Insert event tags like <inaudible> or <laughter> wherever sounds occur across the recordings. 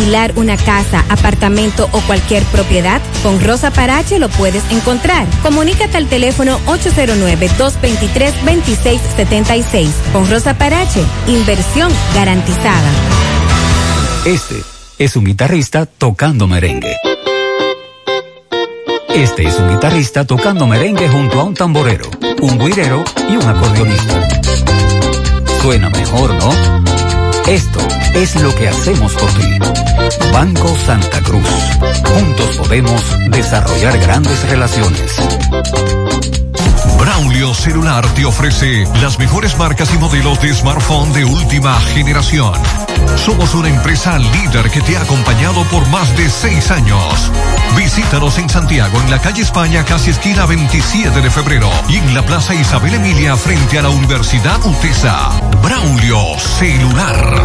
alquilar una casa, apartamento o cualquier propiedad? Con Rosa Parache lo puedes encontrar. Comunícate al teléfono 809-223-2676. Con Rosa Parache, inversión garantizada. Este es un guitarrista tocando merengue. Este es un guitarrista tocando merengue junto a un tamborero, un guirero y un acordeonista. Suena mejor, ¿no? Esto es lo que hacemos por ti. Banco Santa Cruz. Juntos podemos desarrollar grandes relaciones. Braulio Celular te ofrece las mejores marcas y modelos de smartphone de última generación. Somos una empresa líder que te ha acompañado por más de seis años. Visítanos en Santiago, en la calle España, casi esquina 27 de febrero, y en la Plaza Isabel Emilia, frente a la Universidad UTESA. Braulio Celular.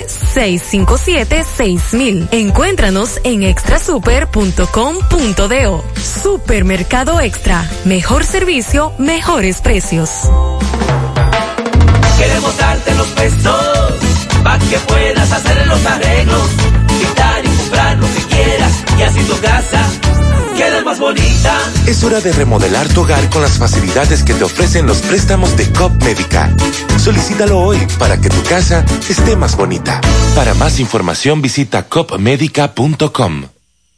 657-6000. Encuéntranos en extrasuper.com.do. Supermercado Extra. Mejor servicio, mejores precios. Queremos darte los pesos para que puedas hacer los arreglos, quitar y comprar lo que quieras y así tu casa Es hora de remodelar tu hogar con las facilidades que te ofrecen los préstamos de COP Médica. Solicítalo hoy para que tu casa esté más bonita. Para más información visita copmedica.com.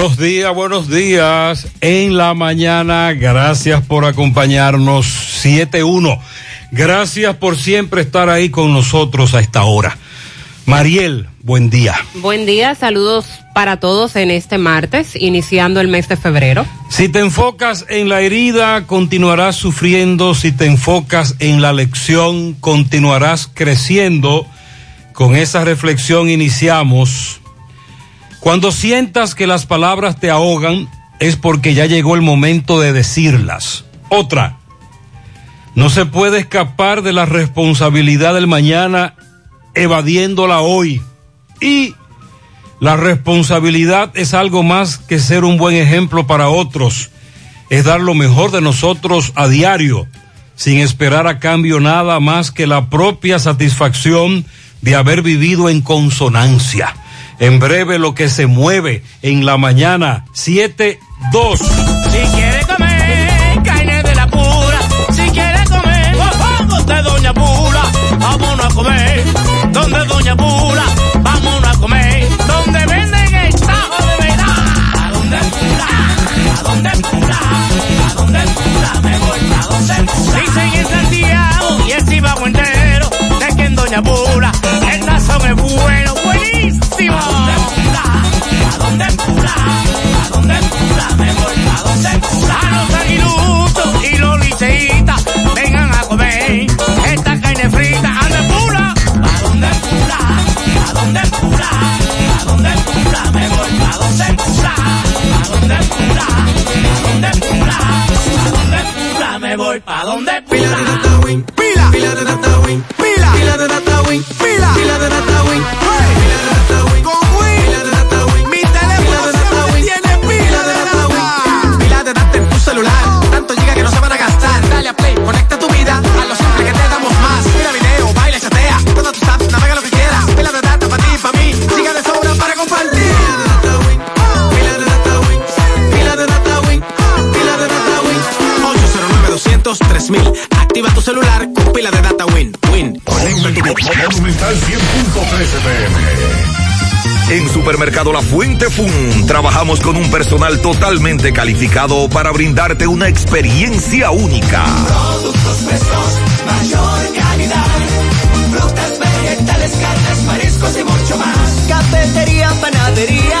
Buenos días, buenos días. En la mañana, gracias por acompañarnos 7-1. Gracias por siempre estar ahí con nosotros a esta hora. Mariel, buen día. Buen día, saludos para todos en este martes, iniciando el mes de febrero. Si te enfocas en la herida, continuarás sufriendo. Si te enfocas en la lección, continuarás creciendo. Con esa reflexión iniciamos cuando sientas que las palabras te ahogan, es porque ya llegó el momento de decirlas. Otra, no se puede escapar de la responsabilidad del mañana evadiéndola hoy. Y la responsabilidad es algo más que ser un buen ejemplo para otros. Es dar lo mejor de nosotros a diario, sin esperar a cambio nada más que la propia satisfacción de haber vivido en consonancia. En breve lo que se mueve en la mañana 7-2. Si quiere comer carne de la pura, si quiere comer vamos de Doña Pula, vámonos a comer. Donde Doña Pula, vámonos a comer. Donde venden el tajo de verdad. ¿A dónde Pula? ¿A dónde Pula? ¿A dónde Pula? Me voy a donde Pula. Dicen en Santiago y el Cibago entero de que en Doña Pula el tazón es bueno, ¿A dónde en cura? ¿A dónde en cura me voy? ¿A dónde en cura? A los aguiluchos y los liceitas vengan a comer esta carne frita. ¿A dónde pura? ¿A dónde en cura? ¿A dónde en cura? ¿A dónde en cura me voy? ¿A dónde en cura? ¿A dónde en cura? ¿A dónde en cura? ¿A dónde en cura me voy? ¿A dónde en cura? Pila de Datawin, pila, pila de Datawin, pila, pila de Datawin, pila, pila de Datawin. Celular con pila de data Win. Win. Monumental 100.13 pm. En Supermercado La Fuente Fun trabajamos con un personal totalmente calificado para brindarte una experiencia única. Productos frescos, mayor calidad. Frutas, vegetales, carnes, mariscos y mucho más. Cafetería, panadería,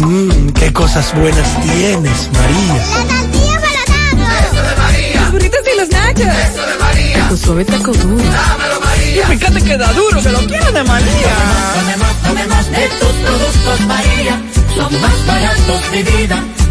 Mmm, qué cosas buenas tienes, María. La tortilla para Eso de María. Los burritos y los nachos. Eso de María. Tu suave taco duro. Dámelo, María. Y fíjate que da duro, que lo quiero de María. Tomemos, tomemos de tus productos, María. Son más baratos de vida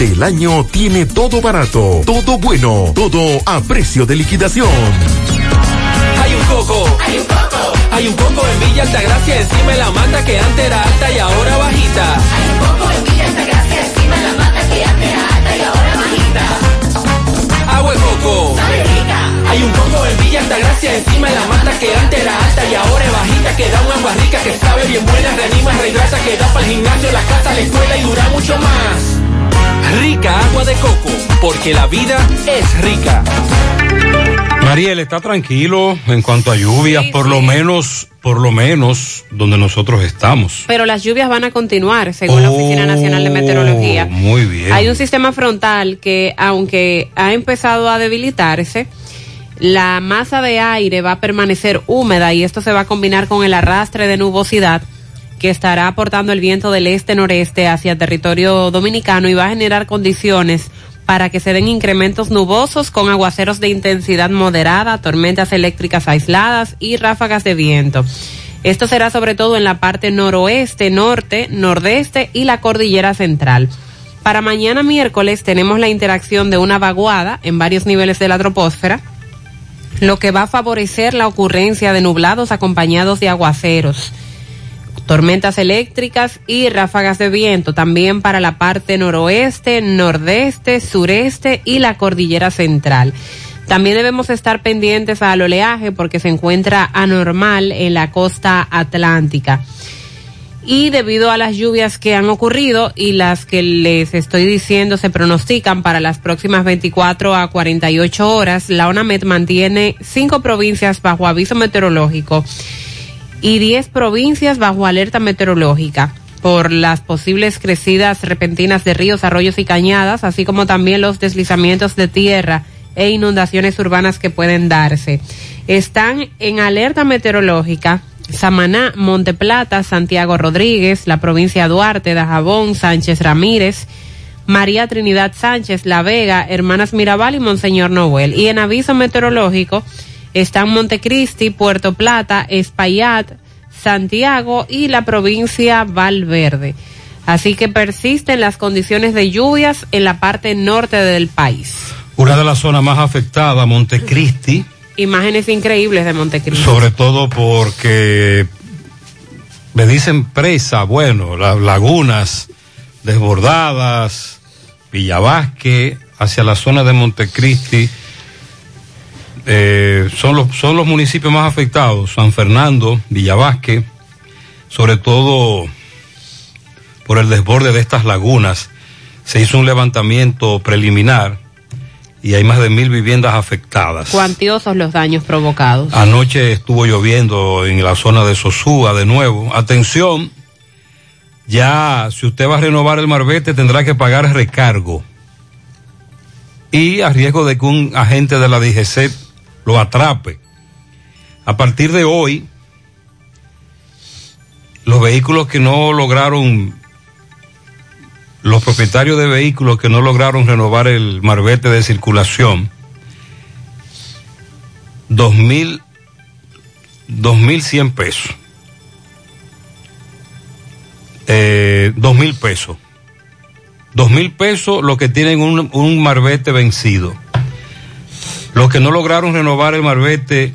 el año tiene todo barato, todo bueno, todo a precio de liquidación. Hay un coco. Hay un coco. Hay un coco en Villa Altagracia encima de la mata que antes era alta y ahora bajita. Hay un coco en Villa Altagracia encima de la mata que antes era alta y ahora bajita. Agua de coco. Sabe. Hay un coco en Villa Altagracia encima de la mata que antes era alta y ahora es bajita que da un agua rica que sabe bien buena, reanima, rehidrata, que da para el gimnasio, la casa, la escuela y dura mucho más. Rica agua de coco, porque la vida es rica. Mariel está tranquilo en cuanto a lluvias, Sí, por sí. lo menos, por lo menos donde nosotros estamos. Pero las lluvias van a continuar, según la Oficina Nacional de Meteorología. Oh, Muy bien. Hay un sistema frontal que, aunque ha empezado a debilitarse, la masa de aire va a permanecer húmeda y esto se va a combinar con el arrastre de nubosidad que estará aportando el viento del este-noreste hacia territorio dominicano y va a generar condiciones para que se den incrementos nubosos con aguaceros de intensidad moderada, tormentas eléctricas aisladas y ráfagas de viento. Esto será sobre todo en la parte noroeste, norte, nordeste y la cordillera central. Para mañana miércoles tenemos la interacción de una vaguada en varios niveles de la troposfera, lo que va a favorecer la ocurrencia de nublados acompañados de aguaceros, tormentas eléctricas y ráfagas de viento también para la parte noroeste, nordeste, sureste y la cordillera central. También debemos estar pendientes al oleaje porque se encuentra anormal en la costa atlántica. Y debido a las lluvias que han ocurrido y las que les estoy diciendo se pronostican para las próximas 24 a 48 horas, la ONAMED mantiene cinco provincias bajo aviso meteorológico y 10 provincias bajo alerta meteorológica por las posibles crecidas repentinas de ríos, arroyos y cañadas, así como también los deslizamientos de tierra e inundaciones urbanas que pueden darse. Están en alerta meteorológica Samaná, Monteplata, Santiago Rodríguez, la provincia Duarte, Dajabón, Sánchez Ramírez, María Trinidad Sánchez, La Vega, Hermanas Mirabal y Monseñor Noel. Y en aviso meteorológico están Montecristi, Puerto Plata, Espaillat, Santiago y la provincia Valverde. Así que persisten las condiciones de lluvias en la parte norte del país. Una de las zonas más afectadas, Montecristi, Imágenes increíbles de Montecristi. sobre todo porque me dicen presa, bueno, las lagunas desbordadas, Villavasque, hacia la zona de Montecristi. Eh, son, los, son los municipios más afectados, San Fernando, Villavasque, sobre todo por el desborde de estas lagunas. Se hizo un levantamiento preliminar y hay más de mil viviendas afectadas. Cuantiosos los daños provocados. Anoche estuvo lloviendo en la zona de Sosúa de nuevo. Atención, ya si usted va a renovar el marbete tendrá que pagar recargo. Y a riesgo de que un agente de la DGC lo atrape. A partir de hoy, los vehículos que no lograron, los propietarios de vehículos que no lograron renovar el marbete de circulación, dos mil, dos mil cien pesos, eh, mil pesos, dos mil pesos los que tienen un, un marbete vencido. Los que no lograron renovar el marbete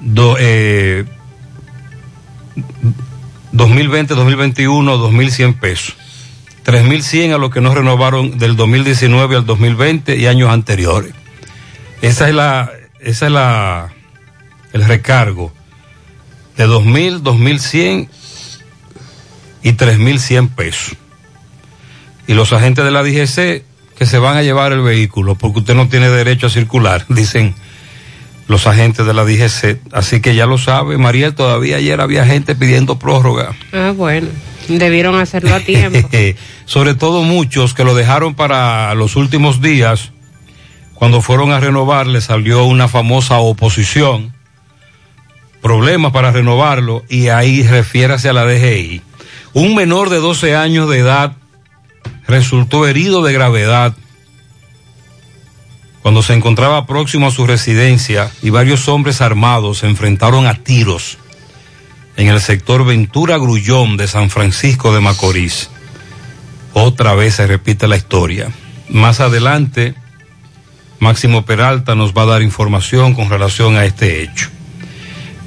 do, eh, 2020, 2021, 2100 pesos. 3100 a los que no renovaron del 2019 al 2020 y años anteriores. Esa es la, esa es la, el recargo de 2000, 2100 y 3100 pesos. Y los agentes de la DGC que se van a llevar el vehículo porque usted no tiene derecho a circular, dicen los agentes de la DGC. Así que ya lo sabe, Mariel, todavía ayer había gente pidiendo prórroga. Ah, bueno, debieron hacerlo a tiempo. <laughs> Sobre todo muchos que lo dejaron para los últimos días, cuando fueron a renovar, le salió una famosa oposición, problemas para renovarlo, y ahí refiérase a la DGI. Un menor de 12 años de edad resultó herido de gravedad cuando se encontraba próximo a su residencia y varios hombres armados se enfrentaron a tiros en el sector Ventura Grullón de San Francisco de Macorís. Otra vez se repite la historia. Más adelante, Máximo Peralta nos va a dar información con relación a este hecho.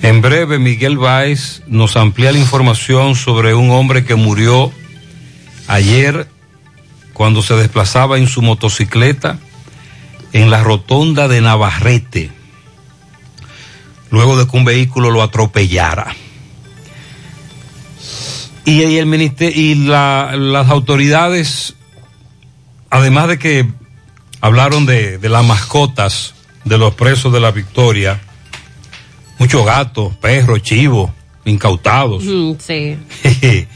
En breve, Miguel Báez nos amplía la información sobre un hombre que murió ayer cuando se desplazaba en su motocicleta en la rotonda de Navarrete, luego de que un vehículo lo atropellara. Y, y el ministerio, y la, las autoridades, además de que hablaron de, de las mascotas de los presos de la Victoria, muchos gatos, perros, chivos, incautados. Mm, sí. <laughs>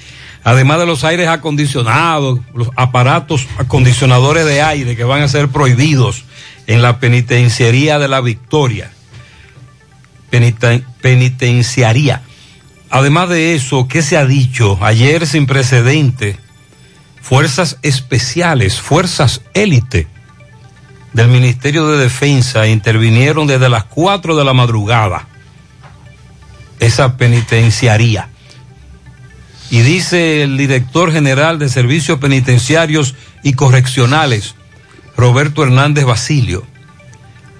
además de los aires acondicionados, los aparatos acondicionadores de aire que van a ser prohibidos en la penitenciaría de la Victoria. Peniten, penitenciaría. Además de eso, ¿qué se ha dicho? Ayer sin precedente, fuerzas especiales, fuerzas élite del Ministerio de Defensa intervinieron desde las 4 de la madrugada esa penitenciaría. Y dice el director general de Servicios Penitenciarios y Correccionales, Roberto Hernández Basilio.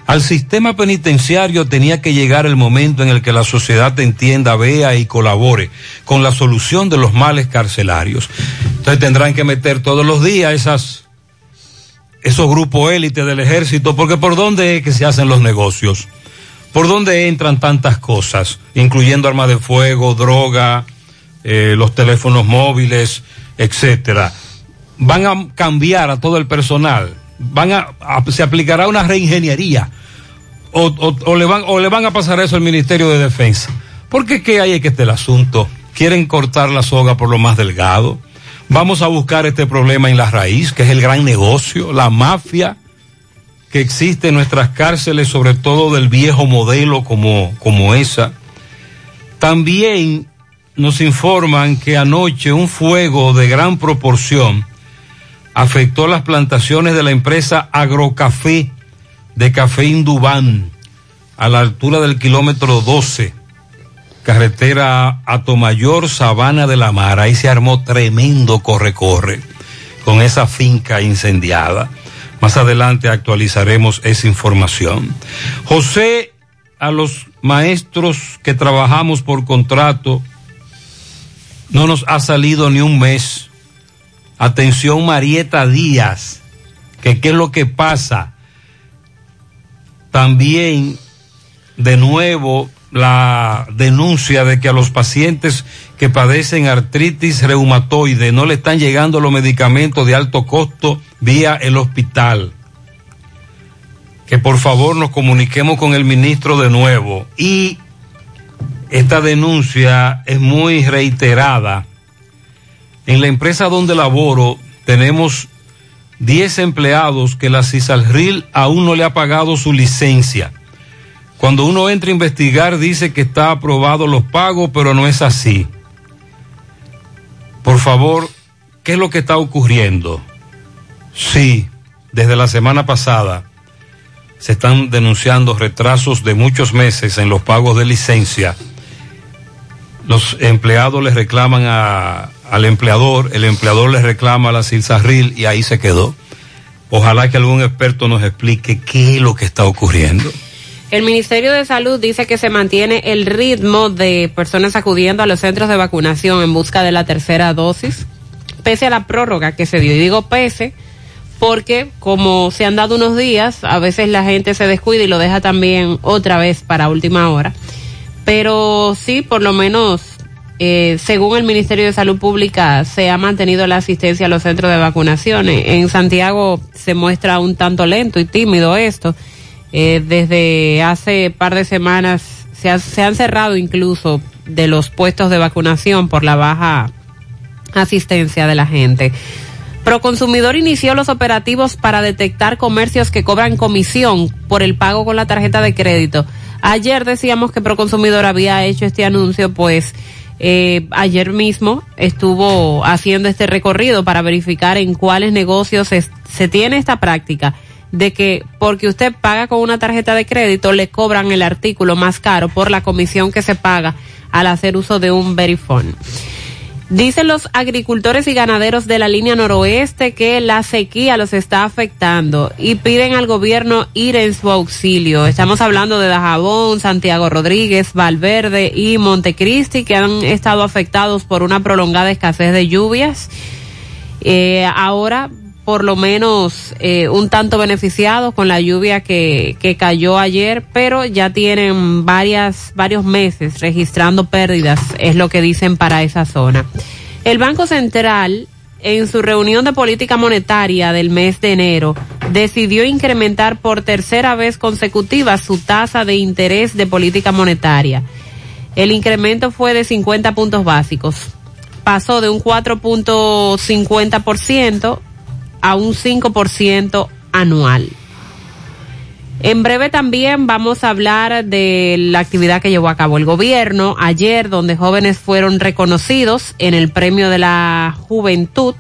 Al sistema penitenciario tenía que llegar el momento en el que la sociedad entienda, vea y colabore con la solución de los males carcelarios. Entonces tendrán que meter todos los días esas, esos grupos élite del ejército, porque por dónde es que se hacen los negocios, por dónde entran tantas cosas, incluyendo armas de fuego, droga, eh, los teléfonos móviles, etcétera. Van a cambiar a todo el personal van a, se aplicará una reingeniería o, o, o, le van, o le van a pasar eso al Ministerio de Defensa. Porque qué hay que este el asunto. Quieren cortar la soga por lo más delgado. Vamos a buscar este problema en la raíz, que es el gran negocio, la mafia que existe en nuestras cárceles, sobre todo del viejo modelo como, como esa. También nos informan que anoche un fuego de gran proporción afectó las plantaciones de la empresa Agrocafé de Café Indubán a la altura del kilómetro 12, carretera Atomayor, Sabana de la Mar. Ahí se armó tremendo corre-corre con esa finca incendiada. Más adelante actualizaremos esa información. José, a los maestros que trabajamos por contrato, no nos ha salido ni un mes Atención Marieta Díaz, que qué es lo que pasa. También, de nuevo, la denuncia de que a los pacientes que padecen artritis reumatoide no le están llegando los medicamentos de alto costo vía el hospital. Que por favor nos comuniquemos con el ministro de nuevo. Y esta denuncia es muy reiterada. En la empresa donde laboro tenemos 10 empleados que la CISALRIL aún no le ha pagado su licencia. Cuando uno entra a investigar dice que está aprobado los pagos, pero no es así. Por favor, ¿qué es lo que está ocurriendo? Sí, desde la semana pasada se están denunciando retrasos de muchos meses en los pagos de licencia. Los empleados les reclaman a, al empleador, el empleador les reclama a la Silsarril y ahí se quedó. Ojalá que algún experto nos explique qué es lo que está ocurriendo. El Ministerio de Salud dice que se mantiene el ritmo de personas acudiendo a los centros de vacunación en busca de la tercera dosis, pese a la prórroga que se dio. Y digo pese porque como se han dado unos días, a veces la gente se descuida y lo deja también otra vez para última hora. Pero sí, por lo menos, eh, según el Ministerio de Salud Pública, se ha mantenido la asistencia a los centros de vacunación. En Santiago se muestra un tanto lento y tímido esto. Eh, desde hace par de semanas se, se han cerrado incluso de los puestos de vacunación por la baja asistencia de la gente. Proconsumidor inició los operativos para detectar comercios que cobran comisión por el pago con la tarjeta de crédito. Ayer decíamos que Proconsumidor había hecho este anuncio, pues eh, ayer mismo estuvo haciendo este recorrido para verificar en cuáles negocios se tiene esta práctica de que porque usted paga con una tarjeta de crédito le cobran el artículo más caro por la comisión que se paga al hacer uso de un Verifone. Dicen los agricultores y ganaderos de la línea noroeste que la sequía los está afectando y piden al gobierno ir en su auxilio. Estamos hablando de Dajabón, Santiago Rodríguez, Valverde y Montecristi que han estado afectados por una prolongada escasez de lluvias. Eh, ahora, por lo menos, eh, un tanto beneficiados con la lluvia que, que cayó ayer, pero ya tienen varias, varios meses registrando pérdidas, es lo que dicen para esa zona. El Banco Central, en su reunión de política monetaria del mes de enero, decidió incrementar por tercera vez consecutiva su tasa de interés de política monetaria. El incremento fue de 50 puntos básicos. Pasó de un 4.50% a un 5% anual. En breve también vamos a hablar de la actividad que llevó a cabo el gobierno ayer, donde jóvenes fueron reconocidos en el Premio de la Juventud.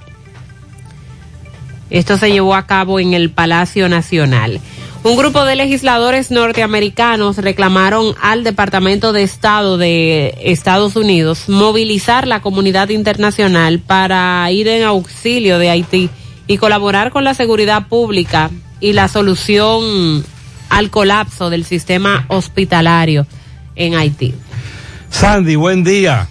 Esto se llevó a cabo en el Palacio Nacional. Un grupo de legisladores norteamericanos reclamaron al Departamento de Estado de Estados Unidos movilizar la comunidad internacional para ir en auxilio de Haití y colaborar con la seguridad pública y la solución al colapso del sistema hospitalario en Haití. Sandy, buen día.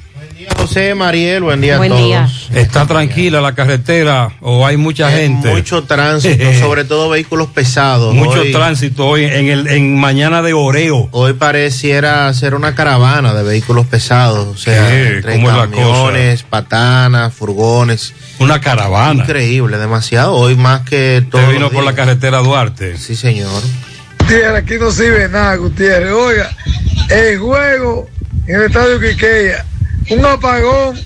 José Mariel, buen día Buen a todos. día. ¿Está tranquila la carretera o hay mucha gente? Mucho tránsito, <laughs> sobre todo vehículos pesados. Mucho Hoy- tránsito hoy en el en mañana de Oreo. Hoy pareciera ser una caravana de vehículos pesados, o sea, entre ¿cómo es la camiones, patanas, furgones. Una caravana. Increíble, demasiado. Hoy más que todo. Usted vino por la carretera Duarte. Sí, señor. Gutiérrez, aquí no sirve nada, Gutiérrez. Oiga, el juego en el estadio Quiqueya, un apagón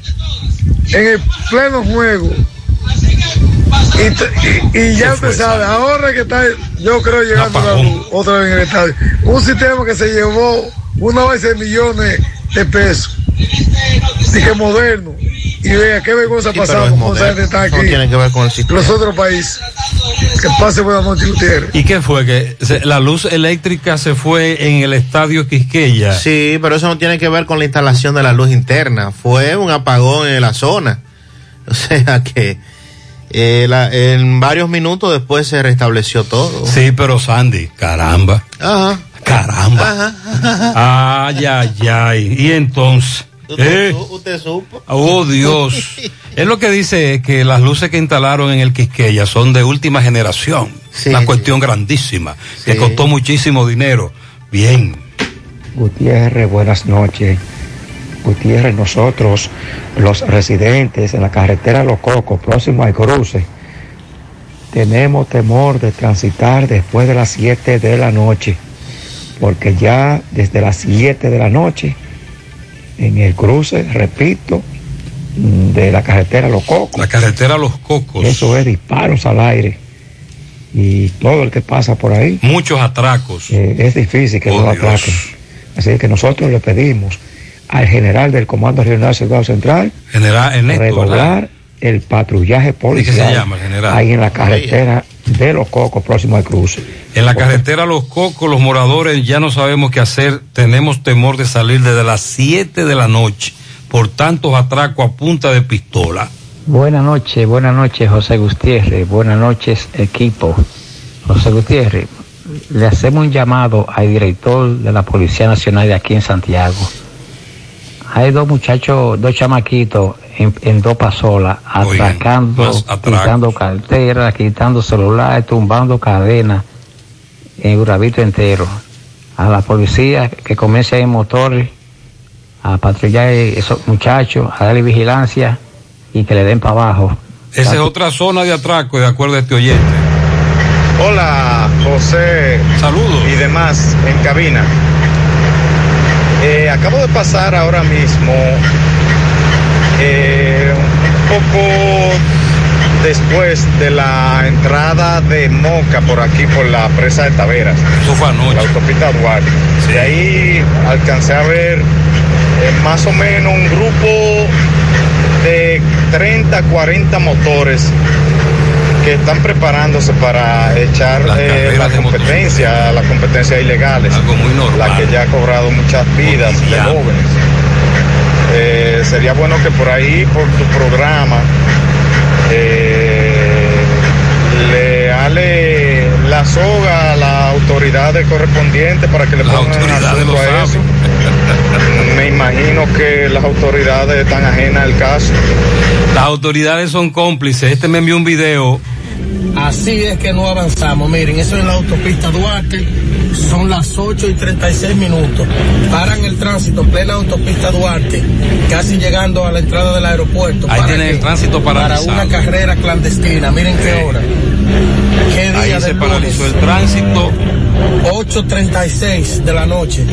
en el pleno juego. Y, t- y- y ya usted sabe, ahora que está, yo creo, llegando la luz otra vez en el estadio. Un sistema que se llevó una vez de millones de pesos. Y que moderno. Y vea qué vergüenza Sí, pasamos es con esa gente está aquí. No tiene que ver con el sistema. Los otros países. Que pase buena noche, Gutiérrez. ¿Y qué fue? Que se- la luz eléctrica se fue en el estadio Quisqueya. Sí, pero eso no tiene que ver con la instalación de la luz interna. Fue un apagón en la zona. <laughs> O sea que eh, la- en varios minutos después se restableció todo. Sí, pero Sandy, caramba. Ajá. Caramba. Ay, ay, ay. Y entonces. ¿Usted, ¿eh? su- usted supo? Oh, Dios. <laughs> es lo que dice que las luces que instalaron en el Quisqueya son de última generación. Una cuestión grandísima, que costó muchísimo dinero. Bien. Gutiérrez, buenas noches. Gutiérrez, nosotros, los residentes en la carretera Los Cocos, próximo al cruce, tenemos temor de transitar después de las 7 de la noche, porque ya desde las 7 de la noche, en el cruce, repito, de la carretera Los Cocos. La carretera Los Cocos. Eso es disparos al aire. Y todo el que pasa por ahí. Muchos atracos. eh, es difícil que Oh, no atraquen. Así que nosotros le pedimos al general del Comando Regional Ciudad Central General Ernesto, redoblar ¿verdad? El patrullaje policial. se llama? Ahí en la carretera de Los Cocos, próximo al cruce. En la carretera Los Cocos, los moradores ya no sabemos qué hacer. Tenemos temor de salir desde las 7 de la noche por tantos atracos a punta de pistola. Buenas noches, buenas noches José Gutiérrez, buenas noches equipo. José Gutiérrez, le hacemos un llamado al director de la Policía Nacional de aquí en Santiago. Hay dos muchachos, dos chamaquitos en, en dos pasolas, atracando, quitando carteras, quitando celulares, tumbando cadenas en Urabito entero. A la policía que comience en motores a patrullar esos muchachos, a darle vigilancia y que le den para abajo. Esa es otra zona de atraco, de acuerdo a este oyente. Hola, José. Saludos. Y demás en cabina. Eh, acabo de pasar ahora mismo eh, un poco después de la entrada de Moca por aquí, por la presa de Taveras. Eso fue anoche. La autopista Duarte. De ahí alcancé a ver eh, más o menos un grupo de 30, 40 motores que están preparándose para echar eh, la competencia, la competencia ilegales, la que ya ha cobrado muchas vidas de jóvenes. Eh, sería bueno que por ahí, por tu programa, eh, le ale la soga a las autoridades correspondientes para que le pongan autoridades asunto a eso. Me imagino que las autoridades están ajenas al caso. Las autoridades son cómplices. Este me envió un video. Así es que no avanzamos. Miren, eso es la autopista Duarte. Son las 8 y 36 minutos. Paran el tránsito, plena autopista Duarte, casi llegando a la entrada del aeropuerto. Ahí ¿Para tienen el tránsito Para una carrera clandestina. Miren qué hora. ¿Qué día Ahí se lunes? paralizó el tránsito. 8.36 de la noche.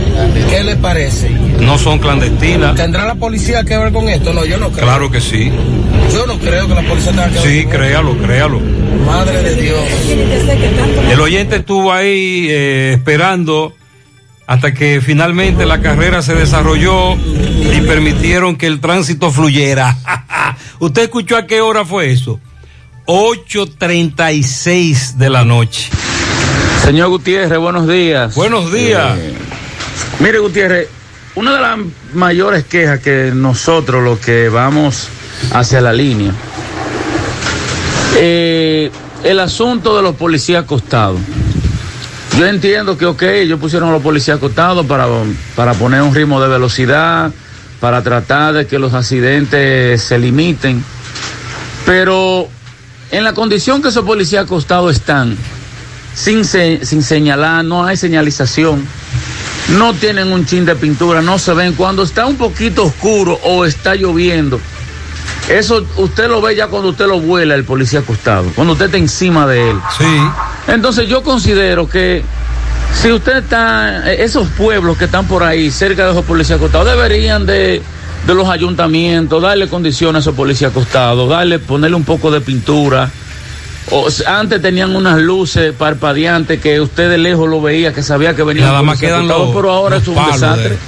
¿Qué le parece? No son clandestinas. ¿Tendrá la policía que ver con esto? No, yo no creo. Claro que sí. Yo no creo que la policía tenga que ver Sí, con créalo, créalo. esto. Madre de Dios. El oyente estuvo ahí eh, esperando hasta que finalmente la carrera se desarrolló y permitieron que el tránsito fluyera. <laughs> ¿Usted escuchó a qué hora fue eso? 8.36 de la noche. Señor Gutiérrez, buenos días. Buenos días. Eh, mire, Gutiérrez, una de las mayores quejas que nosotros, los que vamos hacia la línea, eh, el asunto de los policías acostados. Yo entiendo que, ok, ellos pusieron a los policías acostados para, para poner un ritmo de velocidad, para tratar de que los accidentes se limiten, pero en la condición que esos policías acostados están, sin, se- sin señalar, no hay señalización, no tienen un chin de pintura, no se ven. Cuando está un poquito oscuro o está lloviendo, eso usted lo ve ya cuando usted lo vuela el policía acostado, cuando usted está encima de él. Sí. Entonces yo considero que si usted está, eh, esos pueblos que están por ahí, cerca de esos policías acostados, deberían de, de los ayuntamientos darle condiciones a esos policías acostados, darle, ponerle un poco de pintura. O, antes tenían unas luces parpadeantes que usted de lejos lo veía, que sabía que venía Nada más quedan los- pero ahora los es un de- desastre. <laughs>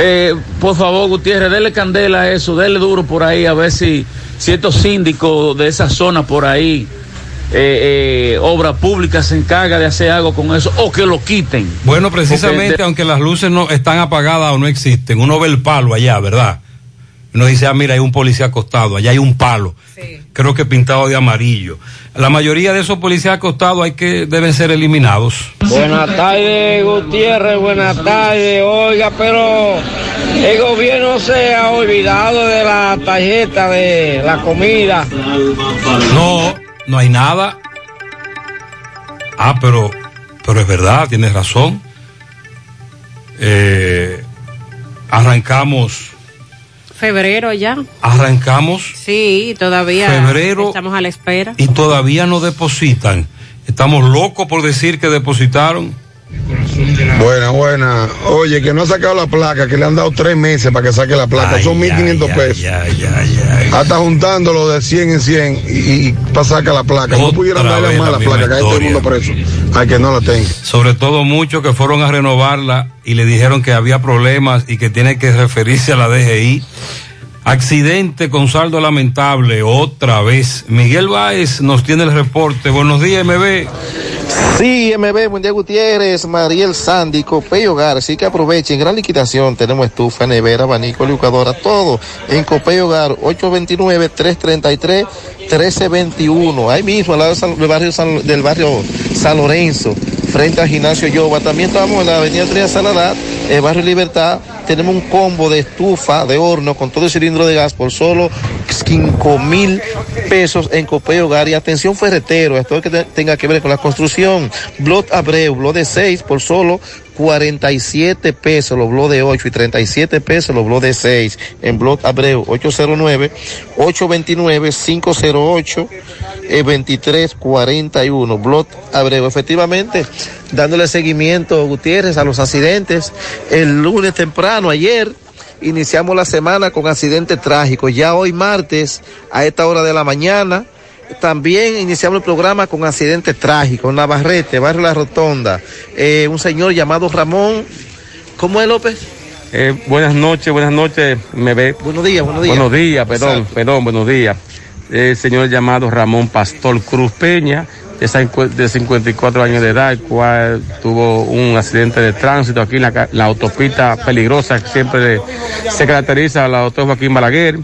Eh, por favor, Gutiérrez, dele candela a eso, dele duro por ahí, a ver si, si estos síndicos de esa zona por ahí, eh, eh, obra pública, se encarga de hacer algo con eso, o que lo quiten. Bueno, precisamente, Porque aunque las luces no están apagadas o no existen, uno ve el palo allá, ¿verdad? Uno dice, ah, mira, hay un policía acostado, allá hay un palo. Creo que pintado de amarillo. La mayoría de esos policías acostados hay que, deben ser eliminados. Buenas tardes, Gutiérrez, buenas tardes. Oiga, pero el gobierno se ha olvidado de la tarjeta de la comida. No, no hay nada. Ah, pero, pero es verdad, tienes razón. Eh, arrancamos, Febrero ya. arrancamos Sí, todavía Febrero. estamos a la espera. y todavía no depositan. Estamos locos por decir que depositaron. Buena, buena. Oye, que no ha sacado la placa, que le han dado tres meses para que saque la placa. Ay, Son 1.500 ay, pesos. ay, ay, Hasta juntándolo de 100 en 100 y, y para sacar la placa. no pudieran darle más la placa, que hay todo el mundo preso. Sobre todo muchos que fueron a renovarla y le dijeron que había problemas y que tiene que referirse a la DGI. Accidente con saldo lamentable otra vez. Miguel Báez nos tiene el reporte. Buenos días, MB. Sí, MB, buen día Gutiérrez, Mariel Sandy, Copey Hogar, así que aprovechen, gran liquidación, tenemos estufa, nevera, abanico, licuadora, todo en Copey Hogar, 829-333-1321, ahí mismo, al lado del barrio San, del barrio San Lorenzo, frente al gimnasio Yoba, también estamos en la avenida Tria Saladad, el barrio Libertad, tenemos un combo de estufa, de horno, con todo el cilindro de gas por solo 5 mil pesos en Copey Hogar. Y atención ferretero, esto que te- tenga que ver con la construcción, Blot Abreu, Blot de 6 por solo 47 pesos, los Blot de 8 y 37 pesos, los Blot de 6 en Blot Abreu 809 829 508 eh, 2341 Blot Abreu efectivamente dándole seguimiento Gutiérrez a los accidentes el lunes temprano ayer iniciamos la semana con accidentes trágicos ya hoy martes a esta hora de la mañana también iniciamos el programa con accidentes trágicos. Navarrete, Barrio La Rotonda. Eh, un señor llamado Ramón. ¿Cómo es López? Eh, buenas noches, buenas noches, me ve. Buenos días, buenos días. Buenos días, perdón, Exacto. perdón, buenos días. El señor llamado Ramón Pastor Cruz Peña, de cincu- de 54 años de edad, el cual tuvo un accidente de tránsito aquí en la, autopista peligrosa que siempre se caracteriza a la doctor Joaquín Balaguer.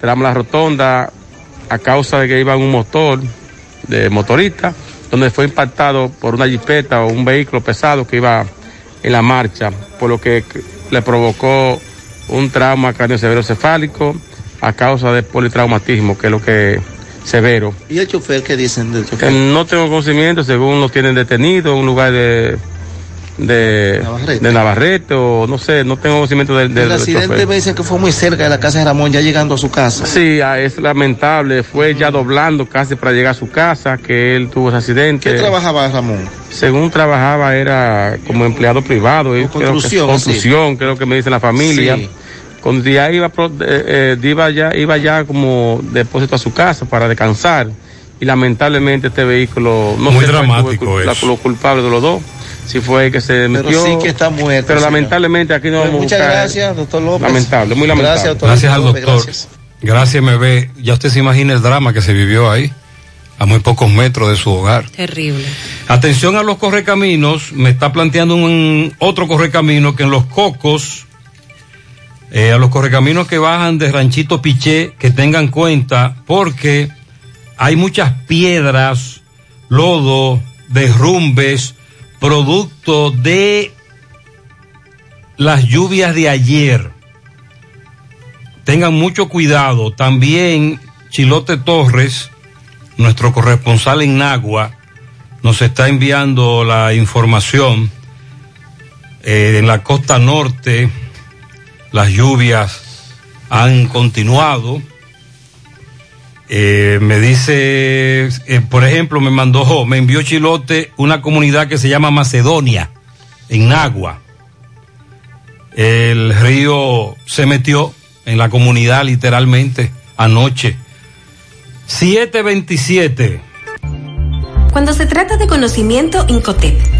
Tramos la rotonda a causa de que iba en un motor de motorista, donde fue impactado por una jipeta o un vehículo pesado que iba en la marcha, por lo que le provocó un trauma cráneo severo cefálico a causa de politraumatismo, que es lo que severo. ¿Y el chofer qué dicen del chofer? Eh, No tengo conocimiento, según lo tienen detenido en un lugar de de Navarrete. de Navarrete o no sé, no tengo conocimiento del, del, el accidente me dicen que fue muy cerca de la casa de Ramón, ya llegando a su casa. Sí, ah, es lamentable, fue ya doblando casi para llegar a su casa que él tuvo ese accidente. ¿Qué trabajaba Ramón? Según trabajaba era como empleado privado. y creo que- construcción, construcción, creo que me dice la familia. Sí. Cuando ya iba, eh, eh, iba ya, iba ya como depósito a su casa para descansar. Y lamentablemente este vehículo no Muy sé dramático el cul- la- eso. los culpables de los dos. Si fue el que se Pero metió. sí que está muerto. Pero señor. lamentablemente aquí no Pues vamos a Muchas buscar- gracias, doctor López. Lamentable, muy lamentable. Gracias, doctor Gracias al López, doctor. gracias. Gracias, MB. Ya usted se imagina el drama que se vivió ahí, a muy pocos metros de su hogar. Terrible. Atención a los correcaminos, me está planteando un otro correcamino que en los cocos, eh, a los correcaminos que bajan de Ranchito Piché, que tengan cuenta, porque hay muchas piedras, lodo, derrumbes, producto de las lluvias de ayer. Tengan mucho cuidado. También Chilote Torres, nuestro corresponsal en Nagua, nos está enviando la información. Eh, en la costa norte las lluvias han continuado. Eh, me dice, eh, por ejemplo, me mandó, me envió Chilote una comunidad que se llama Macedonia, en Nagua. El río se metió en la comunidad literalmente anoche. 727. Cuando se trata de conocimiento, Incotep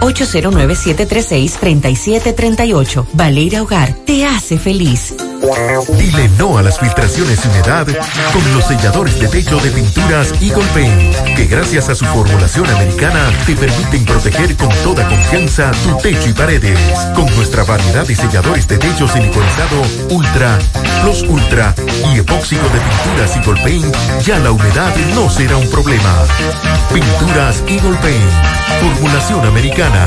809-736-3738. Valeira Hogar te hace feliz. Dile no a las filtraciones y humedad con los selladores de techo de pinturas Eagle Paint, que gracias a su formulación americana te permiten proteger con toda confianza tu techo y paredes. Con nuestra variedad de selladores de techo siliconizado Ultra, Plus Ultra y epóxico de pinturas Eagle Paint, ya la humedad no será un problema. Pinturas Eagle Paint, formulación americana.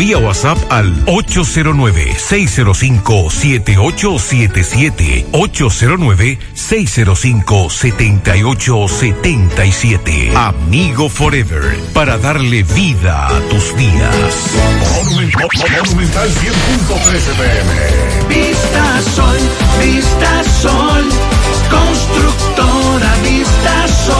vía WhatsApp al 809-605-7877. 809-605-7877. Amigo Forever, para darle vida a tus días. Monumental 100.13 pm. Vista Sol, Vista Sol, constructora Vista Sol,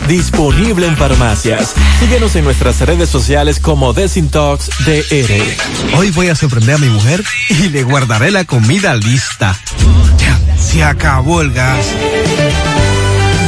disponible en farmacias. Síguenos en nuestras redes sociales como Desintox DR. Hoy voy a sorprender a mi mujer y le guardaré la comida lista. Ya, se acabó el gas.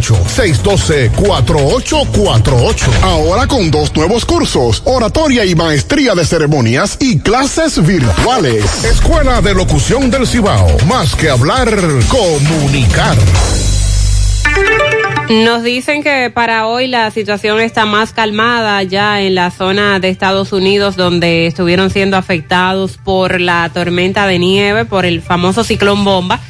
612-4848. Ahora con dos nuevos cursos, oratoria y maestría de ceremonias y clases virtuales. Escuela de Locución del Cibao. Más que hablar, comunicar. Nos dicen que para hoy la situación está más calmada ya en la zona de Estados Unidos donde estuvieron siendo afectados por la tormenta de nieve, por el famoso ciclón bomba.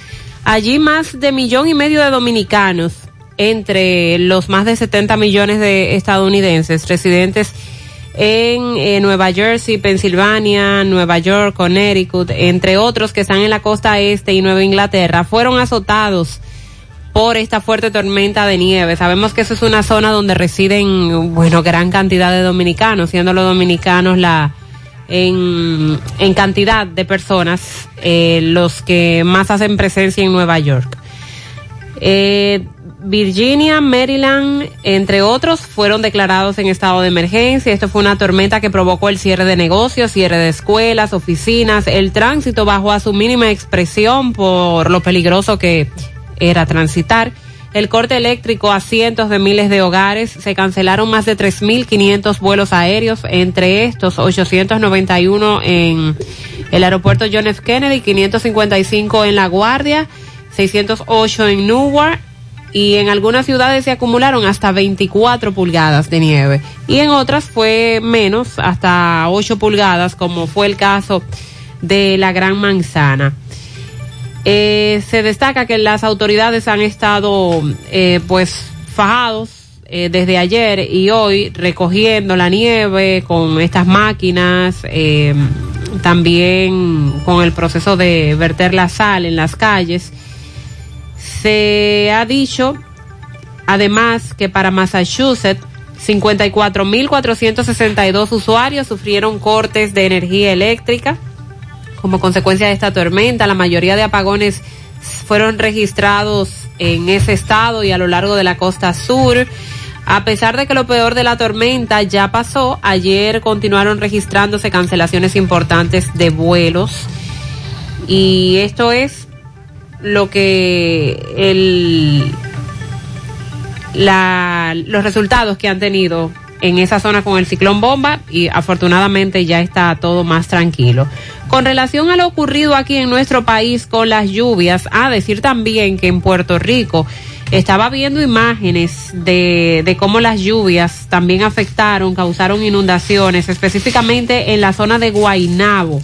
Allí más de millón y medio de dominicanos entre los más de 70 millones de estadounidenses residentes en eh, Nueva Jersey, Pensilvania, Nueva York, Connecticut, entre otros que están en la costa este y Nueva Inglaterra, fueron azotados por esta fuerte tormenta de nieve. Sabemos que eso es una zona donde residen, bueno, gran cantidad de dominicanos, siendo los dominicanos la en, en cantidad de personas eh, los que más hacen presencia en Nueva York. Eh, Virginia, Maryland, entre otros, fueron declarados en estado de emergencia. Esto fue una tormenta que provocó el cierre de negocios, cierre de escuelas, oficinas. El tránsito bajó a su mínima expresión por lo peligroso que era transitar. El corte eléctrico a cientos de miles de hogares. Se cancelaron más de 3.500 vuelos aéreos, entre estos 891 en el aeropuerto John F. Kennedy, 555 en La Guardia, 608 en Newark y en algunas ciudades se acumularon hasta 24 pulgadas de nieve y en otras fue menos, hasta 8 pulgadas, como fue el caso de la Gran Manzana. Eh, se destaca que las autoridades han estado eh, pues fajados eh, desde ayer y hoy recogiendo la nieve con estas máquinas, eh, también con el proceso de verter la sal en las calles se ha dicho, además, que para Massachusetts, 54.462 usuarios sufrieron cortes de energía eléctrica como consecuencia de esta tormenta. La mayoría de apagones fueron registrados en ese estado y a lo largo de la costa sur. A pesar de que lo peor de la tormenta ya pasó, ayer continuaron registrándose cancelaciones importantes de vuelos. Y esto es lo que el la, los resultados que han tenido en esa zona con el ciclón bomba y afortunadamente ya está todo más tranquilo. Con relación a lo ocurrido aquí en nuestro país con las lluvias, a decir también que en Puerto Rico estaba viendo imágenes de, de cómo las lluvias también afectaron, causaron inundaciones, específicamente en la zona de Guainabo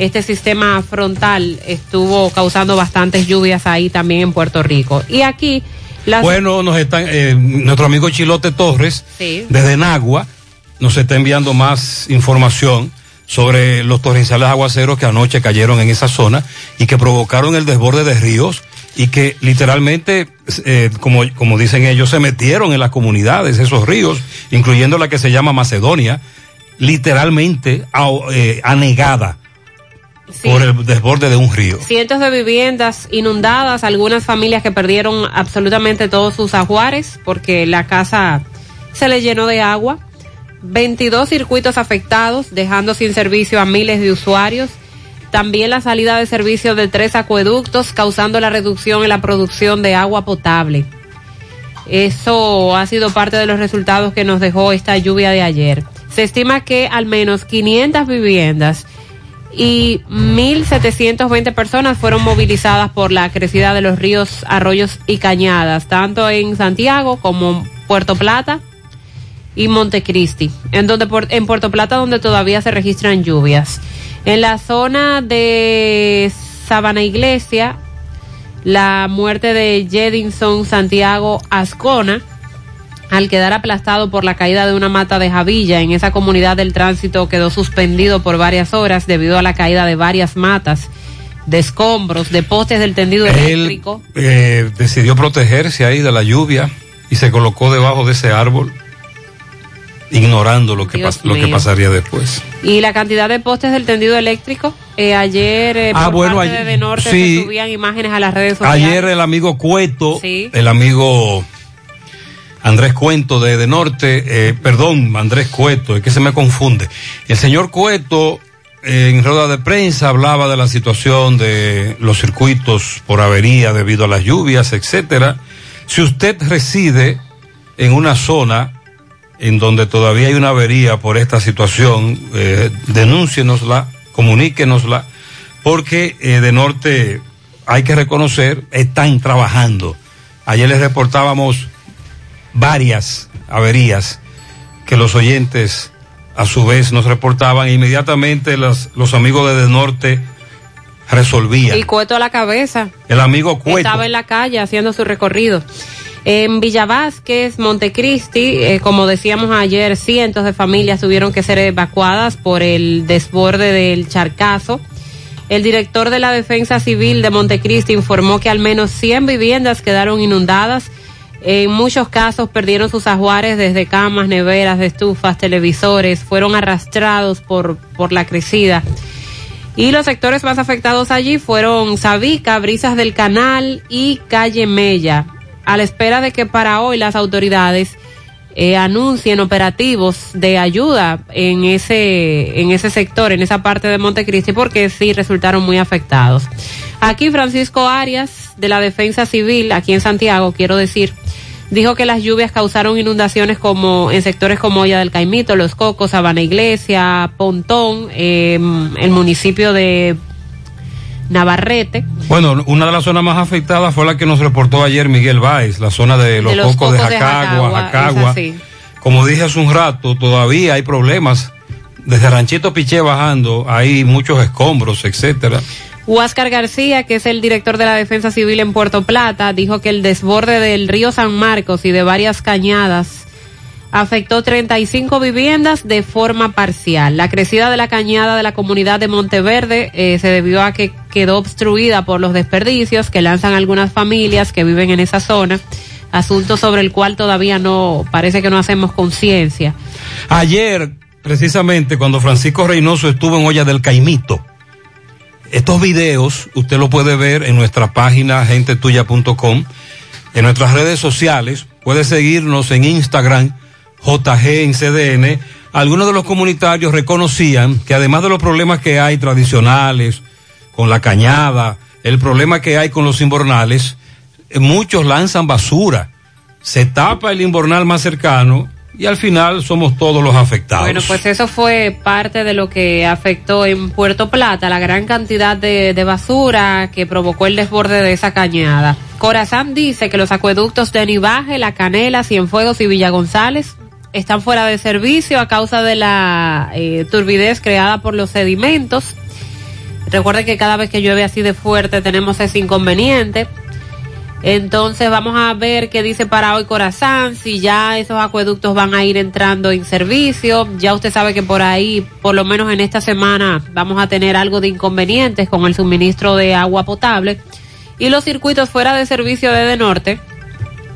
este sistema frontal estuvo causando bastantes lluvias ahí también en Puerto Rico. Y aquí... Las... Bueno, nos están, eh, nuestro amigo Chilote Torres, Sí. desde Nagua, nos está enviando más información sobre los torrenciales aguaceros que anoche cayeron en esa zona y que provocaron el desborde de ríos y que literalmente, eh, como, como dicen ellos, se metieron en las comunidades, esos ríos, incluyendo la que se llama Macedonia, literalmente a- eh, anegada por el desborde de un río. Cientos de viviendas inundadas, algunas familias que perdieron absolutamente todos sus ajuares porque la casa se le llenó de agua. 22 circuitos afectados, dejando sin servicio a miles de usuarios. También la salida de servicio de tres acueductos, causando la reducción en la producción de agua potable. Eso ha sido parte de los resultados que nos dejó esta lluvia de ayer. Se estima que al menos 500 viviendas y 1.720 personas fueron movilizadas por la crecida de los ríos, arroyos y cañadas, tanto en Santiago como Puerto Plata y Montecristi, en donde en Puerto Plata donde todavía se registran lluvias. En la zona de Sabana Iglesia, la muerte de Jedinson Santiago Ascona, al quedar aplastado por la caída de una mata de Javilla en esa comunidad del tránsito quedó suspendido por varias horas debido a la caída de varias matas, de escombros, de postes del tendido Él eléctrico. eh, decidió protegerse ahí de la lluvia y se colocó debajo de ese árbol, ignorando lo que, pas- lo que pasaría después. Y la cantidad de postes del tendido eléctrico, eh, ayer eh, Ah, por bueno, parte ayer- de, de Norte sí. se subían imágenes a las redes sociales. Ayer el amigo Cueto, Sí. el amigo Andrés Cuento de, de Norte, eh, perdón, Andrés Cueto, es que se me confunde. El señor Cueto eh, en rueda de prensa hablaba de la situación de los circuitos por avería debido a las lluvias, etcétera. Si usted reside en una zona en donde todavía hay una avería por esta situación, eh, denúncienosla, comuníquenosla, porque eh, de norte hay que reconocer, están trabajando. Ayer les reportábamos varias averías que los oyentes a su vez nos reportaban e inmediatamente las- los amigos de, de norte resolvían. Y Cueto a la cabeza. El amigo Cueto. Estaba en la calle haciendo su recorrido. En Villa Vázquez, Montecristi, eh, como decíamos ayer, cientos de familias tuvieron que ser evacuadas por el desborde del charcazo. El director de la Defensa Civil de Montecristi informó que al menos 100 viviendas quedaron inundadas. En muchos casos perdieron sus ajuares desde camas, neveras, estufas, televisores, fueron arrastrados por, por la crecida. Y los sectores más afectados allí fueron Sabica, Brisas del Canal y Calle Mella a la espera de que para hoy las autoridades eh, anuncien operativos de ayuda en ese, en ese sector, en esa parte de Montecristi, porque sí resultaron muy afectados. Aquí Francisco Arias, de la Defensa Civil, aquí en Santiago, quiero decir, dijo que las lluvias causaron inundaciones como en sectores como Olla del Caimito, Los Cocos, Sabana Iglesia, Pontón, eh, el municipio de Navarrete. Bueno, una de las zonas más afectadas fue la que nos reportó ayer Miguel Báez, la zona de los, de los cocos, de Cocos de Jacagua, Jacagua. Como dije hace un rato, todavía hay problemas. Desde Ranchito Piché bajando, hay muchos escombros, etcétera. Huáscar García, que es el director de la Defensa Civil en Puerto Plata, dijo que el desborde del río San Marcos y de varias cañadas afectó 35 viviendas de forma parcial. La crecida de la cañada de la comunidad de Monteverde eh, se debió a que quedó obstruida por los desperdicios que lanzan algunas familias que viven en esa zona, asunto sobre el cual todavía no parece que no hacemos conciencia. Ayer, precisamente, cuando Francisco Reynoso estuvo en Olla del Caimito, estos videos usted lo puede ver en nuestra página gentetuya.com, en nuestras redes sociales, puede seguirnos en Instagram, JG en CDN. Algunos de los comunitarios reconocían que además de los problemas que hay tradicionales, con la cañada, el problema que hay con los invernales, eh, muchos lanzan basura, se tapa el invernal más cercano y al final somos todos los afectados. Bueno, pues eso fue parte de lo que afectó en Puerto Plata, la gran cantidad de, basura que provocó el desborde de esa cañada. Corazán dice que los acueductos de Nivaje, La Canela, Cienfuegos y Villa González están fuera de servicio a causa de la eh, turbidez creada por los sedimentos. Recuerden que cada vez que llueve así de fuerte tenemos ese inconveniente. Entonces vamos a ver qué dice para hoy Corazán, si ya esos acueductos van a ir entrando en servicio. Ya usted sabe que por ahí, por lo menos en esta semana, vamos a tener algo de inconvenientes con el suministro de agua potable. Y los circuitos fuera de servicio de De Norte,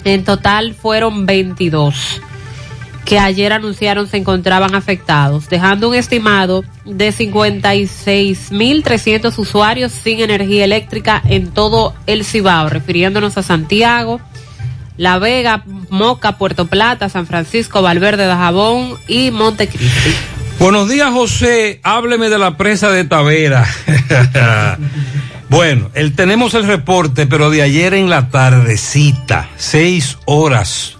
en total fueron 22 que ayer anunciaron se encontraban afectados, dejando un estimado de 56.300 usuarios sin energía eléctrica en todo el Cibao, refiriéndonos a Santiago, La Vega, Moca, Puerto Plata, San Francisco, Valverde de Jabón y Montecristi. Buenos días, José. Hábleme de la presa de Tavera. <laughs> bueno, el, tenemos el reporte, pero de ayer en la tardecita, seis horas.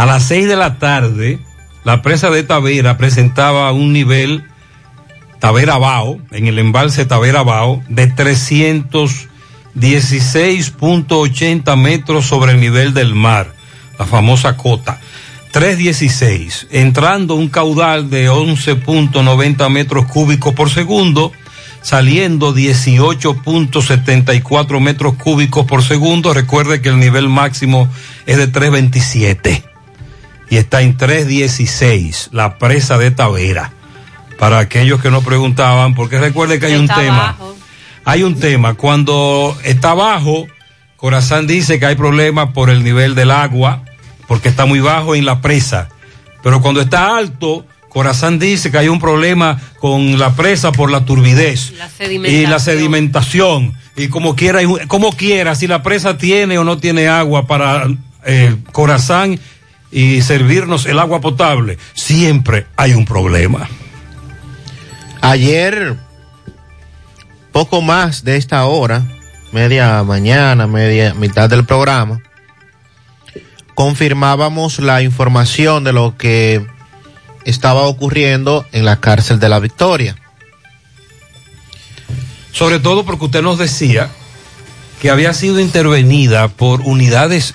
A las seis de la tarde, la presa de Tavera presentaba un nivel Tavera Bao, en el embalse Tavera Bao, de 316.80 metros sobre el nivel del mar, la famosa cota. 316, entrando un caudal de 11.90 metros cúbicos por segundo, saliendo 18.74 metros cúbicos por segundo. Recuerde que el nivel máximo es de 327 y está en 316, la presa de Tavera. Para aquellos que nos preguntaban, porque recuerde que hay un tema. abajo. Hay un tema. Cuando está bajo, Corazán dice que hay problemas por el nivel del agua, porque está muy bajo en la presa. Pero cuando está alto, Corazán dice que hay un problema con la presa por la turbidez y la sedimentación. Y como quiera, como quiera, si la presa tiene o no tiene agua para eh, Corazán y servirnos el agua potable, siempre hay un problema. Ayer, poco más de esta hora, media mañana, media mitad del programa, confirmábamos la información de lo que estaba ocurriendo en la cárcel de la Victoria. Sobre todo porque usted nos decía que había sido intervenida por unidades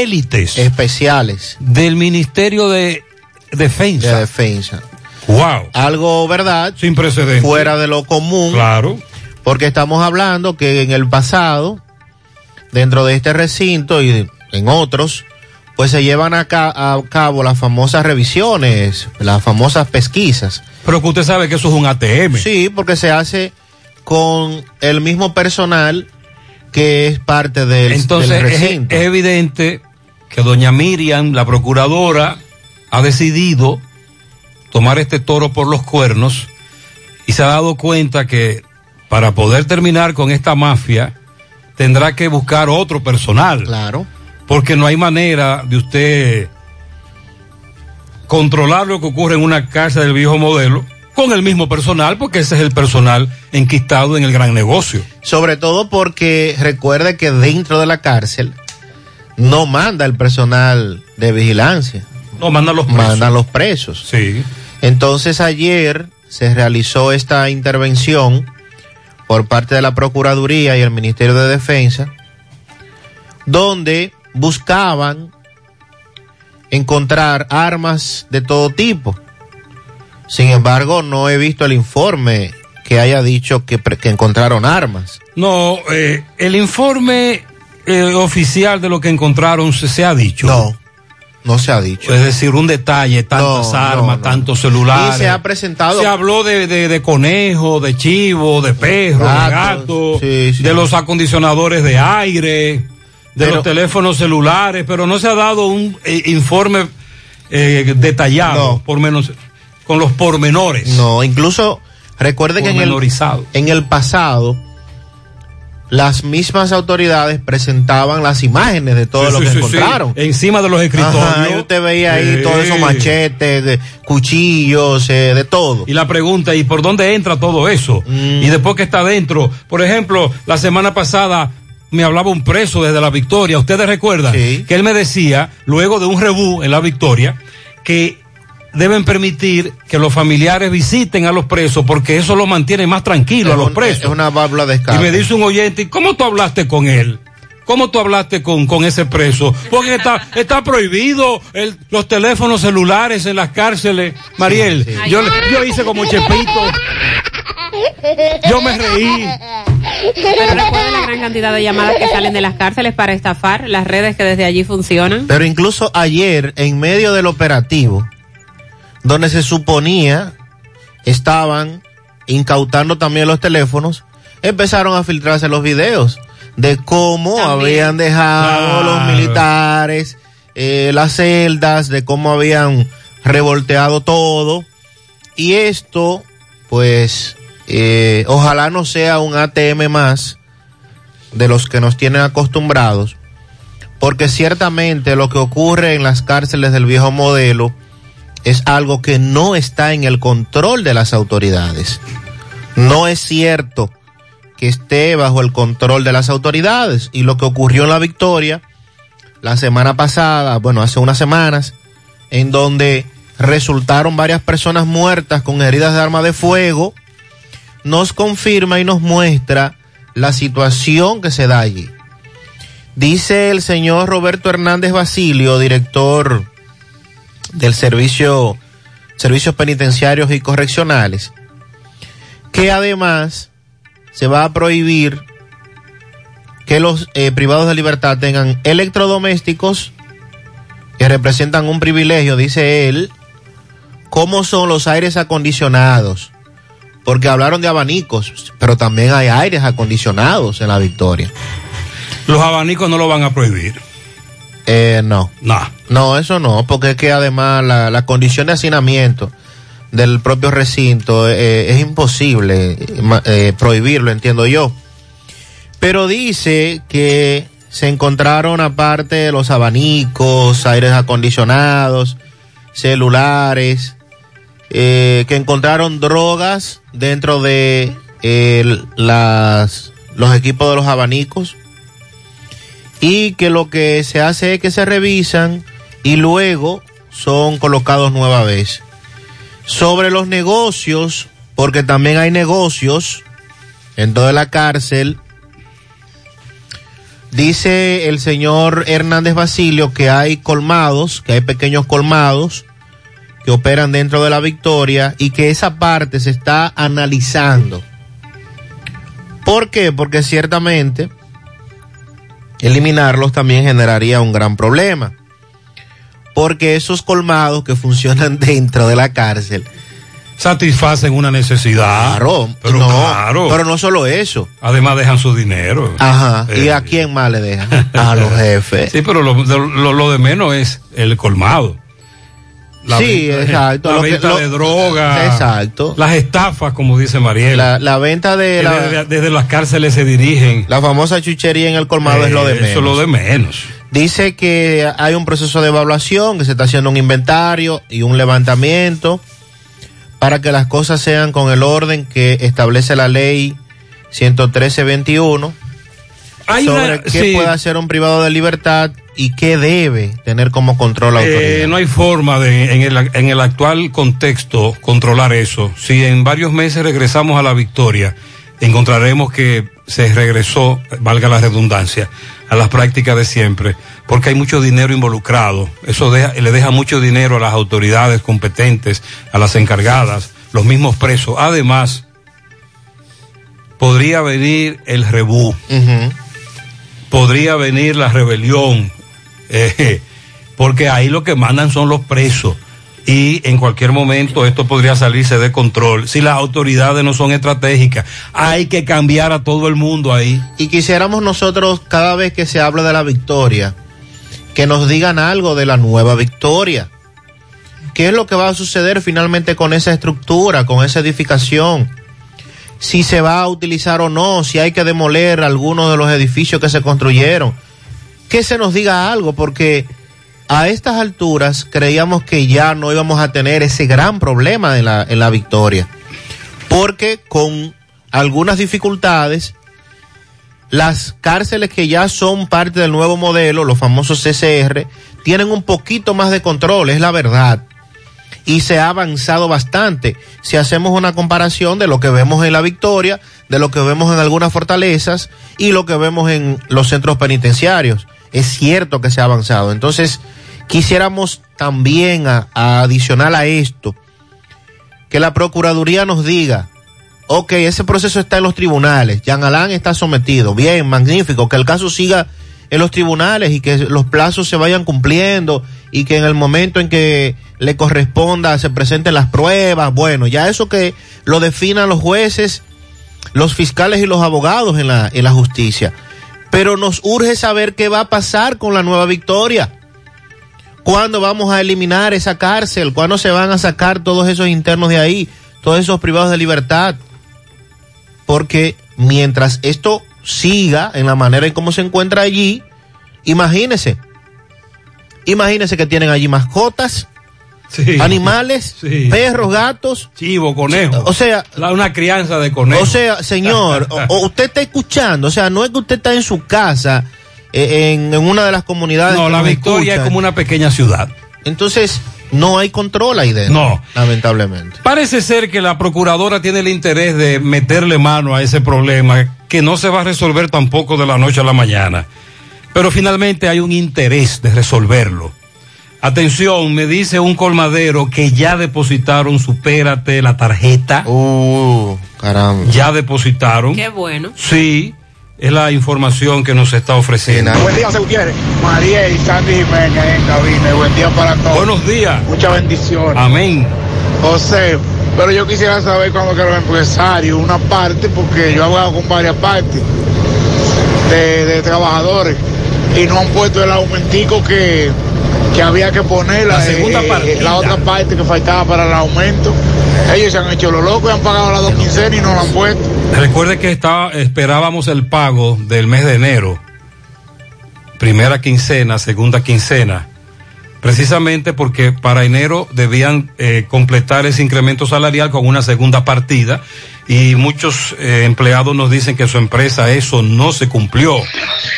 élites especiales del Ministerio de Defensa. De defensa. Wow. Algo, ¿verdad? Sin precedentes. Fuera de lo común. Claro. Porque estamos hablando que en el pasado, dentro de este recinto y en otros, pues se llevan a, ca- a cabo las famosas revisiones, las famosas pesquisas. Pero que usted sabe que eso es un ATM. Sí, porque se hace con el mismo personal que es parte del, Entonces del es, es evidente que doña Miriam, la procuradora, ha decidido tomar este toro por los cuernos y se ha dado cuenta que para poder terminar con esta mafia tendrá que buscar otro personal. Claro. Porque no hay manera de usted controlar lo que ocurre en una casa del viejo modelo con el mismo personal, porque ese es el personal enquistado en el gran negocio. Sobre todo porque recuerde que dentro de la cárcel no manda el personal de vigilancia. No, mandan los presos. Mandan los presos. Sí. Entonces ayer se realizó esta intervención por parte de la Procuraduría y el Ministerio de Defensa, donde buscaban encontrar armas de todo tipo. Sin embargo, no he visto el informe que haya dicho que, encontraron armas. No, eh, el informe eh, oficial de lo que encontraron se, se ha dicho. No, no se ha dicho. Es decir, un detalle, tantas No, armas, no, no. tantos celulares. Y se ha presentado. Se habló de, de, de conejo, de chivo, de perro, de gato, Gatos, de los acondicionadores de aire, de Pero- los teléfonos celulares, pero no se ha dado un eh, informe eh, detallado, por menos, con los pormenores. No, incluso recuerde que en el, en el pasado las mismas autoridades presentaban las imágenes de todo Sí, lo que sí, encontraron. sí. Encima de los escritorios. Ajá, y usted veía ahí todos esos machetes, de cuchillos, eh, de todo. Y la pregunta, ¿y por dónde entra todo eso? Mm. Y después que está dentro. Por ejemplo, la semana pasada me hablaba un preso desde la Victoria. ¿Ustedes recuerdan? Que él me decía, luego de un rebú en la Victoria, que deben permitir que los familiares visiten a los presos porque eso los mantiene más tranquilos a los presos. Es una válvula de Y escape. me dice un oyente, ¿y ¿cómo tú hablaste con él? ¿Cómo tú hablaste con, con ese preso? Porque está, está prohibido el- los teléfonos celulares en las cárceles. Mariel, Yo, yo hice como Chepito. Yo me reí. Pero recuerda la gran cantidad de llamadas que salen de las cárceles para estafar las redes que desde allí funcionan. Pero incluso ayer, en medio del operativo, donde se suponía estaban incautando también los teléfonos, empezaron a filtrarse los videos de cómo habían dejado los militares eh, las celdas, de cómo habían revolteado todo. Y esto, pues, eh, ojalá no sea un ATM más de los que nos tienen acostumbrados, porque ciertamente lo que ocurre en las cárceles del viejo modelo es algo que no está en el control de las autoridades. No es cierto que esté bajo el control de las autoridades. Y lo que ocurrió en la Victoria la semana pasada, bueno, hace unas semanas, en donde resultaron varias personas muertas con heridas de arma de fuego, nos confirma y nos muestra la situación que se da allí. Dice el señor Roberto Hernández Basilio, director del servicio, servicios penitenciarios y correccionales, que además se va a prohibir que los eh, privados de libertad tengan electrodomésticos que representan un privilegio, dice él, como son los aires acondicionados, porque hablaron de abanicos, pero también hay aires acondicionados en la Victoria. Los abanicos no lo van a prohibir. Eh, no. No. No, eso no, porque es que además la, la condición de hacinamiento del propio recinto eh, es imposible eh, eh, prohibirlo, entiendo yo. Pero dice que se encontraron aparte de los abanicos, aires acondicionados, celulares, eh, que encontraron drogas dentro de las, los equipos de los abanicos y que lo que se hace es que se revisan y luego son colocados nueva vez. Sobre los negocios, porque también hay negocios en toda la cárcel, dice el señor Hernández Basilio que hay colmados, que hay pequeños colmados que operan dentro de la Victoria y que esa parte se está analizando. ¿Por qué? Porque ciertamente eliminarlos también generaría un gran problema. Porque esos colmados que funcionan <laughs> dentro de la cárcel satisfacen una necesidad. Claro, pero no, claro. pero no solo eso. Además dejan su dinero. Ajá. ¿Y Eh, a quién más le dejan? A los <laughs> jefes. Sí, pero lo, lo- lo de menos es el colmado. Sí, venta- exacto. La Lo que- venta lo- de droga. Exacto. Las estafas, como dice Mariel. La, la venta de la, desde, desde las cárceles se dirigen. la famosa chuchería en el colmado es lo de Eh, menos. Eso es lo de menos. Dice que hay un proceso de evaluación, que se está haciendo un inventario y un levantamiento para que las cosas sean con el orden que establece la ley 113-21 Hay sobre una- qué sí. puede hacer un privado de libertad y qué debe tener como control la autoridad. Eh, no hay forma de, en el, en el actual contexto, controlar eso. Si en varios meses regresamos a la victoria, encontraremos que se regresó, valga la redundancia, a las prácticas de siempre, porque hay mucho dinero involucrado. Eso deja- le deja mucho dinero a las autoridades competentes, a las encargadas, los mismos presos. Además, podría venir el rebú Ujú. Podría venir la rebelión, eh, porque ahí lo que mandan son los presos. Y en cualquier momento esto podría salirse de control. Si las autoridades no son estratégicas, hay que cambiar a todo el mundo ahí. Y quisiéramos nosotros, cada vez que se habla de la victoria, que nos digan algo de la nueva victoria. ¿Qué es lo que va a suceder finalmente con esa estructura, con esa edificación? Si se va a utilizar o no, si hay que demoler algunos de los edificios que se construyeron. Que se nos diga algo, porque a estas alturas creíamos que ya no íbamos a tener ese gran problema en la, en la victoria. Porque con algunas dificultades, las cárceles que ya son parte del nuevo modelo, los famosos CCR, tienen un poquito más de control, es la verdad. Y se ha avanzado bastante. Si hacemos una comparación de lo que vemos en la Victoria, de lo que vemos en algunas fortalezas y lo que vemos en los centros penitenciarios, es cierto que se ha avanzado. Entonces, quisiéramos también a, a adicional a esto, que la Procuraduría nos diga, ok, ese proceso está en los tribunales, Jean Alain está sometido, bien, magnífico, que el caso siga en los tribunales y que los plazos se vayan cumpliendo y que en el momento en que le corresponda se presenten las pruebas, bueno, ya eso que lo definan los jueces, los fiscales y los abogados en la, en la justicia. Pero nos urge saber qué va a pasar con la nueva victoria. ¿Cuándo vamos a eliminar esa cárcel? ¿Cuándo se van a sacar todos esos internos de ahí? Todos esos privados de libertad. Porque mientras esto siga en la manera en cómo se encuentra allí, imagínese. Imagínese que tienen allí mascotas, animales, Sí. perros, gatos. Chivo, conejo. O sea, La- una crianza de conejo. o sea, señor, <laughs> o, usted está escuchando, o sea, no es que usted está en su casa, eh, en, en una de las comunidades. no, que la victoria es como una pequeña ciudad. Entonces, no hay control ahí dentro. No. Lamentablemente. Parece ser que la procuradora tiene el interés de meterle mano a ese problema que no se va a resolver tampoco de la noche a la mañana. Pero finalmente hay un interés de resolverlo. Atención, me dice un colmadero que ya depositaron, supérate, la tarjeta. Uh, caramba. Ya depositaron. Qué bueno. Sí, es la información que nos está ofreciendo. Buen día, José Gutiérrez. María y Sandy Jiménez en cabina. Buen día para todos. Buenos días. Muchas bendiciones. Amén. José, pero yo quisiera saber cuándo que los empresarios, una parte, porque yo he hablado con varias partes de, de trabajadores y no han puesto el aumentico que, que había que poner, La eh, segunda eh, partida. la otra parte que faltaba para el aumento. Ellos se han hecho los locos y han pagado las dos quincenas y no lo han puesto. Recuerde que estaba, esperábamos el pago del mes de enero. Primera quincena, segunda quincena. Precisamente porque para enero debían eh, completar ese incremento salarial con una segunda partida y muchos eh, empleados nos dicen que su empresa eso no se cumplió.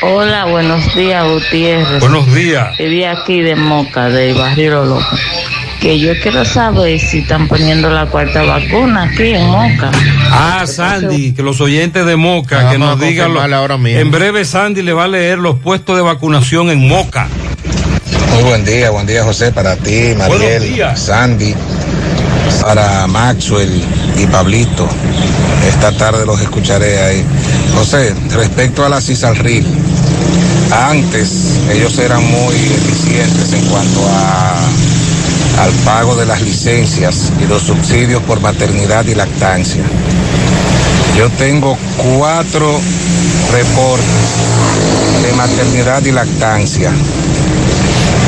Hola, buenos días, Gutiérrez. Buenos días. Viví aquí de Moca, del barrio Loco. Que yo quiero saber si están poniendo la cuarta vacuna aquí en Moca. Ah, Sandy, que los oyentes de Moca, que nos digan. lo- confirmarle ahora mismo. en breve, Sandy le va a leer los puestos de vacunación en Moca. Muy buen día, buen día José, para ti, Mariel. Sandy, para Maxwell y Pablito. Esta tarde los escucharé ahí. José, respecto a la CISALRIL, Antes ellos eran muy eficientes en cuanto a, al pago de las licencias y los subsidios por maternidad y lactancia. Yo tengo cuatro reportes de maternidad y lactancia.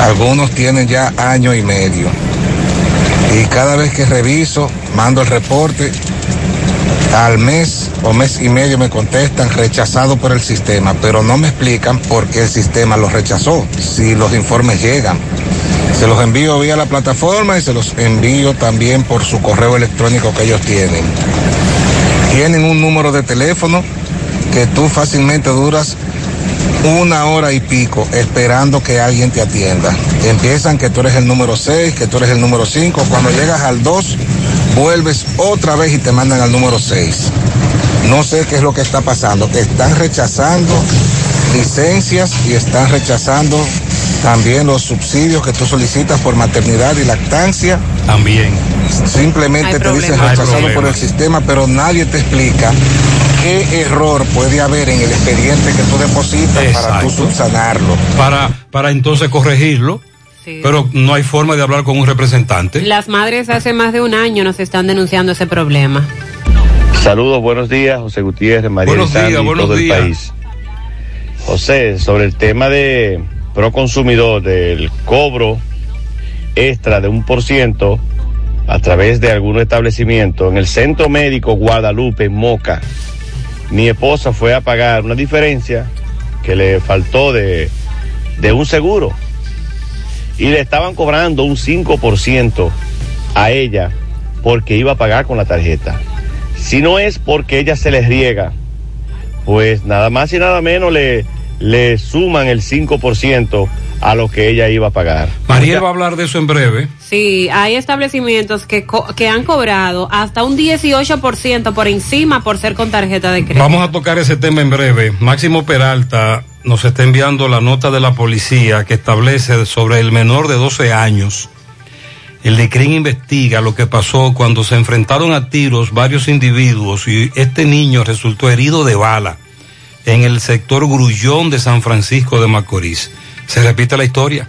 Algunos tienen ya año y medio. Y cada vez que reviso, mando el reporte, al mes o mes y medio me contestan rechazado por el sistema, pero no me explican por qué el sistema los rechazó, si los informes llegan. Se los envío vía la plataforma y se los envío también por su correo electrónico que ellos tienen. Tienen un número de teléfono que tú fácilmente duras una hora y pico esperando que alguien te atienda. Empiezan que tú eres el número 6, que tú eres el número 5. Cuando llegas al 2, vuelves otra vez y te mandan al número 6. No sé qué es lo que está pasando, que están rechazando licencias y están rechazando también los subsidios que tú solicitas por maternidad y lactancia. También. Simplemente te. Hay rechazado por el sistema, pero nadie te explica qué error puede haber en el expediente que tú depositas para tú subsanarlo. Para, para entonces corregirlo. Pero no hay forma de hablar con un representante. Las madres hace más de un año nos están denunciando ese problema. Saludos, buenos días, José Gutiérrez, María Buenos Sandy días, y buenos todo el país. José, sobre el tema de pro consumidor, del cobro extra de un por ciento a través de algún establecimiento, en el Centro Médico Guadalupe, Moca, mi esposa fue a pagar una diferencia que le faltó de, de un seguro y le estaban cobrando un 5% a ella porque iba a pagar con la tarjeta. Si no es porque ella se les riega, pues nada más y nada menos le, le suman el 5% a lo que ella iba a pagar. Mariel va a hablar de eso en breve. Sí, hay establecimientos que, co- que han cobrado hasta un 18% por encima por ser con tarjeta de crédito. Vamos a tocar ese tema en breve. Máximo Peralta nos está enviando la nota de la policía que establece sobre el menor de 12 años. El DICRIN investiga lo que pasó cuando se enfrentaron a tiros varios individuos y este niño resultó herido de bala en el sector Grullón de San Francisco de Macorís. Se repite la historia.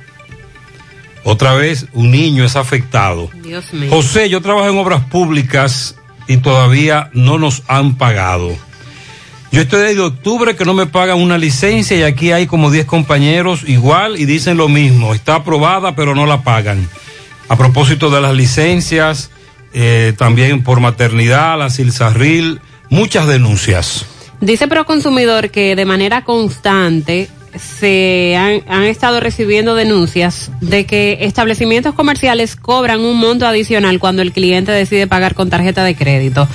Otra vez un niño es afectado. Dios mío. José, yo trabajo en obras públicas y todavía no nos han pagado. Yo estoy desde octubre que no me pagan una licencia y aquí hay como 10 compañeros igual y dicen lo mismo. Está aprobada pero no la pagan. A propósito de las licencias, eh, también por maternidad, la Silsarril, muchas denuncias. Dice Proconsumidor que de manera constante se han, han estado recibiendo denuncias de que establecimientos comerciales cobran un monto adicional cuando el cliente decide pagar con tarjeta de crédito.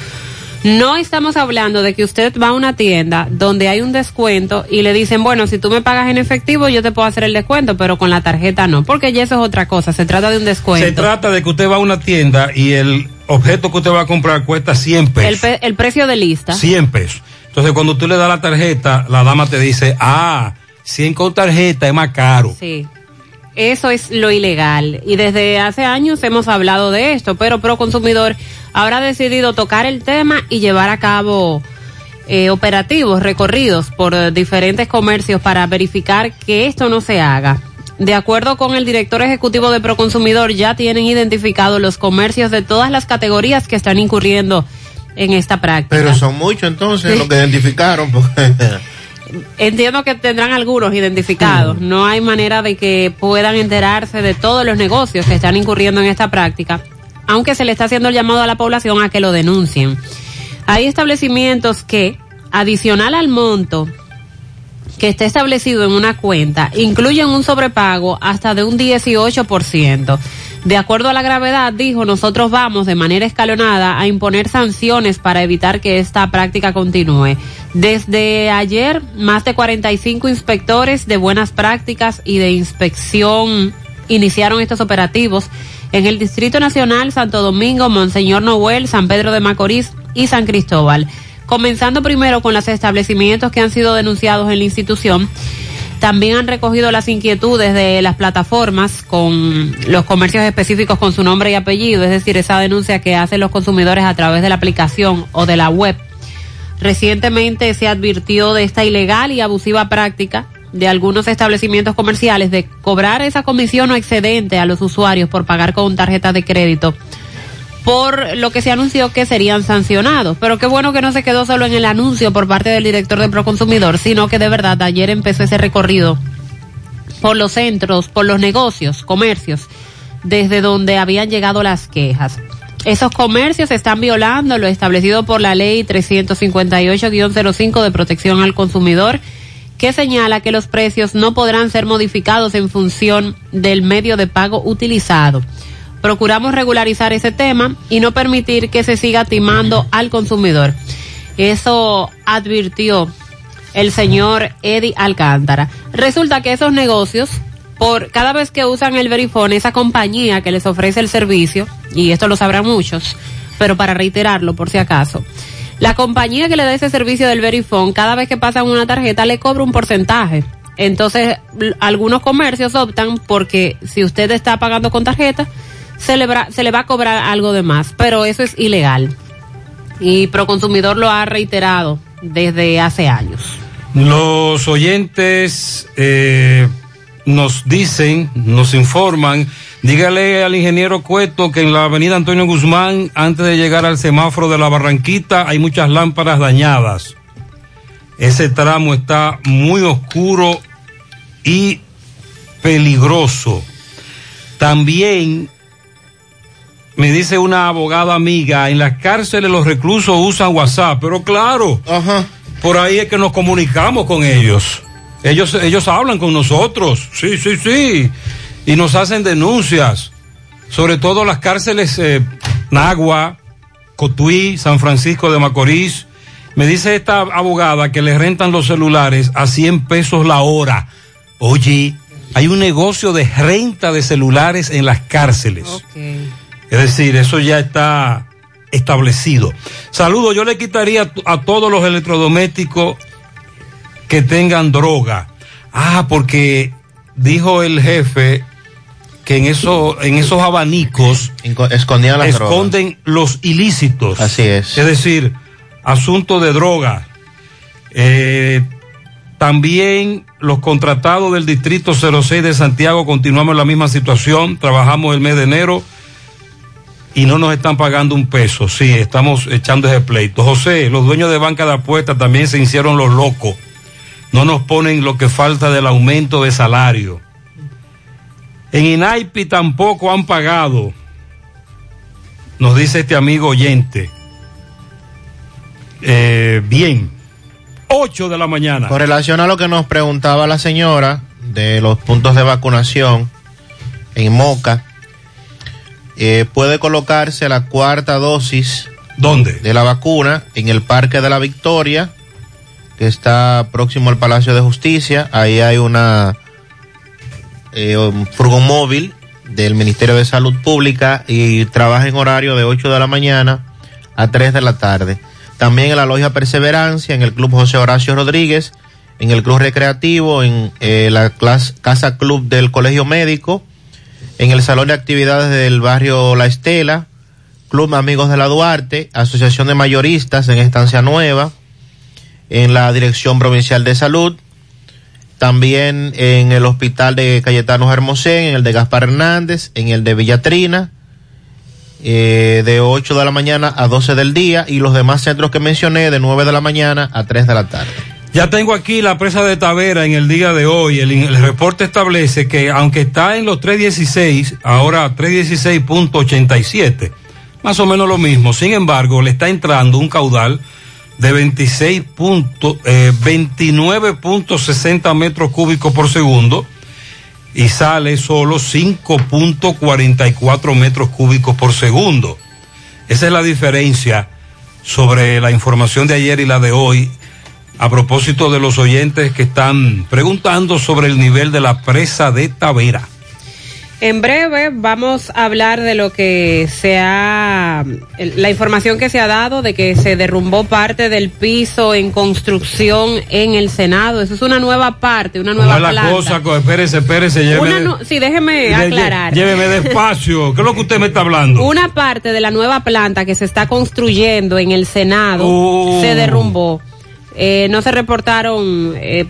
No estamos hablando de que usted va a una tienda donde hay un descuento y le dicen, bueno, si tú me pagas en efectivo yo te puedo hacer el descuento, pero con la tarjeta no, porque ya eso es otra cosa, se trata de un descuento. Se trata de que usted va a una tienda y el objeto que usted va a comprar cuesta 100 pesos. el, pe- el precio de lista. 100 pesos. Entonces, cuando tú le das la tarjeta, la dama te dice, ah, 100 con tarjeta es más caro. Sí. Eso es lo ilegal. Y desde hace años hemos hablado de esto, pero Proconsumidor ahora ha decidido tocar el tema y llevar a cabo eh, operativos, recorridos por eh, diferentes comercios para verificar que esto no se haga. De acuerdo con el director ejecutivo de Proconsumidor, ya tienen identificados los comercios de todas las categorías que están incurriendo en esta práctica. Pero son muchos entonces Sí. los que identificaron. porque- <laughs> Entiendo que tendrán algunos identificados. No hay manera de que puedan enterarse de todos los negocios que están incurriendo en esta práctica, aunque se le está haciendo el llamado a la población a que lo denuncien. Hay establecimientos que, adicional al monto que esté establecido en una cuenta, incluyen un sobrepago hasta de un 18%. De acuerdo a la gravedad, dijo, nosotros vamos de manera escalonada a imponer sanciones para evitar que esta práctica continúe. Desde ayer, más de 45 inspectores de buenas prácticas y de inspección iniciaron estos operativos en el Distrito Nacional, Santo Domingo, Monseñor Noel, San Pedro de Macorís y San Cristóbal. Comenzando primero con los establecimientos que han sido denunciados en la institución, también han recogido las inquietudes de las plataformas con los comercios específicos con su nombre y apellido, es decir, esa denuncia que hacen los consumidores a través de la aplicación o de la web. Recientemente se advirtió de esta ilegal y abusiva práctica de algunos establecimientos comerciales de cobrar esa comisión o excedente a los usuarios por pagar con tarjeta de crédito por lo que se anunció que serían sancionados. Pero qué bueno que no se quedó solo en el anuncio por parte del director de Proconsumidor, sino que de verdad ayer empezó ese recorrido por los centros, por los negocios, comercios, desde donde habían llegado las quejas. Esos comercios están violando lo establecido por la ley 358-05 de protección al consumidor, que señala que los precios no podrán ser modificados en función del medio de pago utilizado. Procuramos regularizar ese tema y no permitir que se siga timando al consumidor. Eso advirtió el señor Eddie Alcántara. Resulta que esos negocios, por cada vez que usan el Verifone, esa compañía que les ofrece el servicio, y esto lo sabrán muchos, pero para reiterarlo por si acaso, la compañía que le da ese servicio del Verifone, cada vez que pasan una tarjeta le cobra un porcentaje. Entonces, algunos comercios optan porque si usted está pagando con tarjeta, se le, va- se le va a cobrar algo de más, pero eso es ilegal. Y Proconsumidor lo ha reiterado desde hace años. Los oyentes eh, nos dicen, nos informan, dígale al ingeniero Cueto que en la avenida Antonio Guzmán, antes de llegar al semáforo de la Barranquita, hay muchas lámparas dañadas. Ese tramo está muy oscuro y peligroso. También me dice una abogada amiga, en las cárceles los reclusos usan WhatsApp, pero claro, por ahí es que nos comunicamos con ellos. Ellos, ellos hablan con nosotros, sí, sí, sí, y nos hacen denuncias, sobre todo las cárceles eh, Nagua, Cotuí, San Francisco de Macorís. Me dice esta abogada que le rentan los celulares a 100 pesos la hora. Oye, hay un negocio de renta de celulares en las cárceles. Es decir, eso ya está establecido. Saludo, yo le quitaría a todos los electrodomésticos que tengan droga. Ah, porque dijo el jefe que en, eso, en esos abanicos escondían las drogas. esconden los ilícitos. Así es. Es decir, asunto de droga. Eh, también los contratados del Distrito 06 de Santiago continuamos en la misma situación. Trabajamos el mes de enero y no nos están pagando un peso. Sí, estamos echando ese pleito. José, los dueños de banca de apuestas también se hicieron los locos. No nos ponen lo que falta del aumento de salario. En INAIPI tampoco han pagado, nos dice este amigo oyente. Eh, bien, 8 de la mañana. Con relación a lo que nos preguntaba la señora de los puntos de vacunación en Moca, eh, puede colocarse la cuarta dosis ¿Dónde? de la vacuna en el Parque de la Victoria, que está próximo al Palacio de Justicia. Ahí hay una eh, un furgón móvil del Ministerio de Salud Pública y trabaja en horario de 8 de la mañana a 3 de la tarde. También en la Logia Perseverancia, en el Club José Horacio Rodríguez, en el Club Recreativo, en eh, la Casa Club del Colegio Médico, en el Salón de Actividades del barrio La Estela, Club Amigos de la Duarte, Asociación de Mayoristas en Estancia Nueva, en la Dirección Provincial de Salud, también en el Hospital de Cayetano Hermosén, en el de Gaspar Hernández, en el de Villatrina, eh, de 8 de la mañana a 12 del día, y los demás centros que mencioné de 9 de la mañana a 3 de la tarde. Ya tengo aquí la presa de Tavera en el día de hoy. El, reporte establece que aunque está en los 316, ahora 316.87, más o menos lo mismo. Sin embargo, le está entrando un caudal de 26 punto, eh, 29.60 metros cúbicos por segundo y sale solo 5.44 metros cúbicos por segundo. Esa es la diferencia sobre la información de ayer y la de hoy a propósito de los oyentes que están preguntando sobre el nivel de la presa de Tavera. En breve vamos a hablar de lo que se ha, la información que se ha dado de que se derrumbó parte del piso en construcción en el Senado. Eso es una nueva parte, una ¿Cómo nueva es la planta. cosa? Co- Espérese, espérese, lléveme, sí, déjeme aclarar. lléveme despacio. ¿Qué es lo que usted me está hablando? Una parte de la nueva planta que se está construyendo en el Senado Oh. se derrumbó. Eh, no se reportaron eh,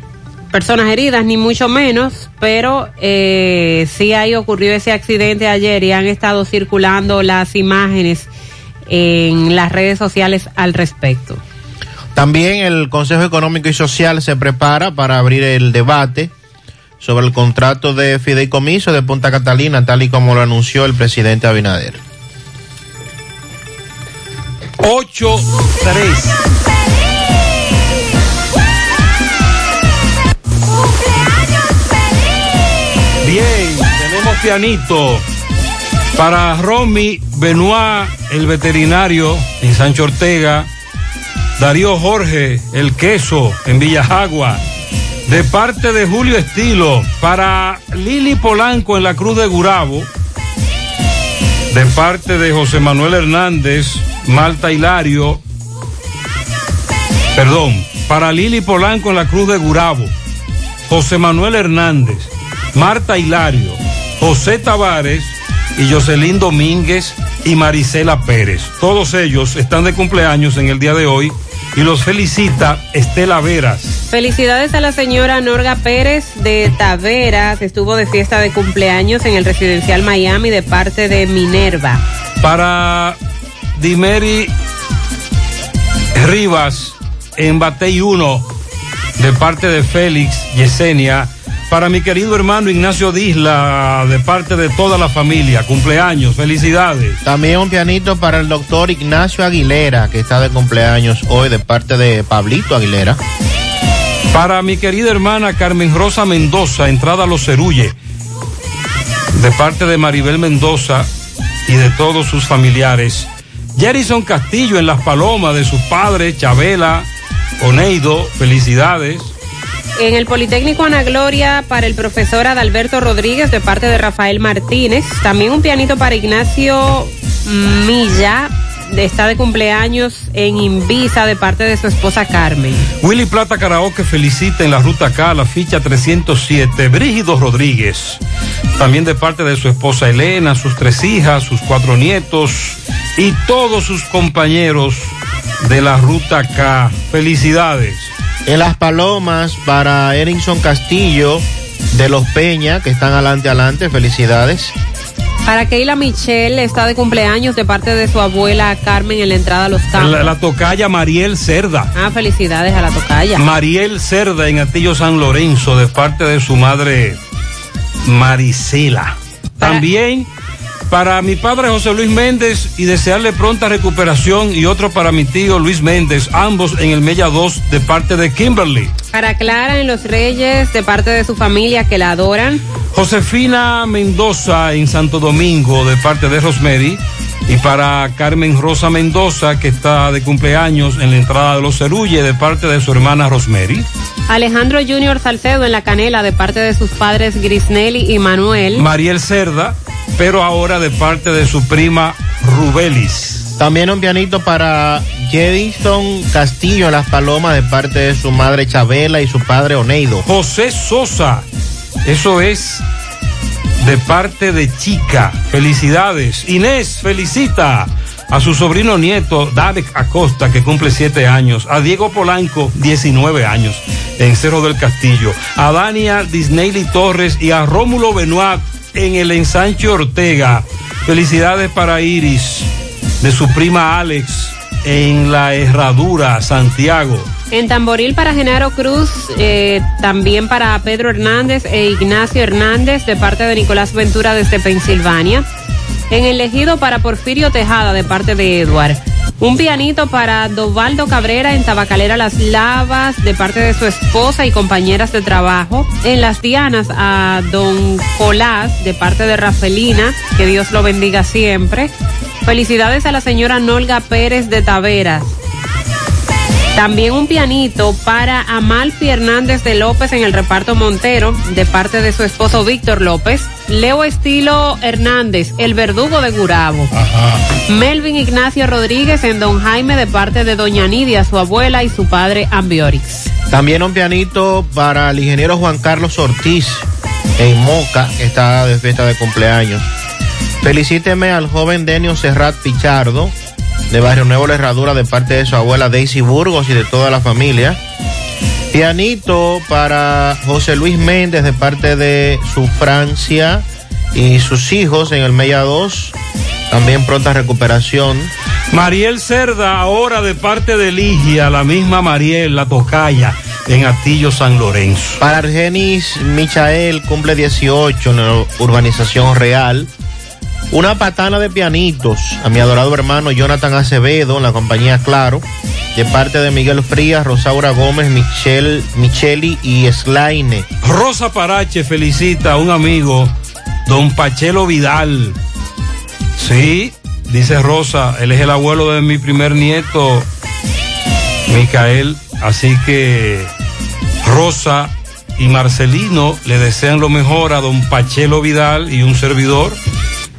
personas heridas, ni mucho menos, pero eh, sí ahí ocurrió ese accidente ayer y han estado circulando las imágenes en las redes sociales al respecto. También el Consejo Económico y Social se prepara para abrir el debate sobre el contrato de fideicomiso de Punta Catalina, tal y como lo anunció el presidente Abinader. 8-3. Pianito para Romy Benoit, el veterinario en Sancho Ortega, Darío Jorge, el queso en Villajagua, de parte de Julio Estilo, para Lili Polanco en la Cruz de Gurabo, de parte de José Manuel Hernández, Malta Hilario, perdón, para Lili Polanco en la Cruz de Gurabo, José Manuel Hernández, Marta Hilario, José Tavares y Jocelyn Domínguez y Marisela Pérez. Todos ellos están de cumpleaños en el día de hoy y los felicita Estela Veras. Felicidades a la señora Norga Pérez de Taveras. Estuvo de fiesta de cumpleaños en el residencial Miami de parte de Minerva. Para Dimeri Rivas en Batey 1 de parte de Félix Yesenia. Para mi querido hermano Ignacio Disla de parte de toda la familia. Cumpleaños, felicidades. También un pianito para el doctor Ignacio Aguilera, que está de cumpleaños hoy de parte de Pablito Aguilera. Para mi querida hermana Carmen Rosa Mendoza, entrada a los Cerulle, de parte de Maribel Mendoza y de todos sus familiares. Jerison Castillo en Las Palomas, de sus padres, Chabela, Oneido, felicidades. En el Politécnico Ana Gloria para el profesor Adalberto Rodríguez de parte de Rafael Martínez. También un pianito para Ignacio Milla. Está de cumpleaños en Invisa de parte de su esposa Carmen. Willy Plata Karaoke felicita en la ruta K la ficha 307 Brígido Rodríguez. También de parte de su esposa Elena, sus tres hijas, sus cuatro nietos y todos sus compañeros de la ruta K. Felicidades. En Las Palomas para Erinson Castillo de Los Peña, que están adelante, adelante. Felicidades. Para Keila Michelle está de cumpleaños de parte de su abuela Carmen en la entrada a los campos. La, la tocaya Mariel Cerda. Ah, felicidades a la tocaya. Mariel Cerda en Atillo San Lorenzo de parte de su madre Marisela. También para mi padre José Luis Méndez y desearle pronta recuperación y otro para mi tío Luis Méndez, ambos en el Mella 2 de parte de Kimberly. Para Clara en Los Reyes de parte de su familia que la adoran. Josefina Mendoza en Santo Domingo de parte de Rosemary. Y para Carmen Rosa Mendoza, que está de cumpleaños en la entrada de los Cerulle, de parte de su hermana Rosemary. Alejandro Junior Salcedo en La Canela, de parte de sus padres Grisnelli y Manuel. Mariel Cerda, pero ahora de parte de su prima Rubelis. También un pianito para Jedison Castillo en Las Palomas, de parte de su madre Chabela y su padre Oneido. José Sosa, eso es de parte de Chica. Felicidades. Inés felicita a su sobrino nieto, David Acosta, que cumple siete años. A Diego Polanco, 19 años, en Cerro del Castillo. A Dania Disneyli Torres y a Rómulo Benoit en el ensanche Ortega. Felicidades para Iris, de su prima Alex, en la Herradura, Santiago. En Tamboril para Genaro Cruz, eh, también para Pedro Hernández e Ignacio Hernández de parte de Nicolás Ventura desde Pensilvania. En el Ejido para Porfirio Tejada de parte de Edward. Un pianito para Dovaldo Cabrera en Tabacalera Las Lavas de parte de su esposa y compañeras de trabajo. En Las Dianas a Don Colás de parte de Rafelina, que Dios lo bendiga siempre. Felicidades a la señora Nolga Pérez de Taveras. También un pianito para Amalfi Hernández de López en el reparto Montero, de parte de su esposo Víctor López. Leo Estilo Hernández, el verdugo de Gurabo. Melvin Ignacio Rodríguez en Don Jaime, de parte de Doña Nidia, su abuela y su padre Ambiorix. También un pianito para el ingeniero Juan Carlos Ortiz en Moca, que está de fiesta de cumpleaños. Felicíteme al joven Denio Serrat Pichardo, de Barrio Nuevo La Herradura, de parte de su abuela Daisy Burgos y de toda la familia. Pianito para José Luis Méndez de parte de su Francia y sus hijos en el Mella 2. También pronta recuperación. Mariel Cerda, ahora de parte de Ligia, la misma Mariel, la tocaya, en Atillo San Lorenzo. Para Argenis Michael, cumple 18 en la urbanización real. Una patana de pianitos a mi adorado hermano Jonathan Acevedo en la compañía Claro, de parte de Miguel Frías, Rosaura Gómez, Michelle, Micheli y Slaine. Rosa Parache felicita a un amigo, don Pachelo Vidal. Sí, dice Rosa, él es el abuelo de mi primer nieto, Micael. Así que Rosa y Marcelino le desean lo mejor a don Pachelo Vidal y un servidor.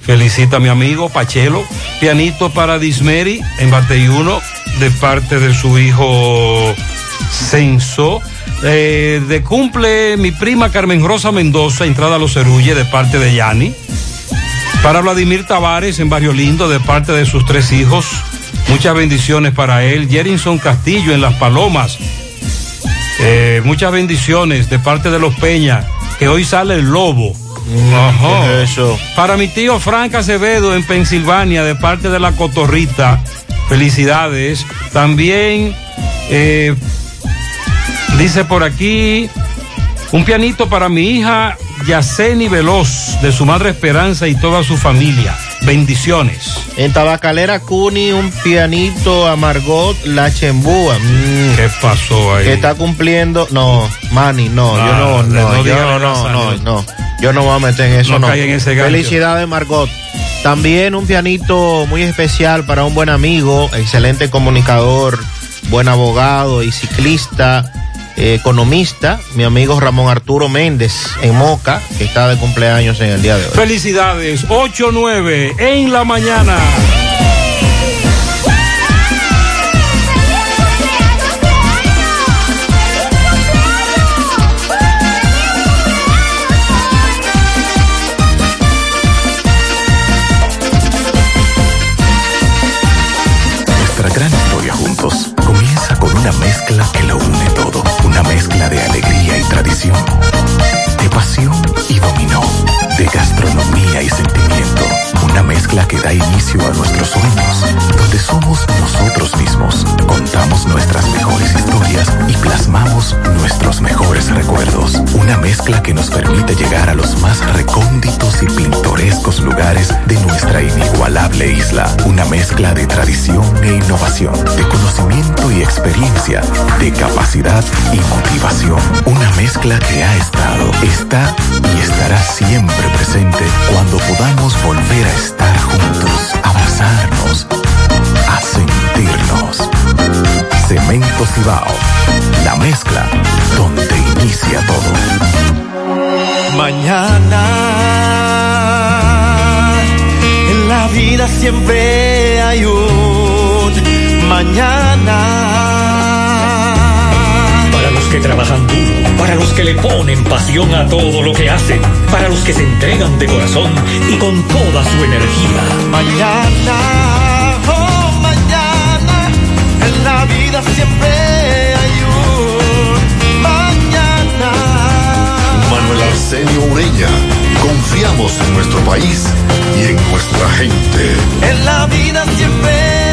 Felicita a mi amigo Pachelo. Pianito para Dismeri en Bateyuno de parte de su hijo Censo. Eh, de cumple mi prima Carmen Rosa Mendoza, entrada a los Cerulle de parte de Yani. Para Vladimir Tavares en Barrio Lindo de parte de sus tres hijos. Muchas bendiciones para él. Jerinson Castillo en Las Palomas. Eh, muchas bendiciones de parte de los Peña, que hoy sale el lobo. Ajá. Eso. Para mi tío Frank Acevedo en Pensilvania, de parte de la Cotorrita. Felicidades. También eh, dice por aquí un pianito para mi hija Yaceni Veloz, de su madre Esperanza y toda su familia. Bendiciones. En Tabacalera Cuni, un pianito a Margot La Chembúa. Mm, ¿Qué pasó ahí? que está cumpliendo. No, Manny, no, Ah, yo no, no no, yo no, no, no, no. Yo no voy a meter en eso, No no. en ese. Felicidades, Margot. También un pianito muy especial para un buen amigo, excelente comunicador, buen abogado y ciclista, economista, mi amigo Ramón Arturo Méndez en Moca, que está de cumpleaños en el día de hoy. Felicidades. 8-9 en la mañana. Permite llegar a los más recónditos y pintorescos lugares de nuestra inigualable isla. Una mezcla de tradición e innovación, de conocimiento y experiencia, de capacidad y motivación. Una mezcla que ha estado, está y estará siempre presente cuando podamos volver a estar juntos, abrazarnos, a sentirnos. Cemento Cibao, la mezcla donde inicia todo. Mañana en la vida siempre hay un mañana. Para los que trabajan duro, para los que le ponen pasión a todo lo que hacen, para los que se entregan de corazón y con toda su energía. Mañana, oh mañana, en la vida siempre Manuel Arsenio Ureña. Confiamos en nuestro país y en nuestra gente. En la vida siempre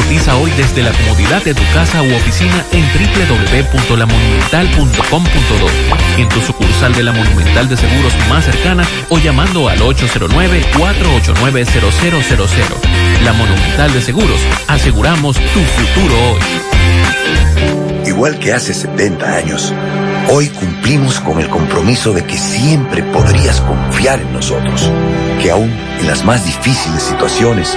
Cotiza hoy desde la comodidad de tu casa u oficina en www.lamonumental.com.do, en tu sucursal de la Monumental de Seguros más cercana o llamando al 809-489-0000. La Monumental de Seguros, aseguramos tu futuro hoy. Igual que hace 70 años, hoy cumplimos con el compromiso de que siempre podrías confiar en nosotros, que aún en las más difíciles situaciones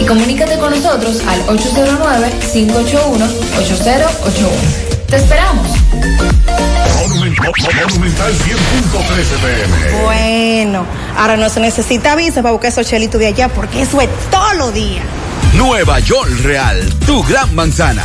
y comunícate con nosotros al 809-581-8081. ¡Te esperamos! Monumental 100.13 pm. Bueno, ahora no se necesita visa para buscar esos chelitos de allá porque eso es todo lo día. Nueva York Real, tu gran manzana.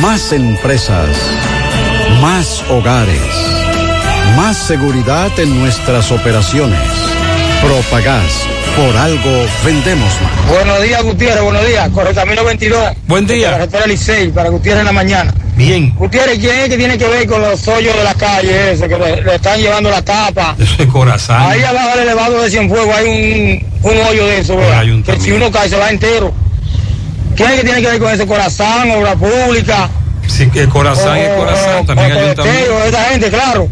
Más empresas. Más hogares. Más seguridad en nuestras operaciones. Propagás. Por algo vendemos más. Buenos días, Gutiérrez, buenos días. Correcamino 22. Buen día. Carretera Licey, para Gutiérrez en la mañana. Bien. Gutiérrez, ¿quién es que tiene que ver con los hoyos de la calle ese, que le, le están llevando la tapa? Eso es corazón. Ahí abajo del elevado de Cienfuegos hay un, un hoyo de eso, ¿verdad? Que si uno cae se va entero. ¿Quién es que tiene que ver con ese corazón, obra pública? Sí, que corazón es corazón, también coleteo, esa gente, claro.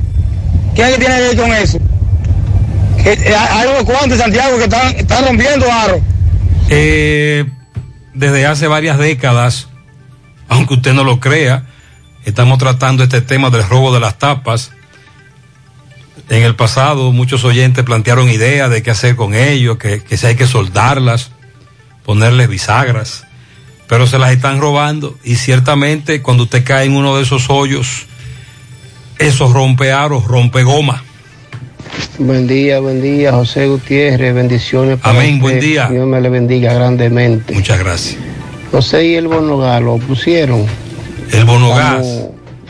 ¿Quién es que tiene que ver con eso? Eh, hay unos cuantos de Santiago que están, están rompiendo aro. Eh, desde hace varias décadas, <laughs> aunque usted no lo crea, estamos tratando este tema del robo de las tapas. En el pasado muchos oyentes plantearon ideas de qué hacer con ellos, que, que si hay que soldarlas, ponerles bisagras, pero se las están robando y ciertamente cuando usted cae en uno de esos hoyos, eso rompe aros, rompe goma. Buen día, buen día, José Gutiérrez, bendiciones para Amén, usted. buen día. Dios me le bendiga grandemente. Muchas gracias. José y el Bonogal lo pusieron. El bonogas.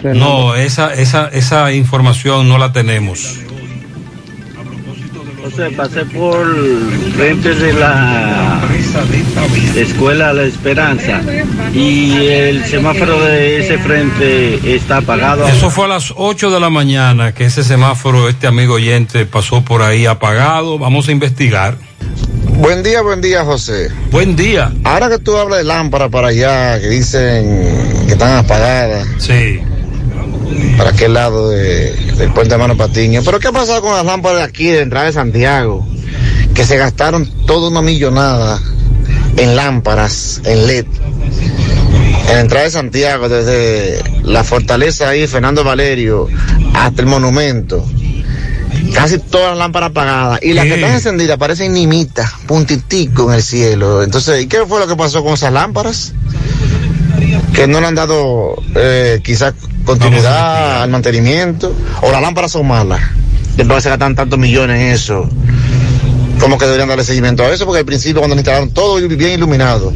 No, esa, esa, esa información no la tenemos. Pasé por frente de la escuela La Esperanza y el semáforo de ese frente está apagado. Eso fue a las 8 de la mañana que ese semáforo, este amigo oyente, pasó por ahí apagado. Vamos a investigar. Buen día, buen día, José. Buen día. Ahora que tú hablas de lámparas para allá, que dicen que están apagadas. Sí. Para aquel lado de- del puente de Mano Patiño. Pero ¿qué ha pasado con las lámparas de aquí, de entrada de Santiago? Que se gastaron toda una millonada en lámparas, en LED. En la entrada de Santiago, desde la fortaleza ahí, Fernando Valerio, hasta el monumento. Casi todas las lámparas apagadas. Y las que están encendidas parecen nimitas, puntitico en el cielo. Entonces, ¿y qué fue lo que pasó con esas lámparas? Que no le han dado eh, quizás continuidad al mantenimiento. O las lámparas son malas. Después que se gastan tantos millones en eso. ¿Cómo que deberían darle seguimiento a eso? Porque al principio cuando instalaron todo bien iluminado.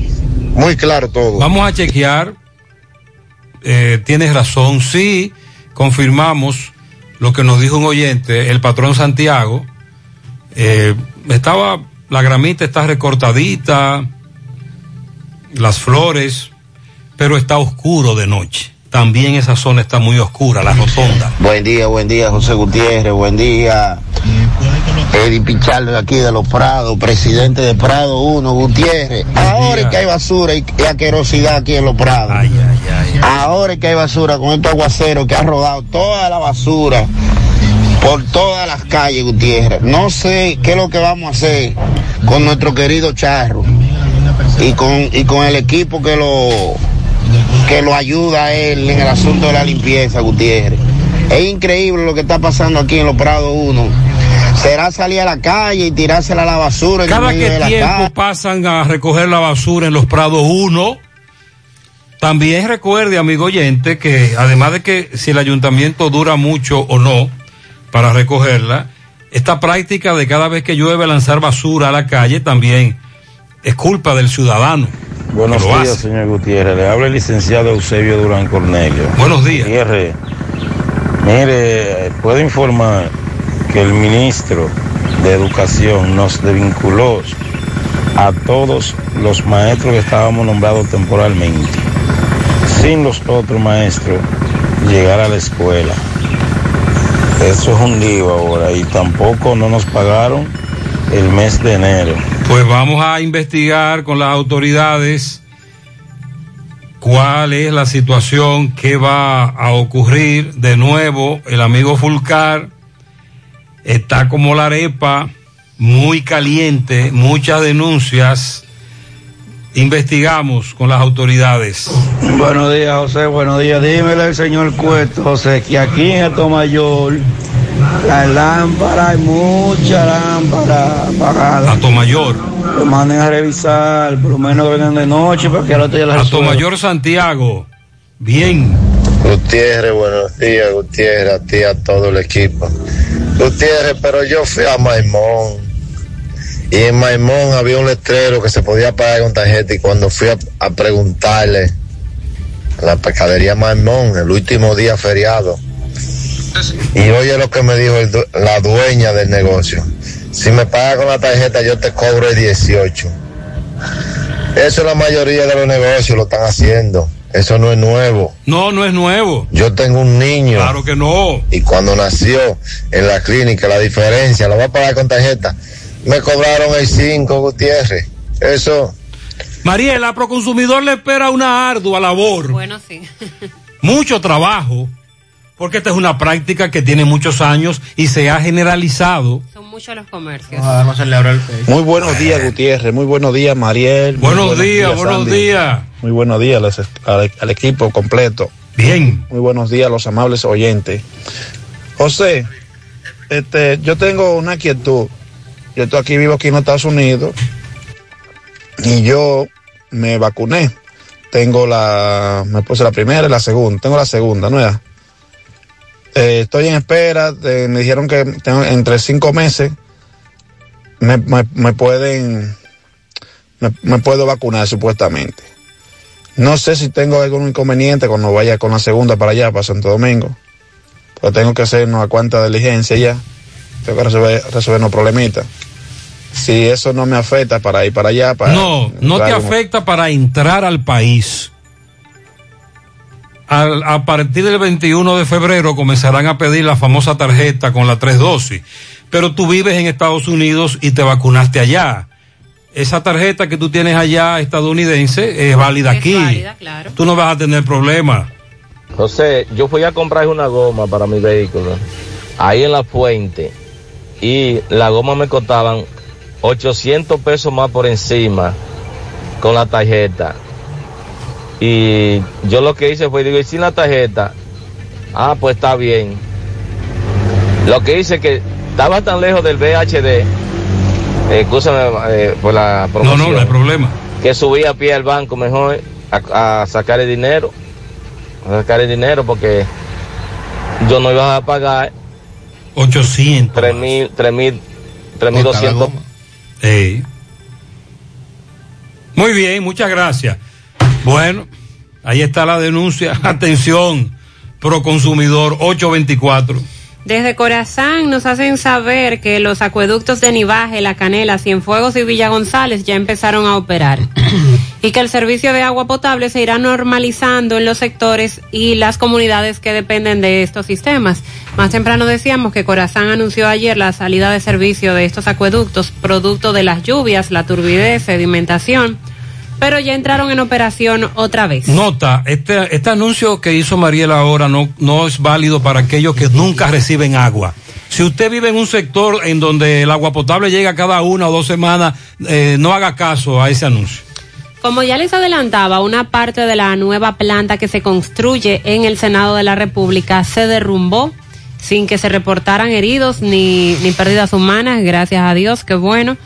Muy claro todo. Vamos a chequear. Eh, tienes razón, sí, confirmamos lo que nos dijo un oyente, el patrón Santiago. Eh, estaba, la gramita está recortadita, las flores, pero está oscuro de noche. También esa zona está muy oscura, la rotonda. Buen día, buen día, José Gutiérrez, buen día. Eddie Pichardo de aquí de Los Prados, presidente de Prado 1, Gutiérrez. Ahora es que hay basura y, asquerosidad aquí en Los Prados. Ahora es que hay basura con estos aguaceros que ha rodado toda la basura por todas las calles, Gutiérrez. No sé qué es lo que vamos a hacer con nuestro querido Charro y con, y con el equipo que lo, que lo ayuda a él en el asunto de la limpieza, Gutiérrez. Es increíble lo que está pasando aquí en Los Prados 1. Será salir a la calle y tirársela a la basura. en el Cada medio que de la tiempo calle. pasan a recoger la basura en los Prados 1. También recuerde, amigo oyente, que además de que si el ayuntamiento dura mucho o no para recogerla, esta práctica de cada vez que llueve lanzar basura a la calle también es culpa del ciudadano. Buenos días, hace. señor Gutiérrez. Le habla el licenciado Eusebio Durán Cornelio. Buenos días. Gutiérrez, mire, puedo informar que el ministro de Educación nos desvinculó a todos los maestros que estábamos nombrados temporalmente, sin los otros maestros llegar a la escuela. Eso es un lío ahora y tampoco no nos pagaron el mes de enero. Pues vamos a investigar con las autoridades cuál es la situación que va a ocurrir. De nuevo, el amigo Fulcar está como la arepa, muy caliente, muchas denuncias. Investigamos con las autoridades. Buenos días, José. Buenos días. Dímele al señor Cueto, José, que aquí en Esto Mayor, la lámpara, hay mucha lámpara apagada. Ato Mayor. Lo manden a revisar, por lo menos vengan de noche para que al otro día las Ato Mayor Santiago. Bien. Gutiérrez, buenos días, Gutiérrez, a ti, a todo el equipo. Gutiérrez, pero yo fui a Maimón. Y en Maimón había un letrero que se podía pagar con tarjeta. Y cuando fui a, a preguntarle a la pescadería Maimón, el último día feriado, y oye lo que me dijo el la dueña del negocio. Si me pagas con la tarjeta, yo te cobro el 18. Eso la mayoría de los negocios lo están haciendo. Eso no es nuevo. No, no es nuevo. Yo tengo un niño. Claro que no. Y cuando nació en la clínica, la diferencia, lo voy a pagar con tarjeta. Me cobraron el 5, Gutiérrez. Eso. Mariela, Proconsumidor le espera una ardua labor. Bueno, sí. mucho trabajo, porque esta es una práctica que tiene muchos años y se ha generalizado. Son muchos los comercios. Muy buenos días, Gutiérrez. Muy buenos días, Mariel. Buenos días, buenos días. Muy buenos días al, al equipo completo. Bien. Muy buenos días a los amables oyentes. José, este, yo tengo una quietud. Yo estoy aquí, vivo aquí en los Estados Unidos y yo me vacuné. Tengo la, me puse la primera y la segunda. Tengo la segunda, ¿no es? Eh, estoy en espera. de- me dijeron que tengo, entre cinco meses me, me- me pueden, me, me puedo vacunar supuestamente. No sé si tengo algún inconveniente cuando vaya con la segunda para allá, para Santo Domingo. Pero tengo que hacer una cuanta diligencia ya. Tengo que resolver, resolver unos problemitas. Si eso no me afecta para ir para allá, para... No, no te afecta para entrar al país. Al- a partir del 21 de febrero comenzarán a pedir la famosa tarjeta con las tres dosis. Pero tú vives en Estados Unidos y te vacunaste allá. Esa tarjeta que tú tienes allá estadounidense es válida aquí. Tú no vas a tener problema. José, yo fui a comprar una goma para mi vehículo, ahí en la fuente, y la goma me costaban 800 pesos más por encima con la tarjeta. Y yo lo que hice fue, digo, ¿y sin la tarjeta? Ah, pues está bien. Lo que hice que estaba tan lejos del VHD, eh, escúchame eh, por la No, promoción. no, no hay problema. que subí a pie al banco mejor a, a sacar el dinero. A sacar el dinero porque yo no iba a pagar 800. 3 mil, 3 mil, 3 mil 200. Sí. Muy bien, muchas gracias. Bueno, ahí está la denuncia. <laughs> Atención, Proconsumidor 824. Desde Corazán nos hacen saber que los acueductos de Nivaje, La Canela, Cienfuegos y Villa González ya empezaron a operar <clears throat> y que el servicio de agua potable se irá normalizando en los sectores y las comunidades que dependen de estos sistemas. Más temprano decíamos que Corazán anunció ayer la salida de servicio de estos acueductos producto de las lluvias, la turbidez, sedimentación, pero ya entraron en operación otra vez. Nota, este, este anuncio que hizo Mariela ahora no, no es válido para aquellos que nunca reciben agua. Si usted vive en un sector en donde el agua potable llega cada una o dos semanas, eh, no haga caso a ese anuncio. Como ya les adelantaba, una parte de la nueva planta que se construye en el Senado de la República se derrumbó sin que se reportaran heridos ni, ni pérdidas humanas, gracias a Dios, qué bueno.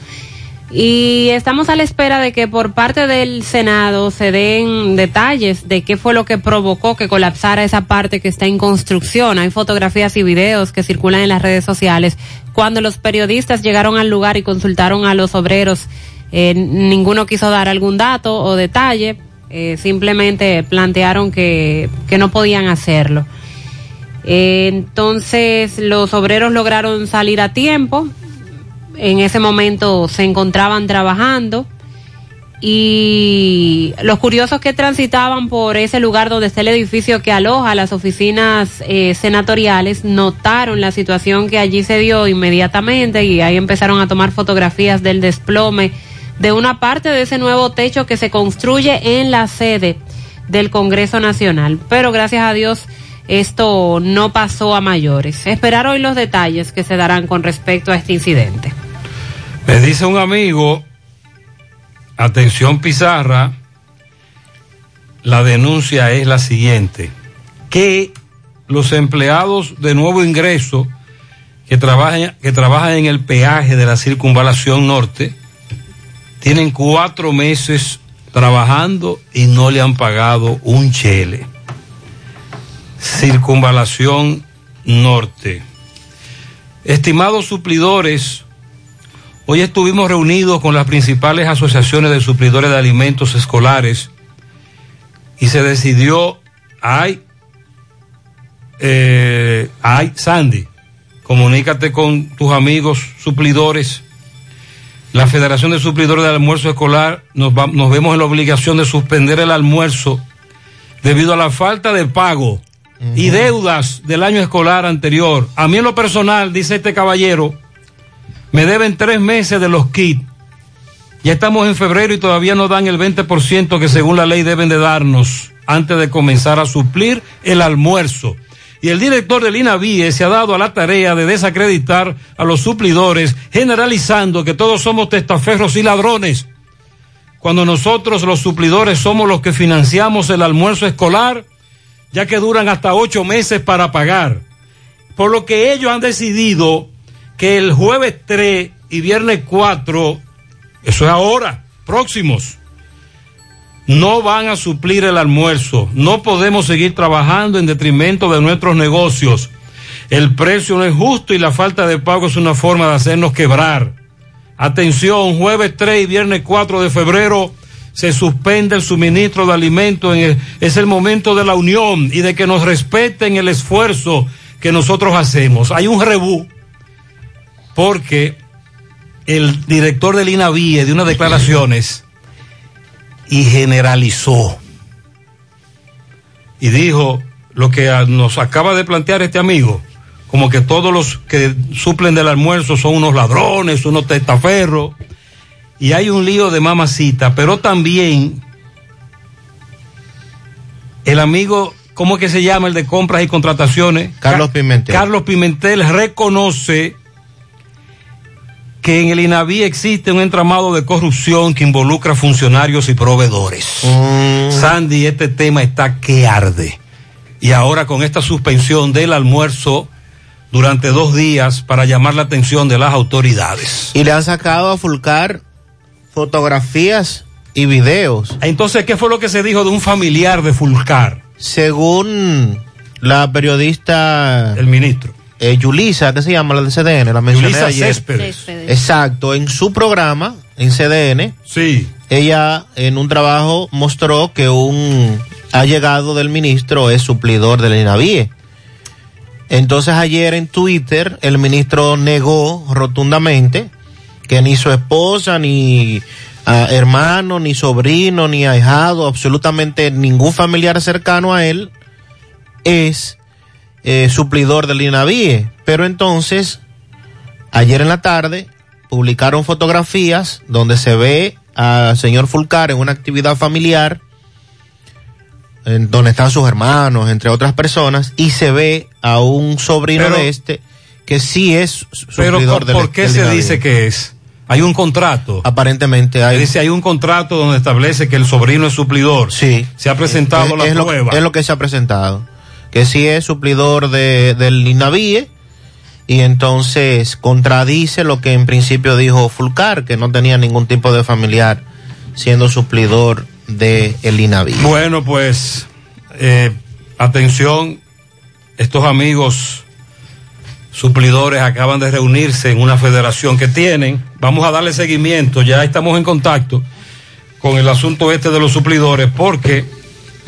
Y estamos a la espera de que por parte del Senado se den detalles de qué fue lo que provocó que colapsara esa parte que está en construcción. Hay fotografías y videos que circulan en las redes sociales. Cuando los periodistas llegaron al lugar y consultaron a los obreros, eh, ninguno quiso dar algún dato o detalle. eh, simplemente plantearon que, que no podían hacerlo. Eh, entonces los obreros lograron salir a tiempo. En ese momento se encontraban trabajando y los curiosos que transitaban por ese lugar donde está el edificio que aloja las oficinas eh, senatoriales notaron la situación que allí se dio inmediatamente y ahí empezaron a tomar fotografías del desplome de una parte de ese nuevo techo que se construye en la sede del Congreso Nacional. Pero gracias a Dios esto no pasó a mayores. Esperar hoy los detalles que se darán con respecto a este incidente. Me dice un amigo, atención Pizarra, la denuncia es la siguiente, que los empleados de nuevo ingreso que trabajan, que trabajan en el peaje de la circunvalación norte tienen cuatro meses trabajando y no le han pagado un chele. Circunvalación norte. Estimados suplidores, Hoy estuvimos reunidos con las principales asociaciones de suplidores de alimentos escolares y se decidió, ay, eh, ay, Sandy, comunícate con tus amigos suplidores. La Federación de Suplidores del Almuerzo Escolar nos, va- nos vemos en la obligación de suspender el almuerzo debido a la falta de pago y deudas del año escolar anterior. A mí en lo personal, dice este caballero, me deben tres meses de los kits. Ya estamos en febrero y todavía no dan el 20% que según la ley deben de darnos antes de comenzar a suplir el almuerzo. Y el director del INAVIE se ha dado a la tarea de desacreditar a los suplidores, generalizando que todos somos testaferros y ladrones. Cuando nosotros los suplidores somos los que financiamos el almuerzo escolar, ya que duran hasta ocho meses para pagar. Por lo que ellos han decidido que el jueves 3 y viernes 4, eso es ahora, próximos, no van a suplir el almuerzo. No podemos seguir trabajando en detrimento de nuestros negocios. El precio no es justo y la falta de pago es una forma de hacernos quebrar. Atención, jueves 3 y viernes 4 de febrero se suspende el suministro de alimentos. Es el momento de la unión y de que nos respeten el esfuerzo que nosotros hacemos. Hay un rebú porque el director del INAVIE de unas declaraciones y generalizó y dijo lo que nos acaba de plantear este amigo, como que todos los que suplen del almuerzo son unos ladrones, unos testaferros, y hay un lío de mamacita, pero también el amigo, ¿cómo es que se llama el de compras y contrataciones? Carlos Pimentel. Carlos Pimentel reconoce que en el INAVI existe un entramado de corrupción que involucra funcionarios y proveedores. Sandy, este tema está que arde. Y ahora con esta suspensión del almuerzo durante dos días para llamar la atención de las autoridades. Y le han sacado a Fulcar fotografías y videos. Entonces, ¿qué fue lo que se dijo de un familiar de Fulcar? Según la periodista... El ministro. Eh, Yulisa, ¿qué se llama? La de CDN, la mencioné Yulisa ayer. Céspedes. Exacto, en su programa, en CDN, sí. ella en un trabajo mostró que un allegado del ministro es suplidor del INAVIE. Entonces ayer en Twitter el ministro negó rotundamente que ni su esposa, ni hermano, ni sobrino, ni ahijado, absolutamente ningún familiar cercano a él es eh, suplidor del INAVIE. Pero entonces, ayer en la tarde, publicaron fotografías donde se ve al señor Fulcar en una actividad familiar, en donde están sus hermanos, entre otras personas, y se ve a un sobrino Pero- de este que sí es Pero suplidor ¿por, del por qué del se INAVIE. dice que es? Hay un contrato. Aparentemente hay. Dice, hay un contrato donde establece que el sobrino es suplidor. Sí. Se ha presentado es, la es lo, prueba. es lo que se ha presentado. Que sí es suplidor de, del INAVIE y entonces contradice lo que en principio dijo Fulcar, que no tenía ningún tipo de familiar siendo suplidor de el. Bueno, pues, eh, atención, estos amigos suplidores acaban de reunirse en una federación que tienen. Vamos a darle seguimiento, ya estamos en contacto con el asunto este de los suplidores, porque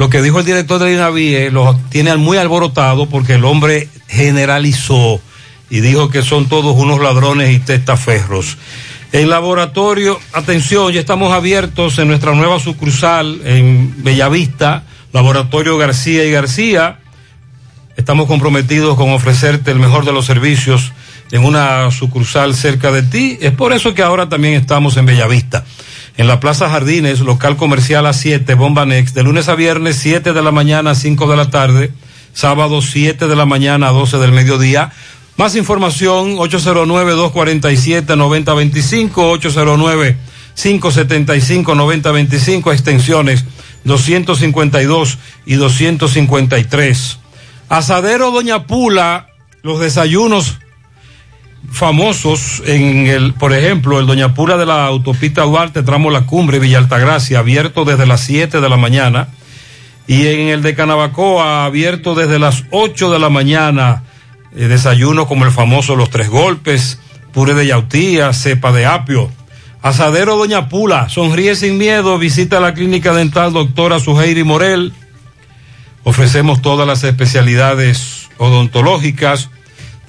lo que dijo el director del INAVIE lo tiene muy alborotado porque el hombre generalizó y dijo que son todos unos ladrones y testaferros. En laboratorio, atención, ya estamos abiertos en nuestra nueva sucursal en Bellavista, Laboratorio García y García. Estamos comprometidos con ofrecerte el mejor de los servicios en una sucursal cerca de ti. Es por eso que ahora también estamos en Bellavista. En la Plaza Jardines, local comercial a 7, Bomba Next, de lunes a viernes, 7 de la mañana a 5 de la tarde, sábado 7 de la mañana a 12 del mediodía. Más información, 809-247-9025, 809-575-9025, extensiones 252 y 253. Asadero Doña Pula, los desayunos famosos en el, por ejemplo, el Doña Pula de la autopista Duarte, tramo La Cumbre, Villa Altagracia, abierto desde las 7 de la mañana. Y en el de Canabacoa, abierto desde las 8 de la mañana, eh, desayuno como el famoso Los Tres Golpes, puré de yautía, cepa de apio. Asadero Doña Pula, sonríe sin miedo, visita la clínica dental doctora Suheiri Morel. Ofrecemos todas las especialidades odontológicas.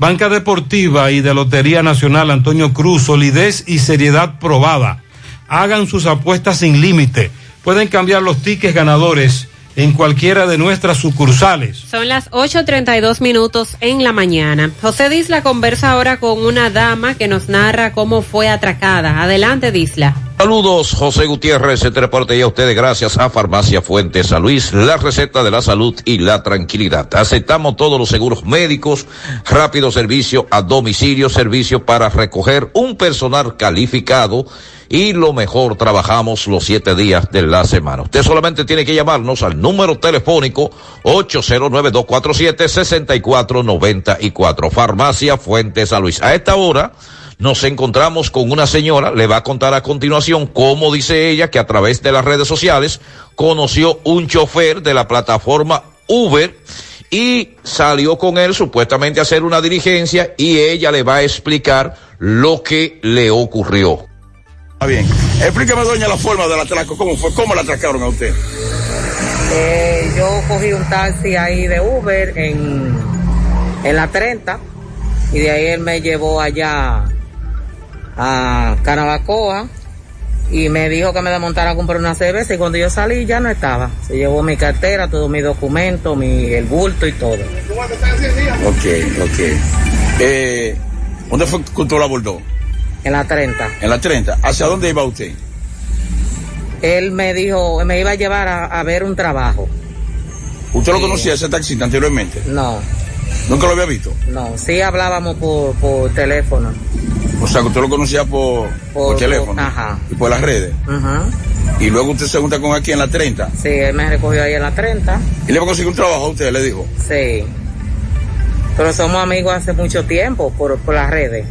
Banca Deportiva y de Lotería Nacional Antonio Cruz, solidez y seriedad probada. Hagan sus apuestas sin límite. Pueden cambiar los tickets ganadores en cualquiera de nuestras sucursales. Son las 8.32 minutos en la mañana. José Disla conversa ahora con una dama que nos narra cómo fue atracada. Adelante, Disla. Saludos, José Gutiérrez, este reporte y a ustedes gracias a Farmacia Fuentes San Luis, la receta de la salud y la tranquilidad. Aceptamos todos los seguros médicos, rápido servicio a domicilio, servicio para recoger un personal calificado y lo mejor, trabajamos los siete días de la semana. Usted solamente tiene que llamarnos al número telefónico 809-247-6494. Farmacia Fuentes San Luis. A esta hora nos encontramos con una señora, le va a contar a continuación cómo dice ella que a través de las redes sociales conoció un chofer de la plataforma Uber y salió con él supuestamente a hacer una diligencia y ella le va a explicar lo que le ocurrió. Está bien. Explíqueme, doña, la forma del atraco. ¿Cómo fue? ¿Cómo la atracaron a usted? Eh, yo cogí un taxi ahí de Uber en, en la 30 y de ahí él me llevó allá a Canabacoa y me dijo que me desmontara a comprar una cerveza y cuando yo salí ya no estaba. Se llevó mi cartera, todos mis documentos, mi, el bulto y todo. Ok, ok. Eh, ¿Dónde fue que usted la abordó? En la 30. En la 30. ¿Hacia dónde iba usted? Él me dijo, me iba a llevar a, a ver un trabajo. ¿Usted lo Sí. conocía ese taxista anteriormente? No, ¿Nunca lo había visto? no, sí hablábamos por, por teléfono. O sea, que usted lo conocía por, por, Por- teléfono ajá. y por las redes. Ajá. Y luego usted se junta con aquí en la 30. Sí, él me recogió ahí en la 30. Y le va a conseguir un trabajo a usted, le dijo. Sí. Pero somos amigos hace mucho tiempo por, por las redes.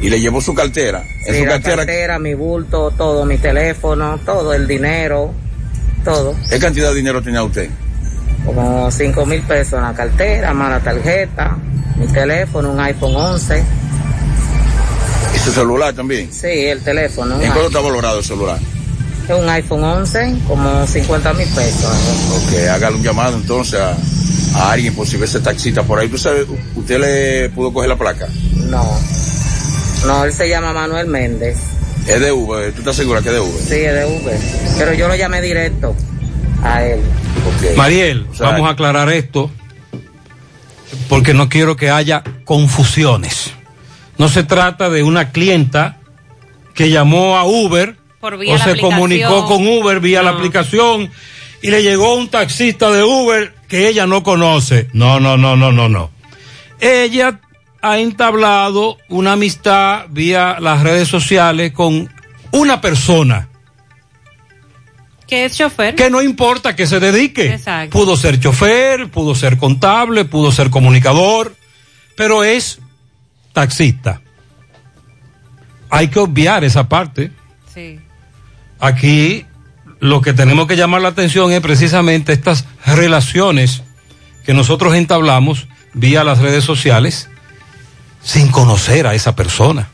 Y le llevó su cartera. En Sí, su la cartera, cartera, mi bulto, todo, mi teléfono, todo, el dinero, todo. ¿qué cantidad de dinero tenía usted? Como cinco mil pesos en la cartera, más la tarjeta, mi teléfono, un iPhone 11. ¿Y su celular también? Sí, el teléfono. ¿En cuánto está valorado el celular? Es un iPhone 11, como 50 mil pesos. Ok, hágale un llamado entonces a, a alguien por si ve ese taxista por ahí. ¿Tú sabes, usted le pudo coger la placa? No. No, él se llama Manuel Méndez. Es de Uber, ¿tú estás segura que es de Uber? Sí, es de Uber. Pero yo lo llamé directo a él. Mariel, vamos a aclarar esto porque no quiero que haya confusiones. No se trata de una clienta que llamó a Uber Por vía o la se aplicación. comunicó con Uber vía la aplicación y le llegó un taxista de Uber que ella no conoce. No, no, no, no, no, no. Ella ha entablado una amistad vía las redes sociales con una persona Que es chofer. que no importa que se dedique. Exacto. Pudo ser chofer, pudo ser contable, pudo ser comunicador, pero es taxista. Hay que obviar esa parte. Sí. Aquí lo que tenemos que llamar la atención es precisamente estas relaciones que nosotros entablamos vía las redes sociales sin conocer a esa persona.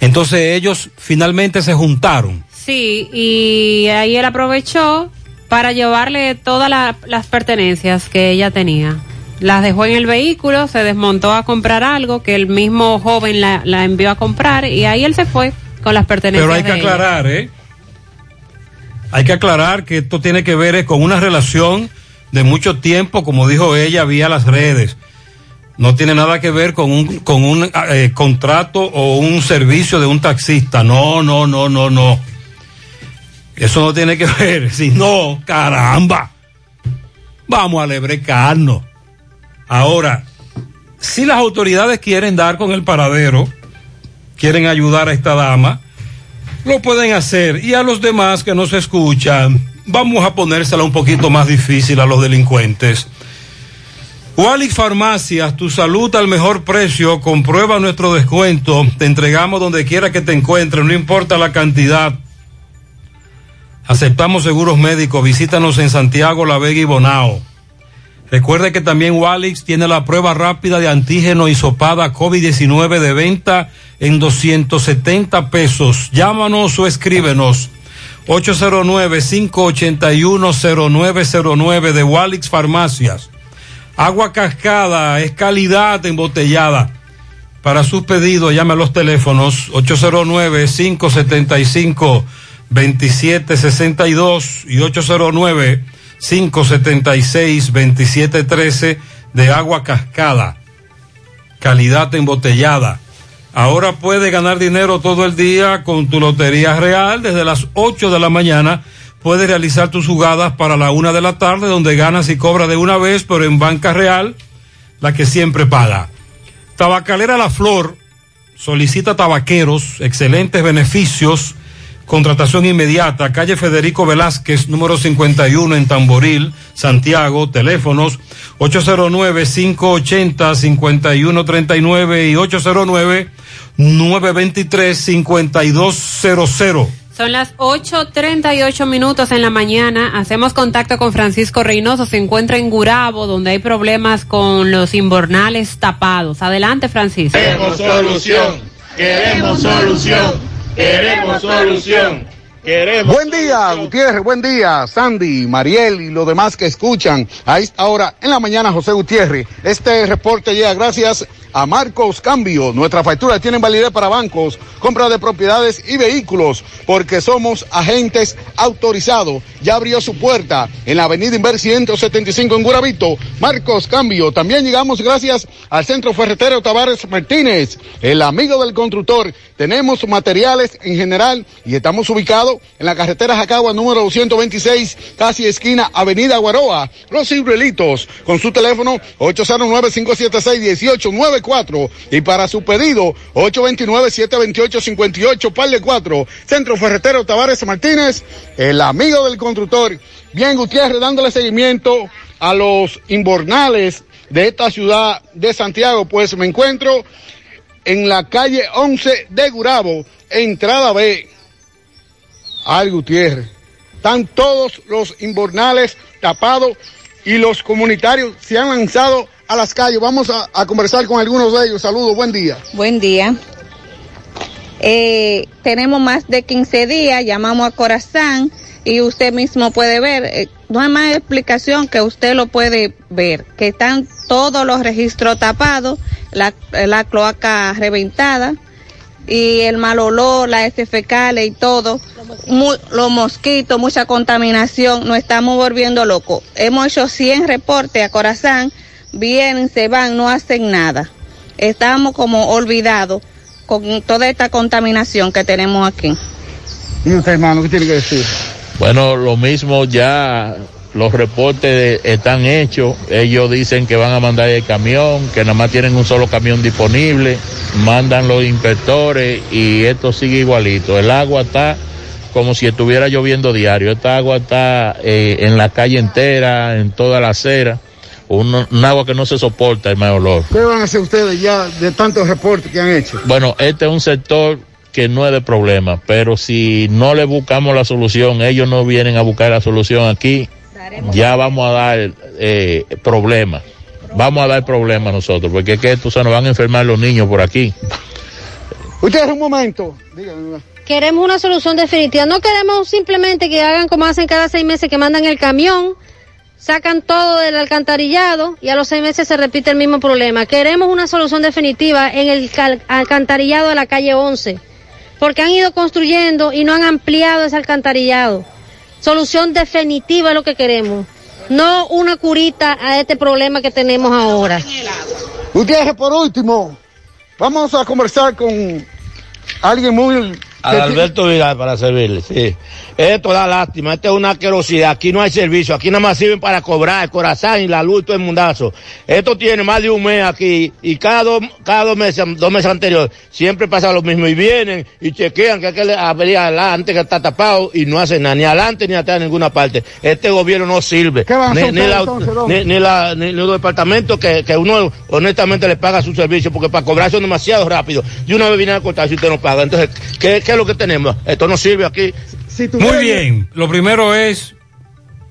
Entonces ellos finalmente se juntaron. Sí, y ahí él aprovechó para llevarle todas la- las pertenencias que ella tenía. Las dejó en el vehículo, se desmontó a comprar algo que el mismo joven la, la envió a comprar y ahí él se fue con las pertenencias. Pero hay que de ella. aclarar, ¿eh? Hay que aclarar que esto tiene que ver eh, con una relación de mucho tiempo, como dijo ella, vía las redes. No tiene nada que ver con un, con un eh, contrato o un servicio de un taxista. No, no, no, no, no. Eso no tiene que ver. <laughs> Si no, caramba. Vamos a lebrecarnos. Ahora, si las autoridades quieren dar con el paradero, quieren ayudar a esta dama, lo pueden hacer. Y a los demás que nos escuchan, vamos a ponérsela un poquito más difícil a los delincuentes. Walix Farmacias, tu salud al mejor precio, comprueba nuestro descuento, te entregamos donde quiera que te encuentres, no importa la cantidad. Aceptamos seguros médicos, visítanos en Santiago, La Vega y Bonao. Recuerde que también Walix tiene la prueba rápida de antígeno hisopada COVID-19 de venta en 270 pesos. Llámanos o escríbenos. 809-581-0909 de Walix Farmacias. Agua cascada es calidad embotellada. Para sus pedidos, llame a los teléfonos 809-575-2762 y 576-2713 de agua cascada. Calidad embotellada. Ahora puedes ganar dinero todo el día con tu Lotería Real. Desde las 8 de la mañana puedes realizar tus jugadas para la una de la tarde, donde ganas y cobras de una vez, pero en Banca Real, la que siempre paga. Tabacalera La Flor solicita tabaqueros, excelentes beneficios, contratación inmediata, calle Federico Velázquez, número 51 en Tamboril, Santiago, teléfonos 809-580-5139 y 809-923-5200. Son las 8.38 minutos en la mañana. Hacemos contacto con Francisco Reynoso. Se encuentra en Gurabo, donde hay problemas con los invernales tapados. Adelante, Francisco. Queremos solución. Queremos solución. Queremos solución. Queremos Buen día, Gutiérrez, buen día, Sandy, Mariel y los demás que escuchan a esta hora en la mañana, José Gutiérrez. Este reporte llega gracias a Marcos Cambio. Nuestras facturas tienen validez para bancos, compra de propiedades y vehículos, porque somos agentes autorizados. Ya abrió su puerta en la avenida Inver 175 en Guravito. Marcos Cambio. También llegamos gracias al Centro Ferretero Tavares Martínez, el amigo del constructor. Tenemos materiales en general y estamos ubicados en la carretera Jacagua número 226, casi esquina Avenida Guaroa. Los Cibrelitos, con su teléfono 809-576-1894 y para su pedido 829-728-58, par de 4. Centro Ferretero Tavares Martínez, el amigo del constructor. Bien, Gutiérrez, dándole seguimiento a los inbornales de esta ciudad de Santiago, pues me encuentro en la calle 11 de Gurabo, entrada B. Ay, Gutiérrez. Están todos los inbornales tapados y los comunitarios se han lanzado a las calles. Vamos a, conversar con algunos de ellos. Saludos, buen día. Buen día. Eh, tenemos más de 15 días, llamamos a Corazán y usted mismo puede ver, eh, no hay más explicación que usted lo puede ver, que están todos los registros tapados, la cloaca reventada y el mal olor, la S fecales y todo, los mosquitos, mucha contaminación, nos estamos volviendo locos. Hemos hecho 100 reportes a Corazán, vienen, se van, no hacen nada. Estamos como olvidados con toda esta contaminación que tenemos aquí. ¿Y usted, hermano, qué tiene que decir? Bueno, lo mismo ya los reportes están hechos. Ellos dicen que van a mandar el camión, que nada más tienen un solo camión disponible. Mandan los inspectores y esto sigue igualito. El agua está como si estuviera lloviendo diario. Esta agua está eh, en la calle entera, en toda la acera. Un, un agua que no se soporta el mal olor. ¿Qué van a hacer ustedes ya de tantos reportes que han hecho? Bueno, este es un sector que no es de problema, pero si no le buscamos la solución, ellos no vienen a buscar la solución aquí, ya vamos a dar eh, problemas. Vamos a dar problemas nosotros, porque es que esto se nos van a enfermar los niños por aquí. Ustedes, un momento. Díganme. Queremos una solución definitiva. No queremos simplemente que hagan como hacen cada seis meses, que mandan el camión, sacan todo del alcantarillado y a los seis meses se repite el mismo problema. Queremos una solución definitiva en el alcantarillado de la calle 11, porque han ido construyendo y no han ampliado ese alcantarillado. Solución definitiva es lo que queremos, no una curita a este problema que tenemos ahora. Gutiérrez, por último, vamos a conversar con alguien muy... Alberto Vidal para servirle, sí. Esto da lástima, esto es una asquerosidad, aquí no hay servicio, aquí nada más sirven para cobrar el corazón y la luz y todo el mundazo. Esto tiene más de un mes aquí y cada dos, cada dos meses, dos meses anteriores, siempre pasa lo mismo y vienen y chequean que aquel avería adelante que está tapado y no hacen nada, ni adelante ni atrás en ninguna parte. Este gobierno no sirve. van a hacer Ni, ni la- ni- ni la- ni- ni los departamentos que, que uno honestamente le paga su servicio porque para cobrar son demasiado rápido. Y una vez viene a cortar si usted no paga. Entonces, ¿qué, qué es lo que tenemos? Esto no sirve aquí. Muy bien. Lo primero es,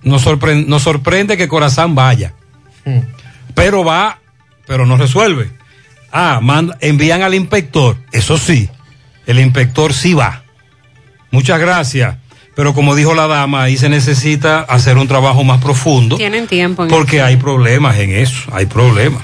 nos, sorpre- nos sorprende que Corazán vaya. Pero va, pero no resuelve. Ah, manda- envían al inspector. Eso sí, el inspector sí va. Muchas gracias. Pero como dijo la dama, ahí se necesita hacer un trabajo más profundo. Tienen tiempo. en Porque hay problemas en eso, hay problemas.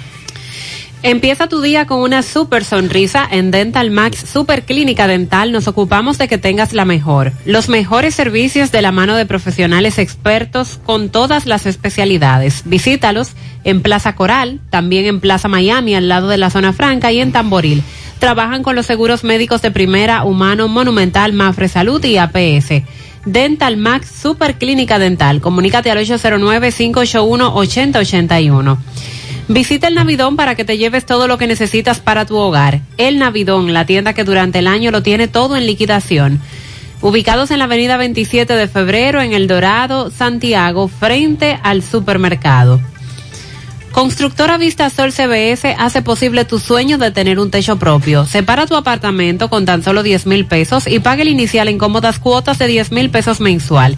Empieza tu día con una super sonrisa en Dental Max Super Clínica Dental. Nos ocupamos de que tengas la mejor. Los mejores servicios de la mano de profesionales expertos con todas las especialidades. Visítalos en Plaza Coral, también en Plaza Miami, al lado de la zona franca y en Tamboril. Trabajan con los seguros médicos de primera, humano, monumental, Mafre Salud y APS. Dental Max Super Clínica Dental. Comunícate al 809-581-8081. Visita el Navidón para que te lleves todo lo que necesitas para tu hogar. El Navidón, la tienda que durante el año lo tiene todo en liquidación. Ubicados en la avenida 27 de febrero, en El Dorado, Santiago, frente al supermercado. Constructora Vista Sol CBS hace posible tu sueño de tener un techo propio. Separa tu apartamento con tan solo 10 mil pesos y paga el inicial en cómodas cuotas de 10 mil pesos mensual.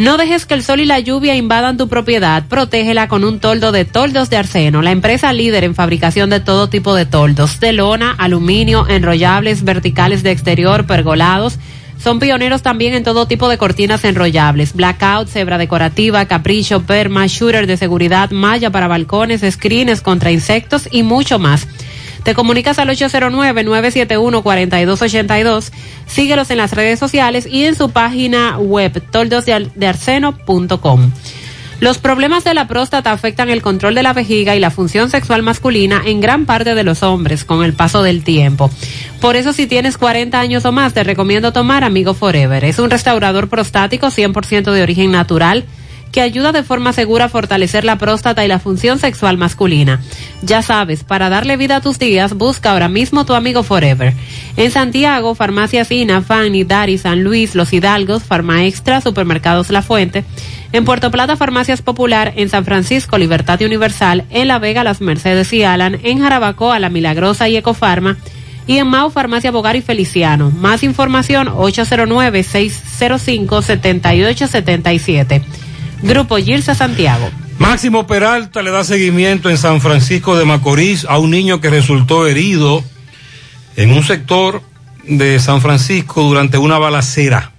No dejes que el sol y la lluvia invadan tu propiedad. Protégela con un toldo de toldos de arseno, la empresa líder en fabricación de todo tipo de toldos, de lona, aluminio, enrollables, verticales de exterior, pergolados. Son pioneros también en todo tipo de cortinas enrollables, blackout, cebra decorativa, capricho, perma, shooter de seguridad, malla para balcones, screens contra insectos y mucho más. Te comunicas al 809-971-4282. Síguelos en las redes sociales y en su página web toldosdearseno.com. Los problemas de la próstata afectan el control de la vejiga y la función sexual masculina en gran parte de los hombres con el paso del tiempo. Por eso si tienes 40 años o más te recomiendo tomar Amigo Forever. Es un restaurador prostático 100% de origen natural que ayuda de forma segura a fortalecer la próstata y la función sexual masculina. Ya sabes, para darle vida a tus días, busca ahora mismo tu amigo Forever. En Santiago, Farmacias Ina, Fanny, Dari, San Luis, Los Hidalgos, Farma Extra, Supermercados La Fuente. En Puerto Plata, Farmacias Popular, en San Francisco, Libertad Universal, en La Vega, Las Mercedes y Alan, en Jarabacoa, La Milagrosa y Ecofarma, y en Mau Farmacia Bogar y Feliciano. Más información 809-605-7877. Grupo Girsa Santiago. Máximo Peralta le da seguimiento en San Francisco de Macorís a un niño que resultó herido en un sector de San Francisco durante una balacera.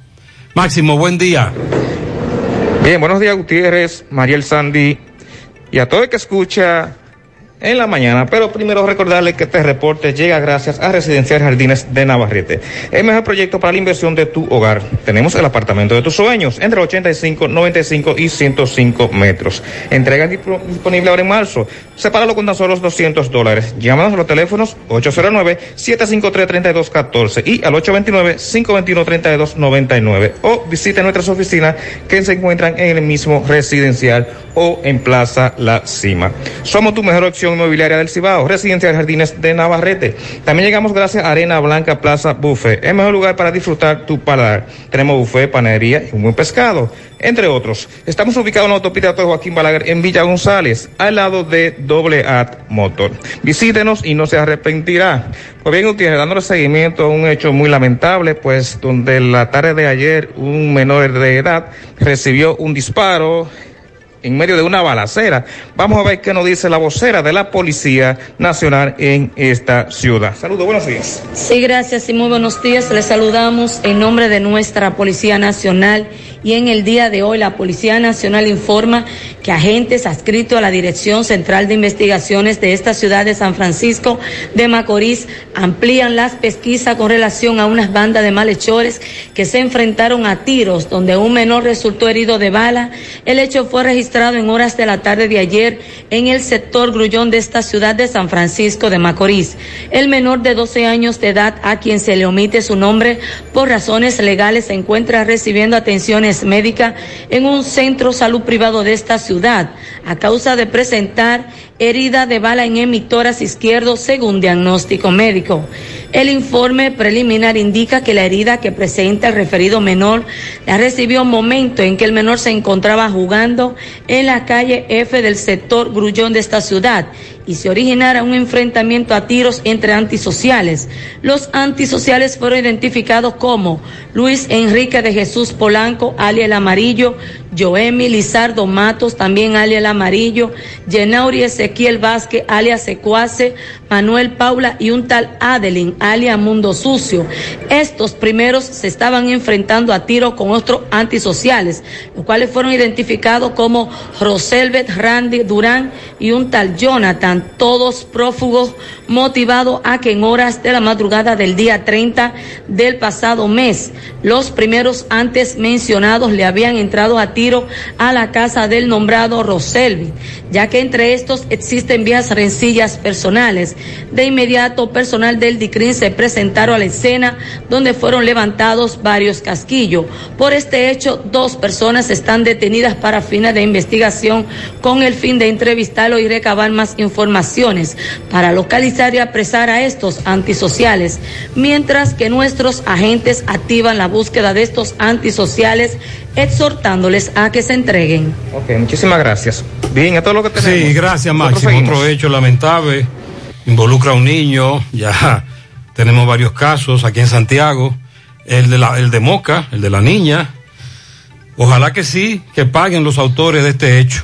Máximo, buen día. Bien, buenos días Gutiérrez, Mariel Sandy y a todo el que escucha en la mañana, pero primero recordarle que este reporte llega gracias a Residencial Jardines de Navarrete, el mejor proyecto para la inversión de tu hogar. Tenemos el apartamento de tus sueños, entre 85, 95 y 105 metros. Entrega disponible ahora en marzo. Sepáralo con tan solo los 200 dólares. Llámanos a los teléfonos 809-753-3214 y al 829-521-3299 o visite nuestras oficinas que se encuentran en el mismo residencial o en Plaza La Cima. Somos tu mejor opción inmobiliaria del Cibao, Residencial Jardines de Navarrete. También llegamos gracias a Arena Blanca Plaza Buffet, el mejor lugar para disfrutar tu paladar. Tenemos buffet, panadería y un buen pescado, entre otros. Estamos ubicados en la autopista de Joaquín Balaguer en Villa González, al lado de Doble At Motor. Visítenos y no se arrepentirá. Pues bien, Gutiérrez, dándole seguimiento a un hecho muy lamentable, pues donde la tarde de ayer un menor de edad recibió un disparo en medio de una balacera. Vamos a ver qué nos dice la vocera de la Policía Nacional en esta ciudad. Saludos, buenos días. Sí, gracias y muy buenos días. Les saludamos en nombre de nuestra Policía Nacional y en el día de hoy la Policía Nacional informa que agentes adscritos a la Dirección Central de Investigaciones de esta ciudad de San Francisco de Macorís amplían las pesquisas con relación a unas bandas de malhechores que se enfrentaron a tiros donde un menor resultó herido de bala. El hecho fue registrado en horas de la tarde de ayer en el sector Grullón de esta ciudad de San Francisco de Macorís. El menor de 12 años de edad, a quien se le omite su nombre por razones legales, se encuentra recibiendo atenciones médicas en un centro salud privado de esta ciudad a causa de presentar herida de bala en emitoras izquierdo según diagnóstico médico. El informe preliminar indica que la herida que presenta el referido menor la recibió un momento en que el menor se encontraba jugando en la calle F del sector Grullón de esta ciudad y se originara un enfrentamiento a tiros entre antisociales. Los antisociales fueron identificados como Luis Enrique de Jesús Polanco, alias el Amarillo, Joemi Lizardo Matos, también alias el Amarillo, Yenauri Ezequiel Vázquez, alias Secuace, Manuel Paula y un tal Adelin, alias Mundo Sucio. Estos primeros se estaban enfrentando a tiro con otros antisociales, los cuales fueron identificados como Roselbet Randy Durán y un tal Jonathan, todos prófugos motivados a que en horas de la madrugada del día 30 del pasado mes, los primeros antes mencionados le habían entrado a tiro a la casa del nombrado Roselvi, ya que entre estos existen vías rencillas personales. De inmediato, personal del DICRIN se presentaron a la escena donde fueron levantados varios casquillos. Por este hecho, dos personas están detenidas para fines de investigación con el fin de entrevistarlo y recabar más informaciones para localizar y apresar a estos antisociales, mientras que nuestros agentes activan la búsqueda de estos antisociales exhortándoles a que se entreguen. Ok, muchísimas gracias. Bien, esto es lo que tenemos. Sí, gracias Máximo. Otro hecho lamentable, involucra a un niño, ya <laughs> tenemos varios casos aquí en Santiago, el de, la, el de Moca, el de la niña. Ojalá que sí, que paguen los autores de este hecho.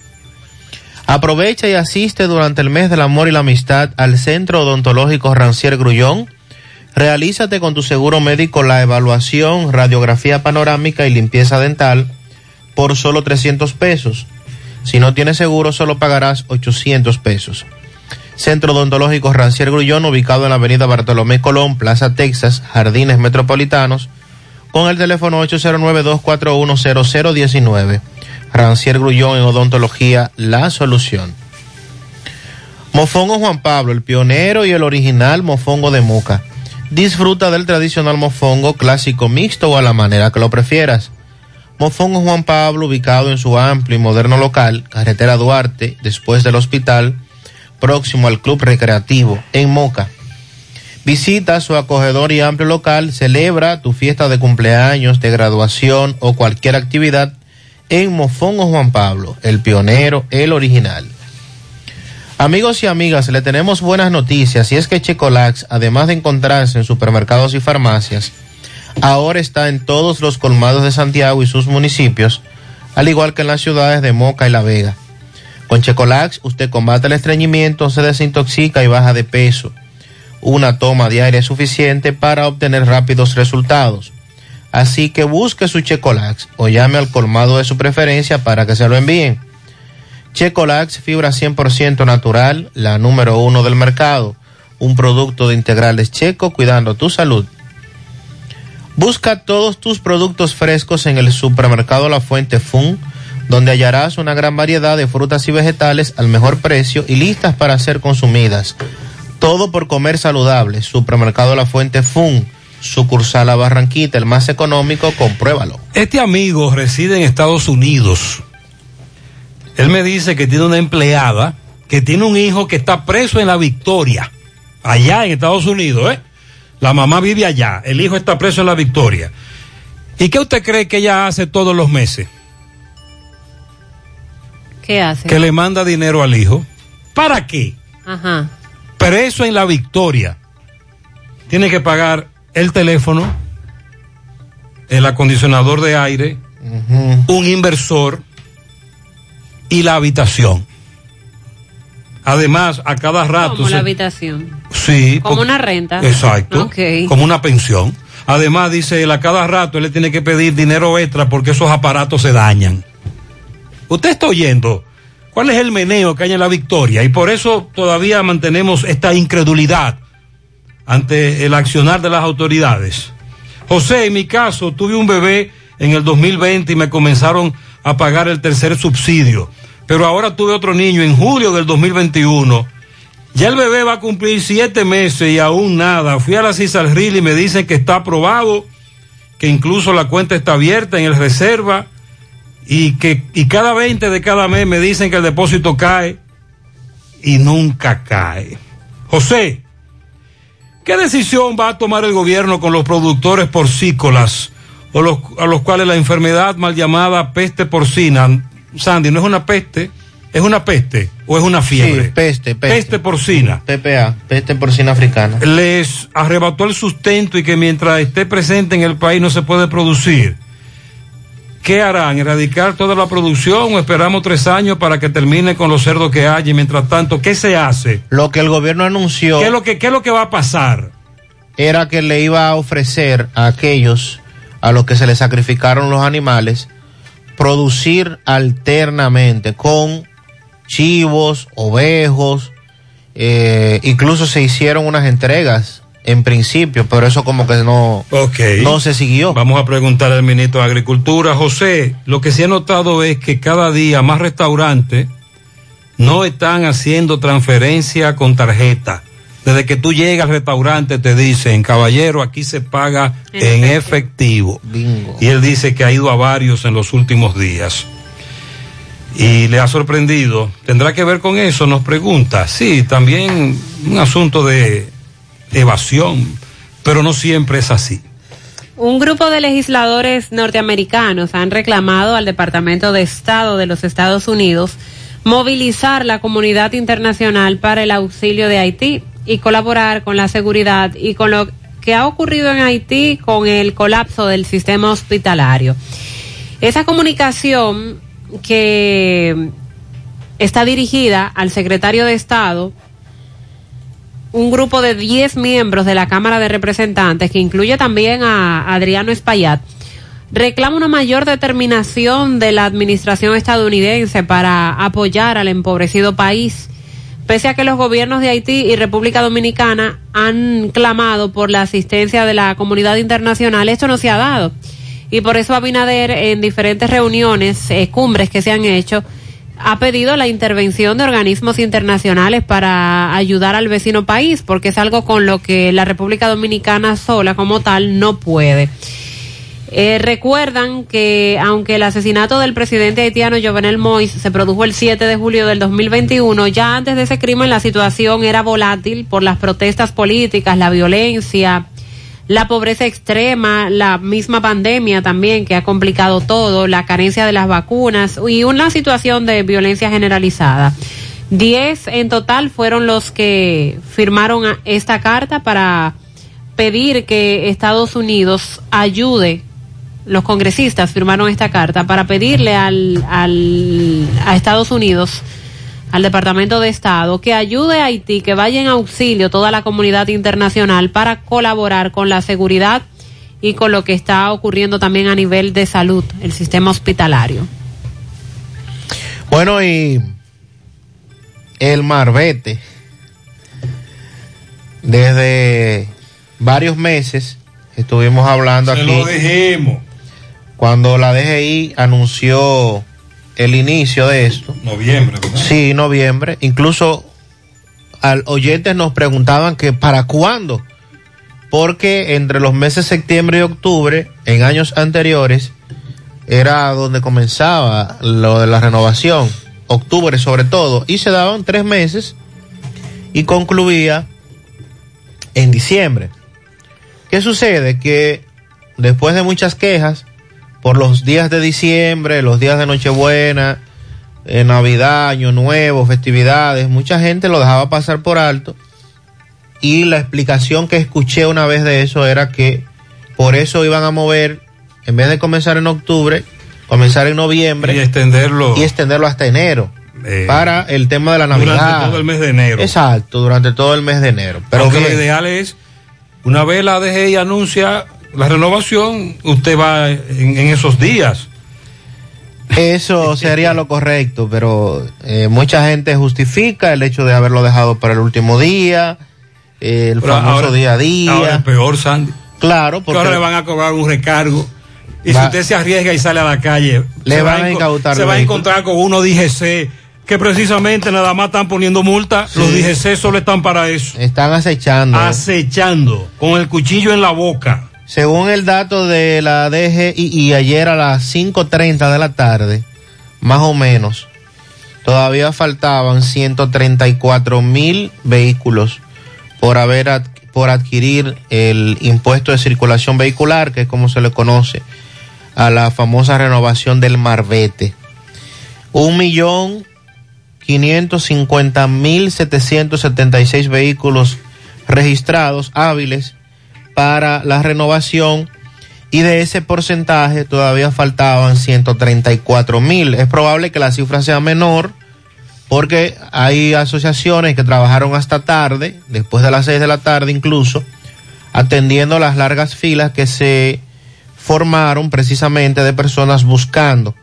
Aprovecha y asiste durante el mes del amor y la amistad al Centro Odontológico Rancier Grullón. Realízate con tu seguro médico la evaluación, radiografía panorámica y limpieza dental por solo 300 pesos. Si no tienes seguro, solo pagarás 800 pesos. Centro Odontológico Rancier Grullón, ubicado en la avenida Bartolomé Colón, Plaza Texas, Jardines Metropolitanos, con el teléfono 809-241-0019. Rancier Grullón en Odontología, la solución. Mofongo Juan Pablo, el pionero y el original mofongo de Moca. Disfruta del tradicional mofongo clásico mixto o a la manera que lo prefieras. Mofongo Juan Pablo, ubicado en su amplio y moderno local, carretera Duarte, después del hospital, próximo al Club Recreativo, en Moca. Visita su acogedor y amplio local, celebra tu fiesta de cumpleaños, de graduación o cualquier actividad en Mofongo Juan Pablo, el pionero, el original. Amigos y amigas, le tenemos buenas noticias y es que Checolax, además de encontrarse en supermercados y farmacias, ahora está en todos los colmados de Santiago y sus municipios, al igual que en las ciudades de Moca y La Vega. Con Checolax usted combate el estreñimiento, se desintoxica y baja de peso. Una toma diaria es suficiente para obtener rápidos resultados. Así que busque su Checolax o llame al colmado de su preferencia para que se lo envíen. Checolax, fibra 100% natural, la número uno del mercado. Un producto de integrales checo cuidando tu salud. Busca todos tus productos frescos en el supermercado La Fuente Fun, donde hallarás una gran variedad de frutas y vegetales al mejor precio y listas para ser consumidas. Todo por comer saludable. Supermercado La Fuente Fun, sucursal a Barranquita, el más económico, compruébalo. Este amigo reside en Estados Unidos. Él me dice que tiene una empleada que tiene un hijo que está preso en la Victoria, allá en Estados Unidos, ¿eh? La mamá vive allá, el hijo está preso en la Victoria. ¿Y qué usted cree que ella hace todos los meses? ¿Qué hace? Que le manda dinero al hijo. ¿Para qué? Ajá. Preso en la Victoria. Tiene que pagar el teléfono, el acondicionador de aire, un inversor y la habitación. Además, a cada rato Como la habitación. Sí. Como porque- una renta. Exacto. Como una pensión. Además, dice él, a cada rato él le tiene que pedir dinero extra porque esos aparatos se dañan. Usted está oyendo cuál es el meneo que hay en la victoria y por eso todavía mantenemos esta incredulidad ante el accionar de las autoridades. José, en mi caso, tuve un bebé en el 2020 y me comenzaron a pagar el tercer subsidio, pero ahora tuve otro niño en julio del 2021. Ya el bebé va a cumplir siete meses y aún nada. Fui a la Cisarril y me dicen que está aprobado, que incluso la cuenta está abierta en el reserva y que y cada 20 de cada mes me dicen que el depósito cae y nunca cae. José, ¿qué decisión va a tomar el gobierno con los productores porcícolas o los, a los cuales la enfermedad mal llamada peste porcina, Sandy, no es una peste, es una peste o es una fiebre? Sí, peste, peste. Peste porcina. PPA, peste porcina africana. Les arrebató el sustento y que mientras esté presente en el país no se puede producir. ¿Qué harán? ¿Erradicar toda la producción o esperamos tres años para que termine con los cerdos que hay? Y mientras tanto, ¿qué se hace? Lo que el gobierno anunció ¿Qué es lo que, qué es lo que va a pasar? era que le iba a ofrecer a aquellos a los que se les sacrificaron los animales producir alternamente con chivos, ovejos, eh, incluso se hicieron unas entregas en principio, pero eso como que no, no se siguió. Vamos a preguntar al ministro de Agricultura. José, lo que sí he notado es que cada día más restaurantes no están haciendo transferencia con tarjeta. Desde que tú llegas al restaurante te dicen, caballero, aquí se paga en efectivo. Y él dice que ha ido a varios en los últimos días. Y le ha sorprendido. ¿Tendrá que ver con eso? Nos pregunta. Sí, también un asunto de evasión, pero no siempre es así. Un grupo de legisladores norteamericanos han reclamado al Departamento de Estado de los Estados Unidos movilizar la comunidad internacional para el auxilio de Haití y colaborar con la seguridad y con lo que ha ocurrido en Haití con el colapso del sistema hospitalario. Esa comunicación que está dirigida al secretario de Estado, un grupo de 10 miembros de la Cámara de Representantes, que incluye también a Adriano Espaillat, reclama una mayor determinación de la administración estadounidense para apoyar al empobrecido país. Pese a que los gobiernos de Haití y República Dominicana han clamado por la asistencia de la comunidad internacional, esto no se ha dado. Y por eso Abinader en diferentes reuniones, eh, cumbres que se han hecho, ha pedido la intervención de organismos internacionales para ayudar al vecino país, porque es algo con lo que la República Dominicana sola como tal no puede. Eh, recuerdan que aunque el asesinato del presidente haitiano Jovenel Moïse se produjo el 7 de julio del 2021, ya antes de ese crimen la situación era volátil por las protestas políticas, la violencia, la pobreza extrema, la misma pandemia también que ha complicado todo, la carencia de las vacunas y una situación de violencia generalizada. Diez en total fueron los que firmaron esta carta para pedir que Estados Unidos ayude los congresistas firmaron esta carta para pedirle al, al, a Estados Unidos, al Departamento de Estado, que ayude a Haití, que vaya en auxilio toda la comunidad internacional para colaborar con la seguridad y con lo que está ocurriendo también a nivel de salud, el sistema hospitalario. Bueno, y el Marbete, desde varios meses estuvimos hablando Se aquí. lo dijimos. Cuando la DGI anunció el inicio de esto. Noviembre, ¿verdad? Sí, noviembre. Incluso al oyentes nos preguntaban que para cuándo. Porque entre los meses septiembre y octubre, en años anteriores, era donde comenzaba lo de la renovación. Octubre sobre todo. Y se daban tres meses y concluía en diciembre. ¿Qué sucede? Que después de muchas quejas por los días de diciembre, los días de Nochebuena, eh, Navidad, Año Nuevo, festividades, mucha gente lo dejaba pasar por alto. Y la explicación que escuché una vez de eso era que por eso iban a mover, en vez de comenzar en octubre, comenzar en noviembre Y extenderlo. y extenderlo hasta enero. eh, para el tema de la durante Navidad. todo el mes de enero. Exacto, durante todo el mes de enero. Pero Aunque lo ideal es, una vez la DGI anuncia la renovación, usted va en, en esos días. Eso <laughs> sería lo correcto, pero eh, mucha gente justifica el hecho de haberlo dejado para el último día, eh, el Pero famoso ahora- día a día. Ahora es peor, Sandy. Claro, Que porque ahora le van a cobrar un recargo. Y Va- si usted se arriesga y sale a la calle, Le se va van a incautar Se va a encontrar con uno DGC que precisamente nada más están poniendo multa. Los DGC solo están para eso. están acechando. Acechando, con el cuchillo en la boca. Según el dato de la DGI, ayer a las 5.30 de la tarde, más o menos, todavía faltaban 134 mil vehículos por haber por adquirir el impuesto de circulación vehicular, que es como se le conoce a la famosa renovación del Marbete. Un millón 550 mil 776 vehículos registrados hábiles para la renovación y de ese porcentaje todavía faltaban 134 mil. Es probable que la cifra sea menor porque hay asociaciones que trabajaron hasta tarde, después de las 6 de la tarde incluso, atendiendo las largas filas que se formaron precisamente de personas buscando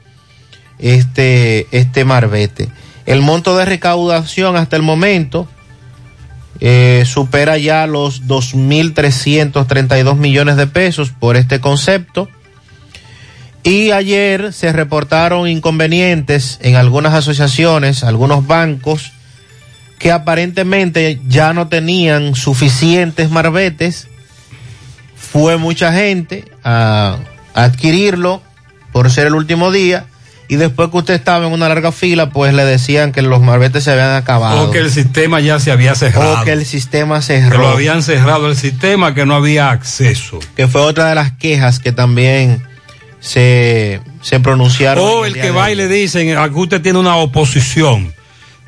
este, este marbete. El monto de recaudación hasta el momento eh, supera ya los 2.332 millones de pesos por este concepto. Y ayer se reportaron inconvenientes en algunas asociaciones, algunos bancos, que aparentemente ya no tenían suficientes marbetes. Fue mucha gente a, a adquirirlo por ser el último día. Y después que usted estaba en una larga fila, pues le decían que los marbetes se habían acabado. O que el sistema ya se había cerrado. O que el sistema Que cerró. lo habían cerrado el sistema, que no había acceso. que fue otra de las quejas que también se, se pronunciaron. O el día que va y le dicen, aquí usted tiene una oposición.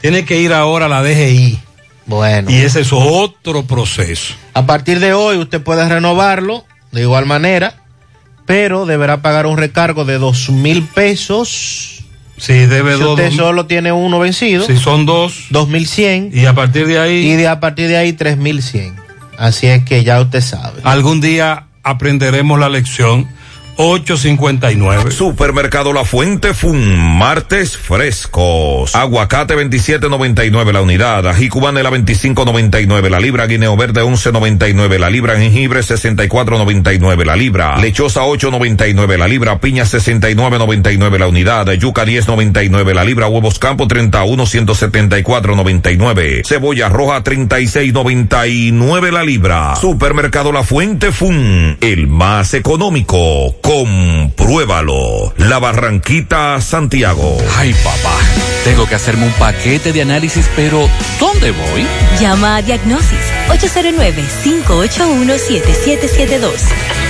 Tiene que ir ahora a la DGI. Bueno. Y ese es otro proceso. A partir de hoy usted puede renovarlo de igual manera, pero deberá pagar un recargo de dos mil pesos. Si debe si dos- usted solo tiene uno vencido. Si son dos. Dos mil cien. Y a partir de ahí. Y de a partir de ahí tres mil cien. Así es que ya usted sabe. Algún día aprenderemos la lección. 859. Supermercado La Fuente Fun, martes frescos. Aguacate 27.99 la unidad, ají la 25.99 la libra, guineo verde 11.99 la libra, jengibre 64.99 la libra, lechosa 8.99 la libra, piña 69.99 la unidad, yuca 10.99 la libra, huevos campo 31 174.99, cebolla roja 36.99 la libra. Supermercado La Fuente Fun, el más económico. Compruébalo. La Barranquita, Santiago. Ay, papá, tengo que hacerme un paquete de análisis, pero ¿dónde voy? Llama a Diagnosis 809-581-7772.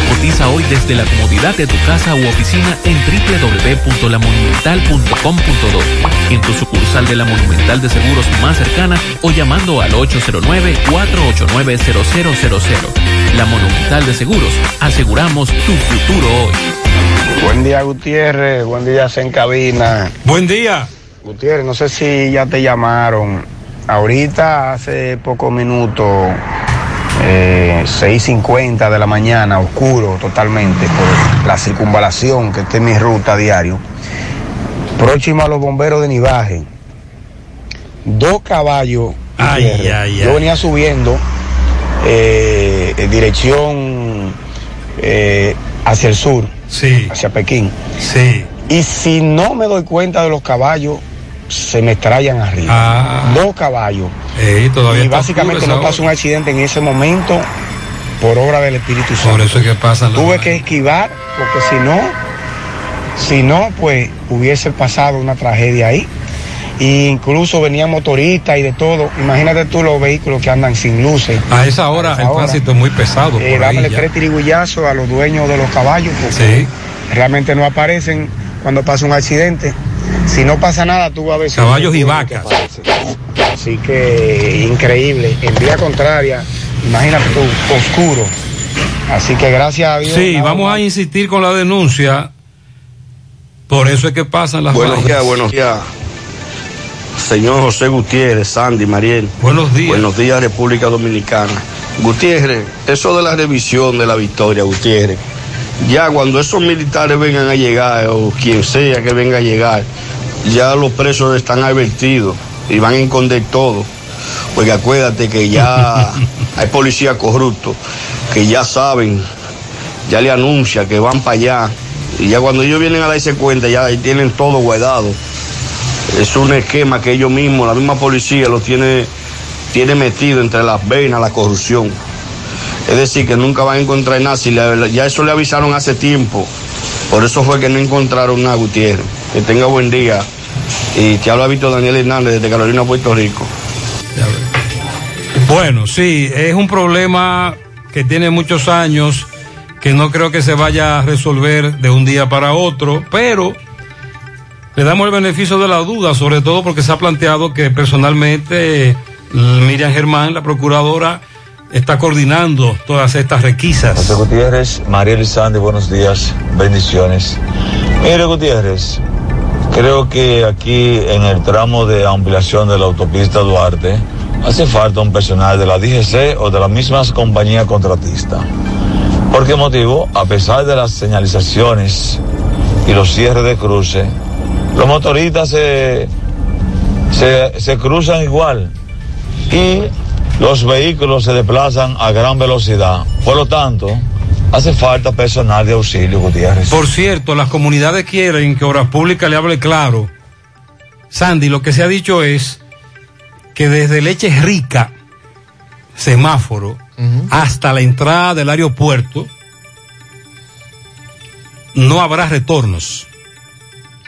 Hoy desde la comodidad de tu casa u oficina en www.lamonumental.com.do, en tu sucursal de la Monumental de Seguros más cercana o llamando al 809-489-0000. La Monumental de Seguros, aseguramos tu futuro hoy. Buen día, Gutiérrez. Buen día, en cabina. Buen día. Gutiérrez, no sé si ya te llamaron. Ahorita, hace pocos minutos, eh, 6.50 de la mañana, oscuro totalmente, por la circunvalación que está en mi ruta diario. Próximo a los bomberos de Nivaje. Dos caballos. Ay, Gutiérrez. ay, Yo ay. venía subiendo eh, en dirección eh, hacia el sur, hacia Pekín. Sí. Y si no me doy cuenta de los caballos, se me estrellan arriba. Dos caballos. Ey, Ah. y básicamente no pasó un accidente en ese momento por obra del Espíritu Santo. Por eso es que pasa Tuve que esquivar porque si no, si no, pues hubiese pasado una tragedia ahí. E incluso venían motoristas y de todo. Imagínate tú los vehículos que andan sin luces. A esa hora el tránsito es muy pesado. Eh, por ahí tres tirigullazos a los dueños de los caballos porque realmente no aparecen cuando pasa un accidente. Si no pasa nada, tú vas a ver. si- Caballos y vacas. Así que increíble. En vía contraria, imagínate tú, oscuro. Así que gracias a Dios. Sí, vamos más. a insistir con la denuncia. Por eso es que pasan las Buenos días, buenos días. Señor José Gutiérrez, Sandy, Mariel. Buenos días. Buenos días, República Dominicana. Gutiérrez, eso de la revisión de la victoria, Gutiérrez. Ya cuando esos militares vengan a llegar, o quien sea que venga a llegar, ya los presos están advertidos y van a esconder todo. Porque acuérdate que ya <laughs> hay policías corruptos que ya saben, ya le anuncia que van para allá. Y ya cuando ellos vienen a darse cuenta, ya ahí tienen todo guardado. Es un esquema que ellos mismos, la misma policía, lo tiene, tiene metido entre las venas la corrupción. Es decir, que nunca van a encontrar nada. Si ya eso le avisaron hace tiempo. Por eso fue que no encontraron nada, Gutiérrez. Que tenga buen día. Y te habla Víctor Daniel Hernández desde Carolina, Puerto Rico. Bueno, sí, es un problema que tiene muchos años, que no creo que se vaya a resolver de un día para otro, pero le damos el beneficio de la duda, sobre todo porque se ha planteado que personalmente eh, Miriam Germán, la procuradora, está coordinando todas estas requisas. José Gutiérrez, María Elizalde, buenos días, bendiciones. Mire Gutiérrez, creo que aquí en el tramo de ampliación de la autopista Duarte hace falta un personal de la DGC o de las mismas compañías contratistas. ¿Por qué motivo? A pesar de las señalizaciones y los cierres de cruce, los motoristas se, se, se cruzan igual y los vehículos se desplazan a gran velocidad. Por lo tanto, hace falta personal de auxilio, Gutiérrez. Por cierto, las comunidades quieren que Obras Públicas le hable claro. Sandy, lo que se ha dicho es que desde Leche Rica, semáforo, hasta la entrada del aeropuerto, no habrá retornos.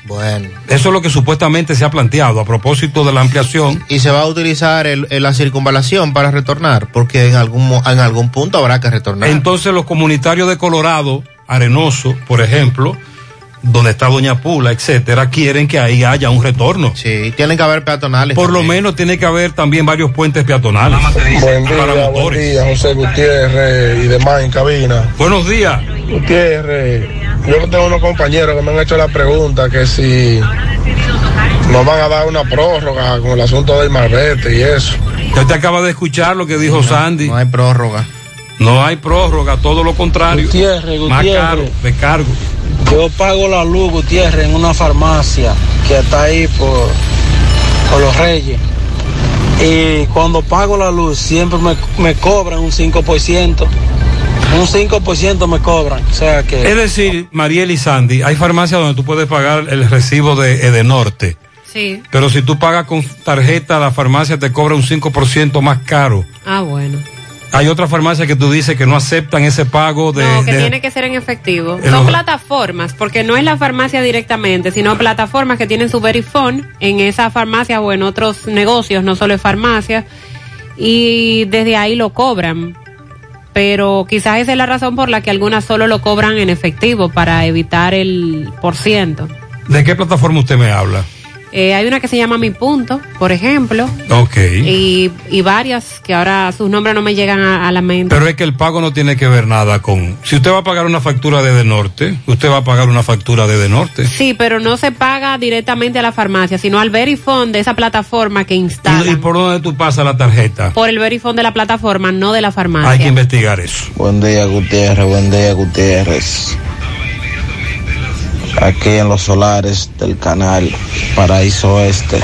Bueno. Eso es lo que supuestamente se ha planteado a propósito de la ampliación. Y se va a utilizar el- el- la circunvalación para retornar, porque en algún, en algún punto habrá que retornar. Entonces los comunitarios de Colorado, Arenoso, por ejemplo, donde está Doña Pula, etcétera, quieren que ahí haya un retorno. Sí, tienen que haber peatonales. Por lo menos tiene que haber también varios puentes peatonales. Buen día, para buen motores. día, José Gutiérrez y demás en cabina. Buenos días. Gutiérrez, yo tengo unos compañeros que me han hecho la pregunta que si nos van a dar una prórroga con el asunto del marbete y eso. Usted acaba de escuchar lo que dijo Sandy. No hay prórroga. No hay prórroga, todo lo contrario. Gutiérrez, Más Gutiérrez. caro, de cargo. Yo pago la luz, Gutiérrez, en una farmacia que está ahí por, por los Reyes. Y cuando pago la luz siempre me, me cobran un 5%. Un 5% me cobran. O sea que... Es decir, Mariel y Sandy, hay farmacias donde tú puedes pagar el recibo de Edenorte. Sí. Pero si tú pagas con tarjeta, la farmacia te cobra un 5% más caro. Ah, bueno. Hay otras farmacias que tú dices que no aceptan ese pago de... No, que de- tiene que ser en efectivo. En Son los- plataformas, porque no es la farmacia directamente, sino plataformas que tienen su Verifone en esa farmacia o en otros negocios, no solo en farmacias, y desde ahí lo cobran. Pero quizás esa es la razón por la que algunas solo lo cobran en efectivo para evitar el por ciento. ¿De qué plataforma usted me habla? Eh, hay una que se llama Mi Punto, por ejemplo, Ok. y, y varias que ahora sus nombres no me llegan a, a la mente. Pero es que el pago no tiene que ver nada con... Si usted va a pagar una factura de Edenorte, usted va a pagar una factura de Edenorte. Sí, pero no se paga directamente a la farmacia, sino al Verifone de esa plataforma que ¿Y, instala. y por dónde tú pasas la tarjeta? Por el Verifone de la plataforma, no de la farmacia. Hay que investigar eso. Buen día, Gutiérrez, buen día, Gutiérrez. Aquí en los solares del canal Paraíso Este.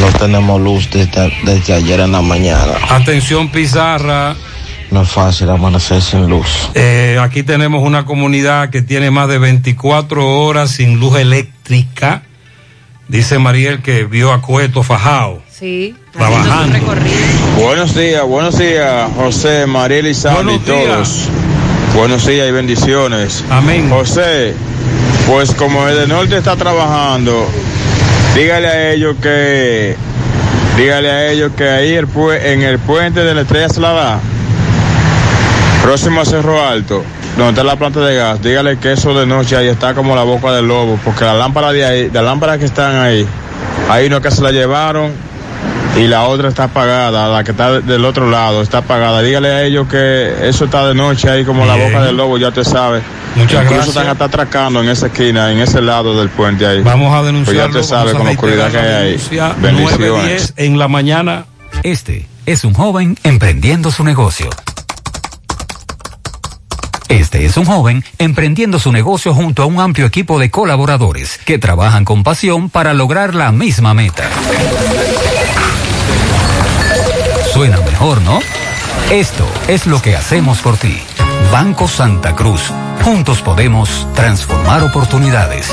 No tenemos luz desde, desde ayer en la mañana. Atención Pizarra, No es fácil amanecer sin luz. eh, aquí tenemos una comunidad que tiene más de 24 horas sin luz eléctrica. Dice Mariel que vio a Cueto fajao. Sí, trabajando. Buenos días, buenos días, José, Mariel y Sandy y todos. Buenos días y bendiciones. Amén. José, pues como el de norte está trabajando, dígale a ellos que, dígale a ellos que ahí el en el puente de la Estrella Salada, próximo a Cerro Alto, donde está la planta de gas, dígale que eso de noche ahí está como la boca del lobo, porque la lámpara de ahí, las lámparas que están ahí, ahí no es que se la llevaron y la otra está apagada, la que está del otro lado está apagada. Dígale a ellos que eso está de noche ahí como la boca del lobo, ya te sabes. Muchas Incluso gracias. están hasta atracando en esa esquina, en ese lado del puente ahí. Vamos a Pues denunciarlo. ya te sabes con la oscuridad que hay ahí. Bendiciones. 9:10 en la mañana. Este es un joven emprendiendo su negocio. Este es un joven emprendiendo su negocio junto a un amplio equipo de colaboradores que trabajan con pasión para lograr la misma meta. Suena mejor, ¿no? Esto es lo que hacemos por ti. Banco Santa Cruz. Juntos podemos transformar oportunidades.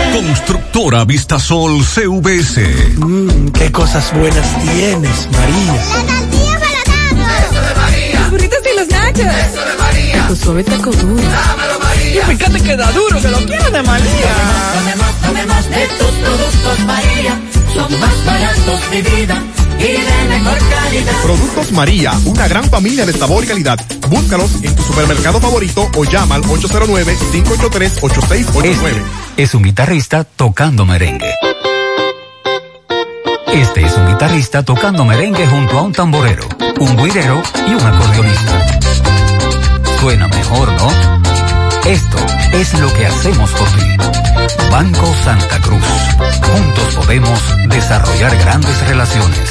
Productora Vistasol CVS. Mmm, qué cosas buenas tienes, María. La tortilla para Eso de María. Los burritos y los nachos. Eso de María. Tu suave taco duro. Dámelo, María. Y fíjate que da duro, que lo quiero de María. Tomemos, tomemos de tus productos, María. Son más baratos de vida y de mejor calidad. Productos María, una gran familia de sabor y calidad. Búscalos en tu supermercado favorito o llama al 809-583-8689. Este es un guitarrista tocando merengue. Este es un guitarrista tocando merengue junto a un tamborero, un guirero y un acordeonista. Suena mejor, ¿no? Esto es lo que hacemos por ti. Banco Santa Cruz. Juntos podemos desarrollar grandes relaciones.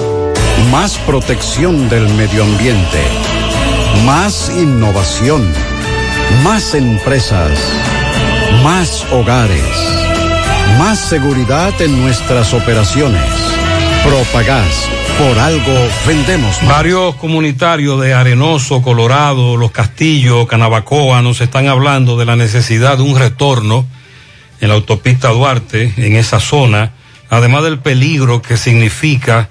Más protección del medio ambiente. Más innovación. Más empresas. Más hogares. Más seguridad en nuestras operaciones. Propagás. Por algo vendemos más. Varios comunitarios de Arenoso, Colorado, Los Castillos, Canabacoa nos están hablando de la necesidad de un retorno en la autopista Duarte, en esa zona, además del peligro que significa.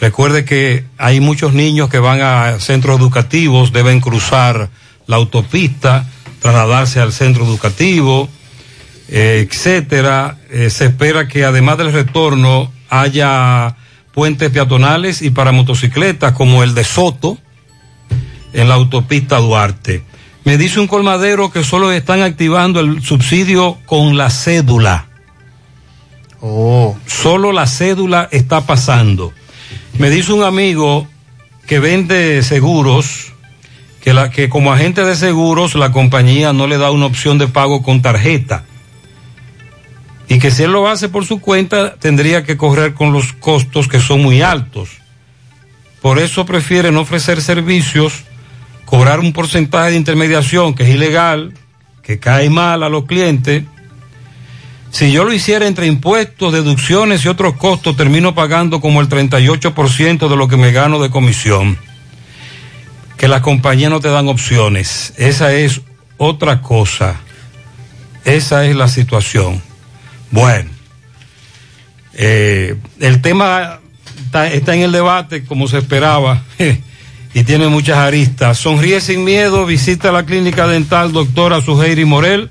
Recuerde que hay muchos niños que van a centros educativos, deben cruzar la autopista, trasladarse al centro educativo, eh, etcétera. Eh, se espera que además del retorno haya puentes peatonales y para motocicletas como el de Soto en la autopista Duarte. Me dice un colmadero que solo están activando el subsidio con la cédula. Oh. Solo la cédula está pasando. Me dice un amigo que vende seguros que, la, que como agente de seguros la compañía no le da una opción de pago con tarjeta y que si él lo hace por su cuenta tendría que correr con los costos que son muy altos. Por eso prefiere no ofrecer servicios, cobrar un porcentaje de intermediación que es ilegal, que cae mal a los clientes. Si yo lo hiciera entre impuestos, deducciones y otros costos, termino pagando como el 38% de lo que me gano de comisión. Que las compañías no te dan opciones. Esa es otra cosa. Esa es la situación. Bueno, eh, el tema está, está, en el debate como se esperaba <laughs> y tiene muchas aristas. Sonríe sin miedo, visita la clínica dental doctora Suheiri Morel.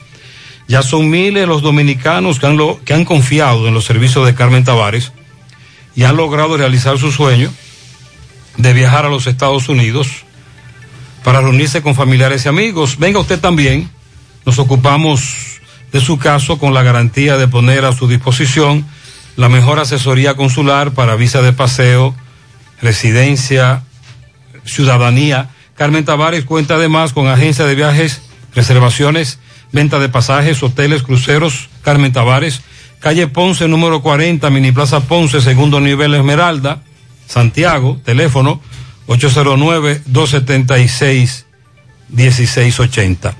Ya son miles los dominicanos que han, que han confiado en los servicios de Carmen Tavares y han logrado realizar su sueño de viajar a los Estados Unidos para reunirse con familiares y amigos. Venga usted también, nos ocupamos de su caso con la garantía de poner a su disposición la mejor asesoría consular para visa de paseo, residencia, ciudadanía. Carmen Tavares cuenta además con agencia de viajes, reservaciones, venta de pasajes, hoteles, cruceros. Carmen Tavares, calle Ponce número 40, Mini Plaza Ponce, segundo nivel Esmeralda, Santiago, teléfono 809-276-1680.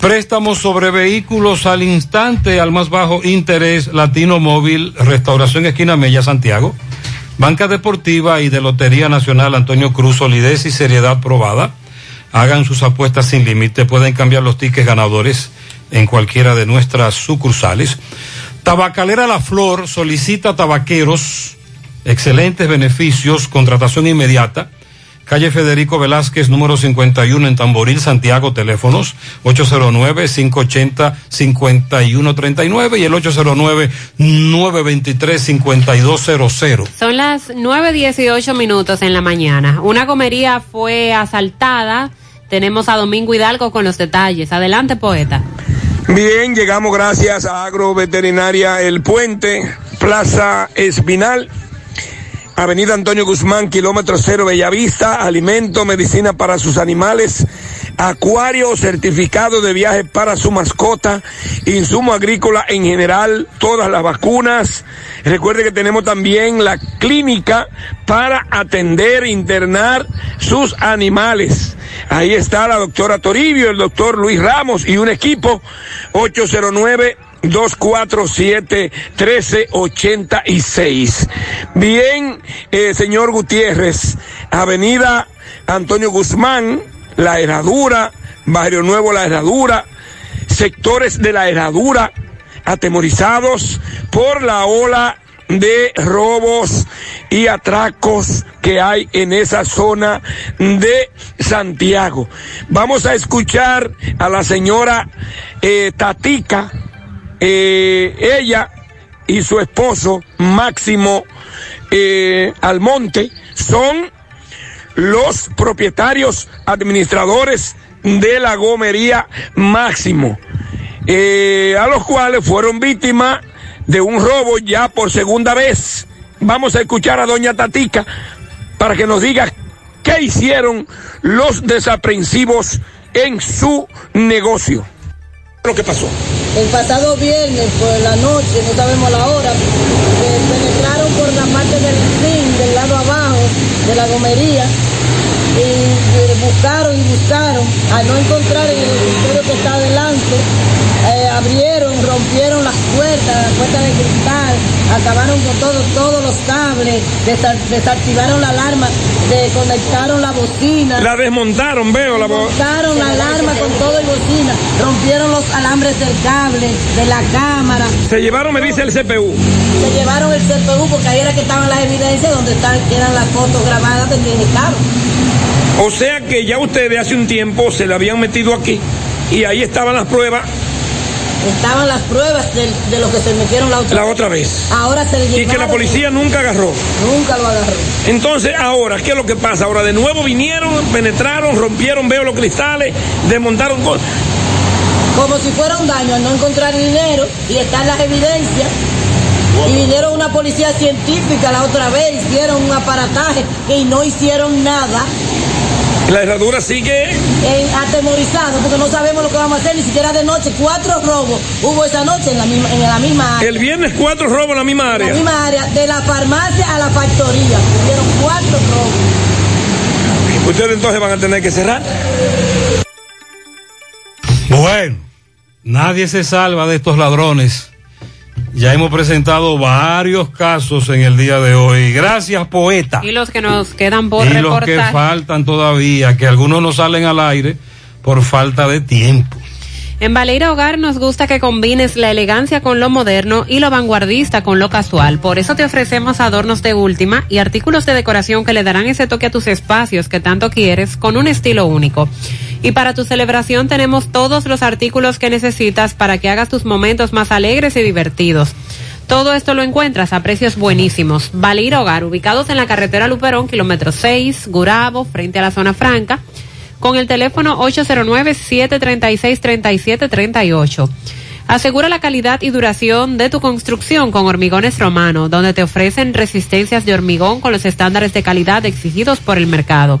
Préstamos sobre vehículos al instante, al más bajo interés, Latino Móvil, Restauración Esquina Mella, Santiago. Banca Deportiva y de Lotería Nacional Antonio Cruz, solidez y seriedad probada. Hagan sus apuestas sin límite, pueden cambiar los tickets ganadores en cualquiera de nuestras sucursales. Tabacalera La Flor solicita tabaqueros, excelentes beneficios, contratación inmediata. Calle Federico Velázquez, número 51 en Tamboril, Santiago, teléfonos 809-580-5139 y el 809-923-5200. Son las 9.18 minutos en la mañana. Una comería fue asaltada. Tenemos a Domingo Hidalgo con los detalles. Adelante, poeta. Bien, llegamos gracias a Agroveterinaria El Puente, Plaza Espinal. Avenida Antonio Guzmán, kilómetro cero, Bellavista, alimento, medicina para sus animales, acuario, certificado de viaje para su mascota, insumo agrícola en general, todas las vacunas. Recuerde que tenemos también la clínica para atender, internar sus animales. Ahí está la doctora Toribio, el doctor Luis Ramos y un equipo 809 247-1386. Bien, eh, señor Gutiérrez, Avenida Antonio Guzmán, La Herradura, Barrio Nuevo La Herradura, sectores de La Herradura atemorizados por la ola de robos y atracos que hay en esa zona de Santiago. Vamos a escuchar a la señora eh, Tatica eh, ella y su esposo Máximo eh, Almonte son los propietarios administradores de la gomería Máximo, eh, a los cuales fueron víctimas de un robo ya por segunda vez. Vamos a escuchar a doña Tatica para que nos diga qué hicieron los desaprensivos en su negocio. ¿Lo que pasó? El pasado viernes por la noche, no sabemos la hora, eh, penetraron por la parte del ring, del lado abajo de la gomería, y buscaron y buscaron, al no encontrar el escritorio que está adelante, eh, abrieron, rompieron las puertas, las puertas de cristal, acabaron con todo, todos los cables, desa- desactivaron la alarma, desconectaron la bocina. La desmontaron, veo la voz. Desmontaron la alarma con todo y bocina, rompieron los alambres del cable, de la cámara. Se llevaron, me dice el CPU. Se llevaron el CPU porque ahí era que estaban las evidencias donde están, eran las fotos grabadas del estado. O sea que ya ustedes hace un tiempo se la habían metido aquí y ahí estaban las pruebas Estaban las pruebas de, de lo que se metieron la otra la otra vez. Ahora se le Y que la policía nunca agarró. Nunca lo agarró. Entonces, ahora, ¿qué es lo que pasa? Ahora de nuevo vinieron, penetraron, rompieron, veo los cristales, desmontaron cosas. Como si fuera un daño al no encontrar dinero y están las evidencias. Y vinieron una policía científica la otra vez, hicieron un aparataje y no hicieron nada. La herradura sigue. eh, porque no sabemos lo que vamos a hacer, ni siquiera de noche. Cuatro robos hubo esa noche en la misma, en la misma área. El viernes cuatro robos en la misma En área. la misma área, de la farmacia a la factoría. Hubieron cuatro robos. Ustedes entonces van a tener que cerrar. Bueno, nadie se salva de estos ladrones. Ya hemos presentado varios casos en el día de hoy. Gracias, poeta. Y los que nos quedan por y los que reportar. faltan todavía, que algunos no salen al aire por falta de tiempo. En Baleira Hogar nos gusta que combines la elegancia con lo moderno y lo vanguardista con lo casual. Por eso te ofrecemos adornos de última y artículos de decoración que le darán ese toque a tus espacios que tanto quieres con un estilo único. Y para tu celebración tenemos todos los artículos que necesitas para que hagas tus momentos más alegres y divertidos. Todo esto lo encuentras a precios buenísimos. Baleira Hogar, ubicados en la carretera Luperón, kilómetro 6, Gurabo, frente a la zona franca con el teléfono 809-736-3738. Asegura la calidad y duración de tu construcción con Hormigones Romano, donde te ofrecen resistencias de hormigón con los estándares de calidad exigidos por el mercado.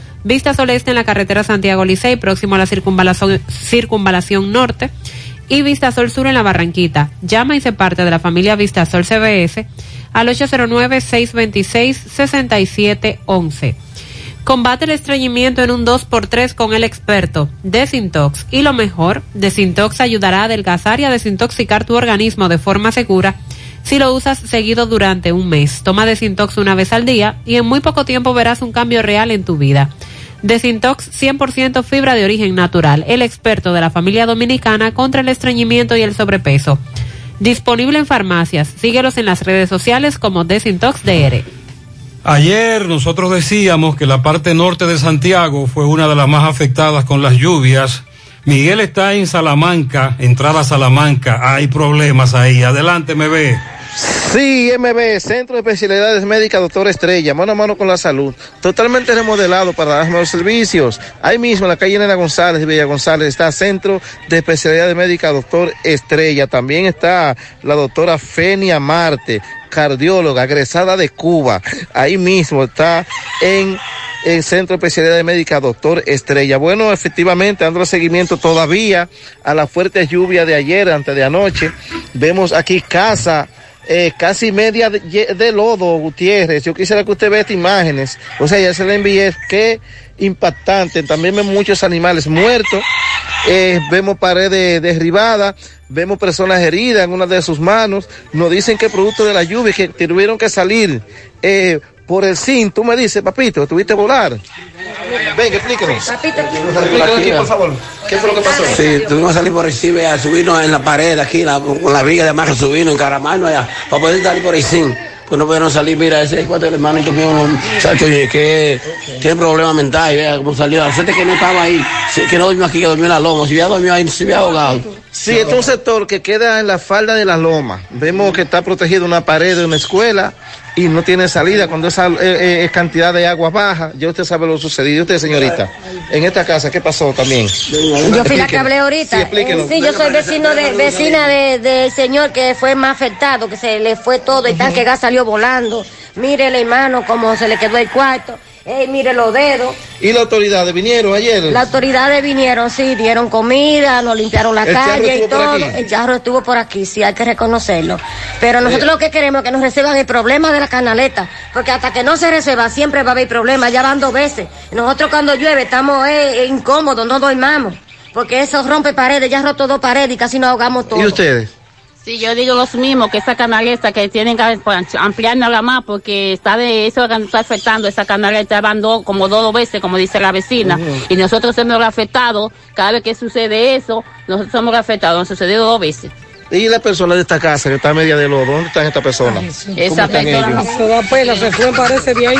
Vista Sol Este en la carretera Santiago Licey, próximo a la circunvalación, norte. Y Vista Sol Sur en la Barranquita. Llama y se parte de la familia Vista Sol CBS al 809-626-6711. Combate el estreñimiento en un 2x3 con el experto Desintox. Y lo mejor, Desintox ayudará a adelgazar y a desintoxicar tu organismo de forma segura si lo usas seguido durante un mes. Toma Desintox una vez al día y en muy poco tiempo verás un cambio real en tu vida. Desintox 100% fibra de origen natural, el experto de la familia dominicana contra el estreñimiento y el sobrepeso. Disponible en farmacias. Síguelos en las redes sociales como Desintox DR. Ayer nosotros decíamos que la parte norte de Santiago fue una de las más afectadas con las lluvias. Miguel está en Salamanca, entrada a Salamanca. Hay problemas ahí. Adelante, me ve. Sí, MB, Centro de Especialidades Médicas Doctor Estrella, mano a mano con la salud, totalmente remodelado para dar mejores servicios. Ahí mismo en la calle Nena González y Bella González está Centro de Especialidades Médicas Doctor Estrella. También está la doctora Fenia Marte, cardióloga, egresada de Cuba. Ahí mismo está en el Centro de Especialidades Médicas Doctor Estrella. Bueno, efectivamente, dando seguimiento todavía a la fuerte lluvia de ayer, antes de anoche. Vemos aquí casa eh, casi media de, lodo, Gutiérrez. Yo quisiera que usted vea estas imágenes. O sea, ya se le envié. Qué impactante. También vemos muchos animales muertos. Eh, vemos paredes derribadas. Vemos personas heridas en una de sus manos. Nos dicen que producto de la lluvia que tuvieron que salir eh, por el CIN. Tú me dices, papito, tuviste volar. Venga, explíquenos. Papito, explíquenos aquí, por favor. ¿Qué fue lo que pasó? Sí, tuvimos que salir por Recibe a subirnos en la pared aquí, la, con la viga de amarre, subirnos en Caramano allá, para poder salir por Recibe. Pues no pudieron salir, mira, ese cuatro hermanitos míos, muchacho, que tiene problemas mentales, vea cómo salió. La suerte que no estaba ahí, que no durmió aquí, que durmió en la loma, si hubiera dormido ahí, se hubiera ahogado. Sí, este es un sector que queda en la falda de la loma. Vemos que está protegido una pared de una escuela y no tiene salida cuando esa eh, eh, cantidad de agua baja. Ya usted sabe lo sucedido. ¿Y usted, señorita? En esta casa, ¿qué pasó también? Yo fui la que hablé ahorita. Sí, yo soy vecino de, vecina del de señor que fue más afectado, que se le fue todo, el tanque de gas salió volando. Mire hermano cómo se le quedó el cuarto. Ey, mire los dedos. ¿Y las autoridades vinieron ayer? Las autoridades vinieron, sí, dieron comida, nos limpiaron la ¿El charro calle y todo. El charro estuvo por aquí, sí, hay que reconocerlo. Pero nosotros Eh. lo que queremos es que nos resuelvan el problema de la canaleta, porque hasta que no se resuelva siempre va a haber problemas, ya van dos veces. Nosotros cuando llueve estamos eh, incómodos, no dormamos, porque eso rompe paredes, ya roto dos paredes y casi nos ahogamos todos. ¿Y ustedes? Sí, yo digo los mismos, que esa canaleta que tienen que ampliarla más porque está de eso que nos está afectando, esa canaleta van dos, como dos veces, como dice la vecina, y nosotros hemos afectado, cada vez que sucede eso, nosotros somos afectados, nos sucedió dos veces. ¿Y la persona de esta casa que está media de lodo? ¿Dónde están estas personas? ¿Cómo Esa persona? Se da pena, se fue, parece de ahí.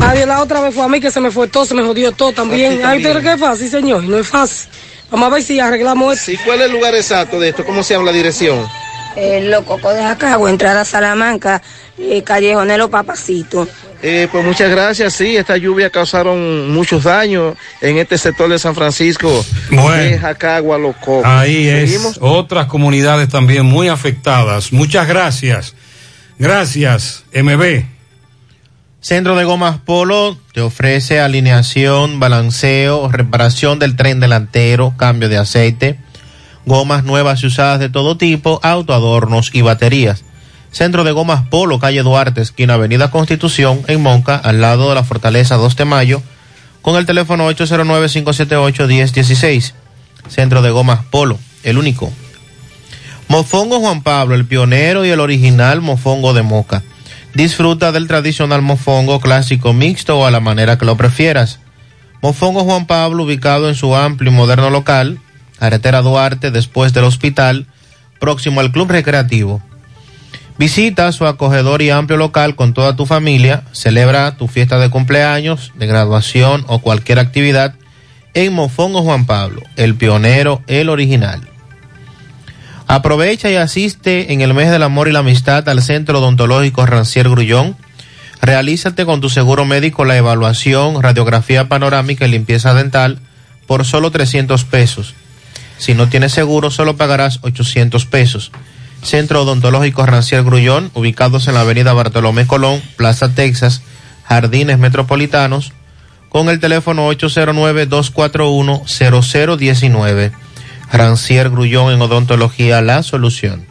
Ay, la otra vez fue a mí que se me fue todo, se me jodió todo también. Ay, ¿usted cree que es fácil, señor? No es fácil. Vamos a ver si arreglamos esto. ¿Y cuál es el lugar exacto de esto? ¿Cómo se llama la dirección? Eh, Los Cocos de Jacagua, entrada a Salamanca, eh, Callejonero Papacito. Eh, pues muchas gracias. Sí, esta lluvia causaron muchos daños en este sector de San Francisco, Bueno. de Jacagua, Los Cocos. Ahí es. Otras comunidades también muy afectadas. Muchas gracias. Gracias, MB. Centro de Gomas Polo te ofrece alineación, balanceo, reparación del tren delantero, cambio de aceite, gomas nuevas y usadas de todo tipo, autoadornos y baterías. Centro de Gomas Polo, calle Duarte, esquina Avenida Constitución, en Monca, al lado de la Fortaleza 2 de Mayo, con el teléfono 809-578-1016. Centro de Gomas Polo, el único. Mofongo Juan Pablo, el pionero y el original mofongo de Moca. Disfruta del tradicional mofongo clásico mixto o a la manera que lo prefieras. Mofongo Juan Pablo, ubicado en su amplio y moderno local, carretera Duarte, después del hospital, próximo al Club Recreativo. Visita su acogedor y amplio local con toda tu familia, celebra tu fiesta de cumpleaños, de graduación o cualquier actividad en Mofongo Juan Pablo, el pionero, el original. Aprovecha y asiste en el mes del amor y la amistad al Centro Odontológico Rancier Grullón. Realízate con tu seguro médico la evaluación, radiografía panorámica y limpieza dental por solo 300 pesos. Si no tienes seguro, solo pagarás 800 pesos. Centro Odontológico Rancier Grullón, ubicados en la avenida Bartolomé Colón, Plaza Texas, Jardines Metropolitanos, con el teléfono 809-241-0019. Rancier Grullón en Odontología La Solución.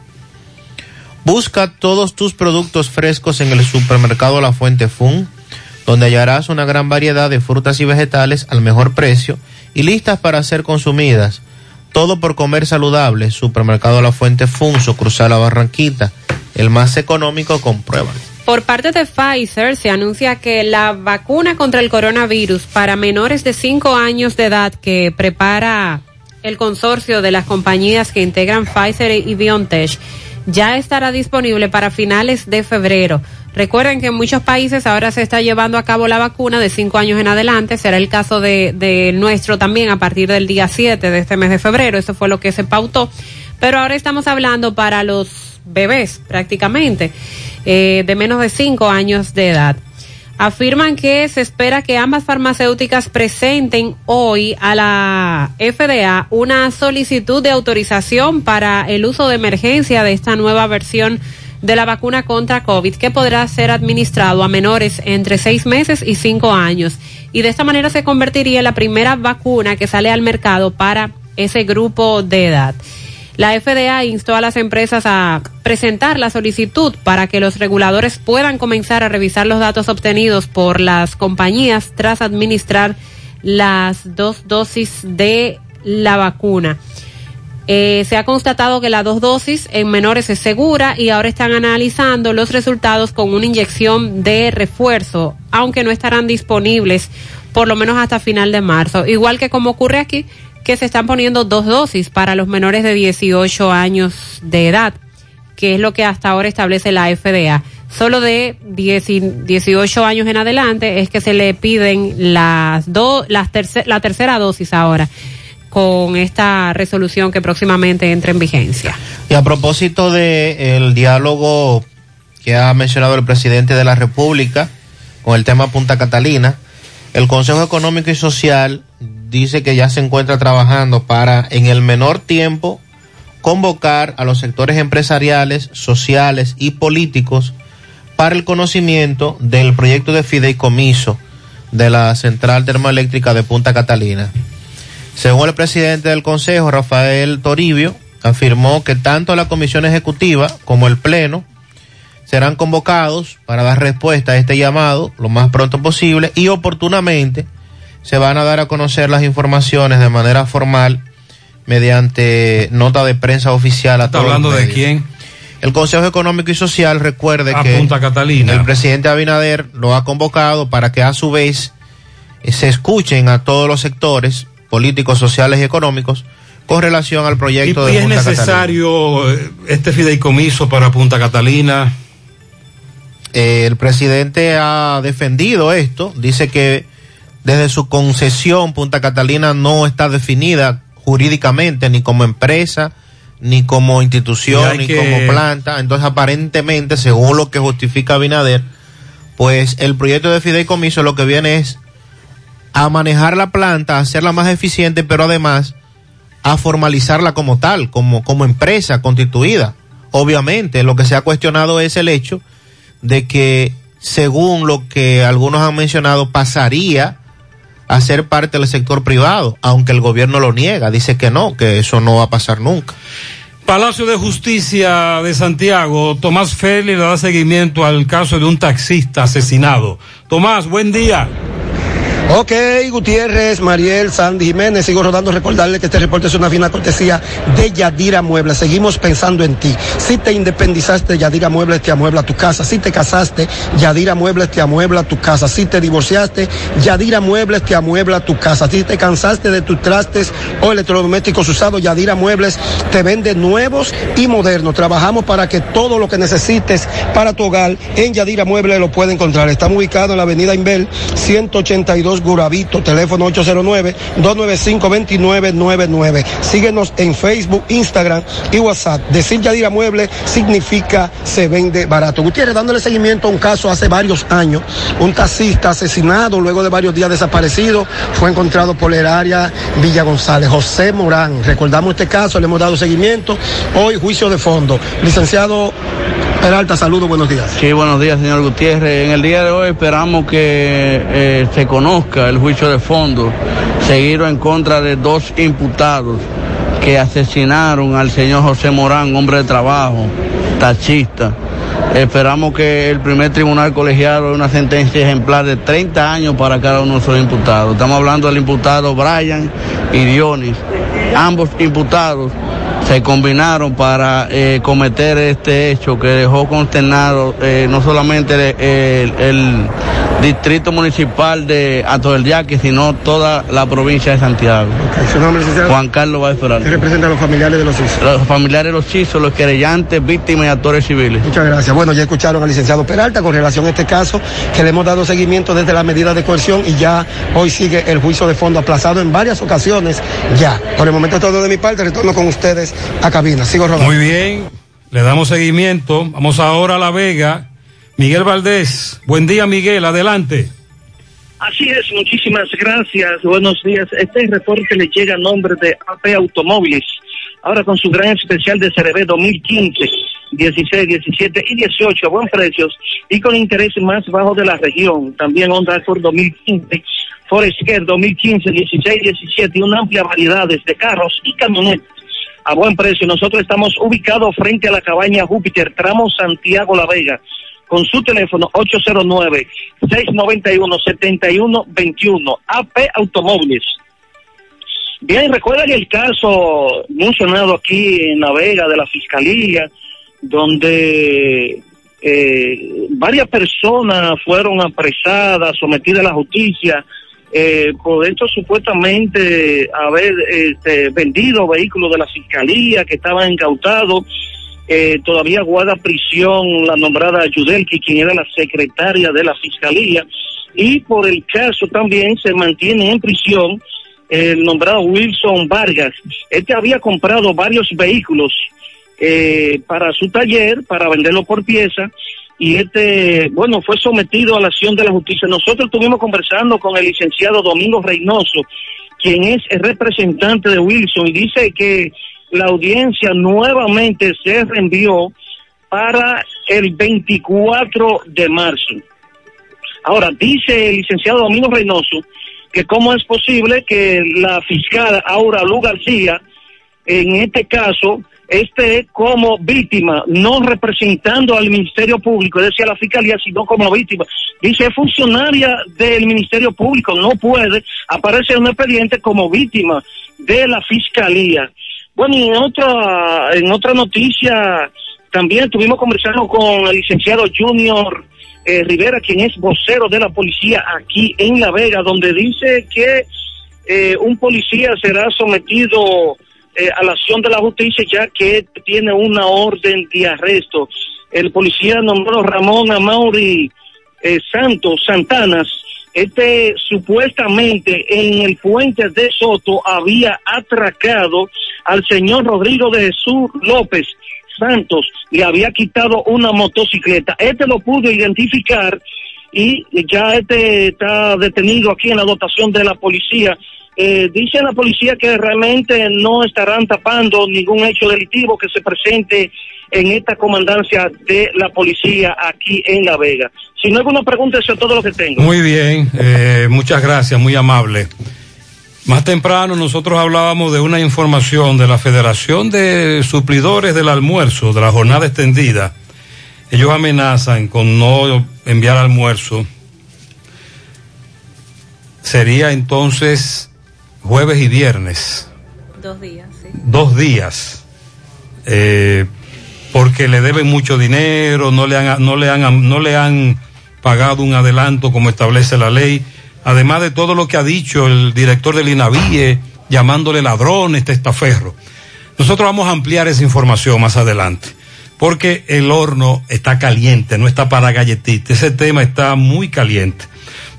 Busca todos tus productos frescos en el supermercado La Fuente Fun, donde hallarás una gran variedad de frutas y vegetales al mejor precio y listas para ser consumidas. Todo por comer saludable. Supermercado La Fuente Fun, cruzar La Barranquita, el más económico, compruébalo. Por parte de Pfizer se anuncia que la vacuna contra el coronavirus para menores de 5 años de edad que prepara el consorcio de las compañías que integran Pfizer y BioNTech ya estará disponible para finales de febrero. Recuerden que en muchos países ahora se está llevando a cabo la vacuna de 5 años en adelante. Será el caso de, nuestro también a partir del día 7 de este mes de febrero. Eso fue lo que se pautó. Pero ahora estamos hablando para los bebés prácticamente eh, de menos de 5 años de edad. Afirman que se espera que ambas farmacéuticas presenten hoy a la FDA una solicitud de autorización para el uso de emergencia de esta nueva versión de la vacuna contra COVID que podrá ser administrado a menores entre seis meses y cinco años. Y de esta manera se convertiría en la primera vacuna que sale al mercado para ese grupo de edad. La FDA instó a las empresas a presentar la solicitud para que los reguladores puedan comenzar a revisar los datos obtenidos por las compañías tras administrar las dos dosis de la vacuna. Eh, se ha constatado que la dos dosis en menores es segura y ahora están analizando los resultados con una inyección de refuerzo, aunque no estarán disponibles por lo menos hasta final de marzo. Igual que como ocurre aquí, que se están poniendo dos dosis para los menores de 18 años de edad, que es lo que hasta ahora establece la FDA. Solo de 10 18 años en adelante es que se le piden las dos, las la tercera dosis ahora con esta resolución que próximamente entra en vigencia. Y a propósito de el diálogo que ha mencionado el presidente de la República con el tema Punta Catalina, el Consejo Económico y Social dice que ya se encuentra trabajando para en el menor tiempo convocar a los sectores empresariales, sociales y políticos para el conocimiento del proyecto de fideicomiso de la central termoeléctrica de Punta Catalina. Según el presidente del Consejo, Rafael Toribio, afirmó que tanto la Comisión Ejecutiva como el Pleno serán convocados para dar respuesta a este llamado lo más pronto posible y oportunamente se van a dar a conocer las informaciones de manera formal mediante nota de prensa oficial a ¿Está hablando de quién? El Consejo Económico y Social recuerde A que Punta Catalina. el presidente Abinader lo ha convocado para que a su vez eh, se escuchen a todos los sectores políticos, sociales y económicos con relación al proyecto ¿Y de es Punta Catalina. necesario eh, este fideicomiso para Punta Catalina? Eh, el presidente ha defendido esto, dice que desde su concesión Punta Catalina no está definida jurídicamente ni como empresa, ni como institución, ni que- como planta. Entonces aparentemente, según lo que justifica Abinader, pues el proyecto de fideicomiso lo que viene es a manejar la planta, a hacerla más eficiente, pero además a formalizarla como tal, como, como empresa constituida. Obviamente, lo que se ha cuestionado es el hecho de que, según lo que algunos han mencionado, pasaría a ser parte del sector privado, aunque el gobierno lo niega, dice que no, que eso no va a pasar nunca. Palacio de Justicia de Santiago, Tomás Félix le da seguimiento al caso de un taxista asesinado. Tomás, buen día. Ok, Gutiérrez, Mariel, Sandy Jiménez, sigo rodando. Recordarle que este reporte es una fina cortesía de Yadira Muebles. Seguimos pensando en ti. Si te independizaste, Yadira Muebles te amuebla tu casa. Si te casaste, Yadira Muebles te amuebla tu casa. Si te divorciaste, Yadira Muebles te amuebla tu casa. Si te cansaste de tus trastes o electrodomésticos usados, Yadira Muebles te vende nuevos y modernos. Trabajamos para que todo lo que necesites para tu hogar en Yadira Muebles lo puedes encontrar. Estamos ubicados en la avenida Inbel 182 Guravito, teléfono 809-295-2999. Síguenos en Facebook, Instagram y WhatsApp. Decir Yadira Mueble significa se vende barato. Gutiérrez, dándole seguimiento a un caso hace varios años, un taxista asesinado luego de varios días desaparecido, fue encontrado por el área Villa González, José Morán. Recordamos este caso, le hemos dado seguimiento. Hoy juicio de fondo. Licenciado Peralta, saludos, buenos días. Sí, buenos días, señor Gutiérrez. En el día de hoy esperamos que eh, se conozca el juicio de fondo seguido en contra de dos imputados que asesinaron al señor José Morán, hombre de trabajo, taxista. Esperamos que el primer tribunal colegiado dé una sentencia ejemplar de 30 años para cada uno de esos imputados. Estamos hablando del imputado Brian y Dionis. Ambos imputados se combinaron para eh, cometer este hecho que dejó consternado eh, no solamente el, el distrito municipal de Ato del Yaque, sino toda la provincia de Santiago. ¿Su nombre, licenciado? Juan Carlos va a esperar. ¿Qué representa a los familiares de los hijos? Los familiares de los hijos, los querellantes, víctimas y actores civiles. Muchas gracias. Bueno, ya escucharon al licenciado Peralta con relación a este caso, que le hemos dado seguimiento desde la medida de coerción y ya hoy sigue el juicio de fondo aplazado en varias ocasiones ya. Por el momento es todo de mi parte, retorno con ustedes a cabina. Sigo rodando. Muy bien, le damos seguimiento. Vamos ahora a La Vega. Miguel Valdés. Buen día, Miguel. Adelante. Así es, muchísimas gracias. Buenos días. Este reporte le llega a nombre de AP Automóviles. Ahora con su gran especial de CRB 2015, 16, 17 y 18 a buen precios y con interés más bajo de la región. También Honda Accord 2015, Forest Care 2015, 16, 17 y una amplia variedad de carros y camionetas a buen precio. Nosotros estamos ubicados frente a la cabaña Júpiter, tramo Santiago La Vega con su teléfono 809-691-7121, AP Automóviles. Bien, recuerdan el caso mencionado aquí en La Vega de la Fiscalía, donde eh, varias personas fueron apresadas, sometidas a la justicia, eh, por esto supuestamente haber este, vendido vehículos de la Fiscalía que estaban incautados eh, todavía guarda prisión la nombrada Yudelki, quien era la secretaria de la Fiscalía, y por el caso también se mantiene en prisión el nombrado Wilson Vargas. Este había comprado varios vehículos eh, para su taller, para venderlo por pieza, y este, bueno, fue sometido a la acción de la justicia. Nosotros estuvimos conversando con el licenciado Domingo Reynoso, quien es el representante de Wilson, y dice que la audiencia nuevamente se reenvió para el 24 de marzo. Ahora, dice el licenciado Domingo Reynoso que cómo es posible que la fiscal Aura Lu García, en este caso, esté como víctima, no representando al Ministerio Público, es decir, a la Fiscalía, sino como víctima. Dice, es funcionaria del Ministerio Público, no puede aparecer en un expediente como víctima de la Fiscalía. Bueno, y en otra, en otra noticia, también estuvimos conversando con el licenciado Junior eh, Rivera, quien es vocero de la policía aquí en La Vega, donde dice que eh, un policía será sometido eh, a la acción de la justicia ya que tiene una orden de arresto. El policía nombrado Ramón Amauri Santos Santanas este supuestamente en el puente de Soto había atracado al señor Rodrigo de Jesús López Santos, le había quitado una motocicleta. Este lo pudo identificar y ya este está detenido aquí en la dotación de la policía. Eh, dice la policía que realmente no estarán tapando ningún hecho delictivo que se presente en esta comandancia de la policía aquí en La Vega. Si no hay alguna pregunta, eso es todo lo que tengo. Muy bien, eh, muchas gracias, muy amable. Más temprano nosotros hablábamos de una información de la Federación de Suplidores del Almuerzo, de la jornada extendida. Ellos amenazan con no enviar almuerzo sería entonces jueves y viernes, Dos días, sí. dos días, eh, porque le deben mucho dinero, no le han, no le han, no le han pagado un adelanto como establece la ley, además de todo lo que ha dicho el director del INAVIE, llamándole ladrones, testaferro. Nosotros vamos a ampliar esa información más adelante, porque el horno está caliente, no está para galletitas, ese tema está muy caliente.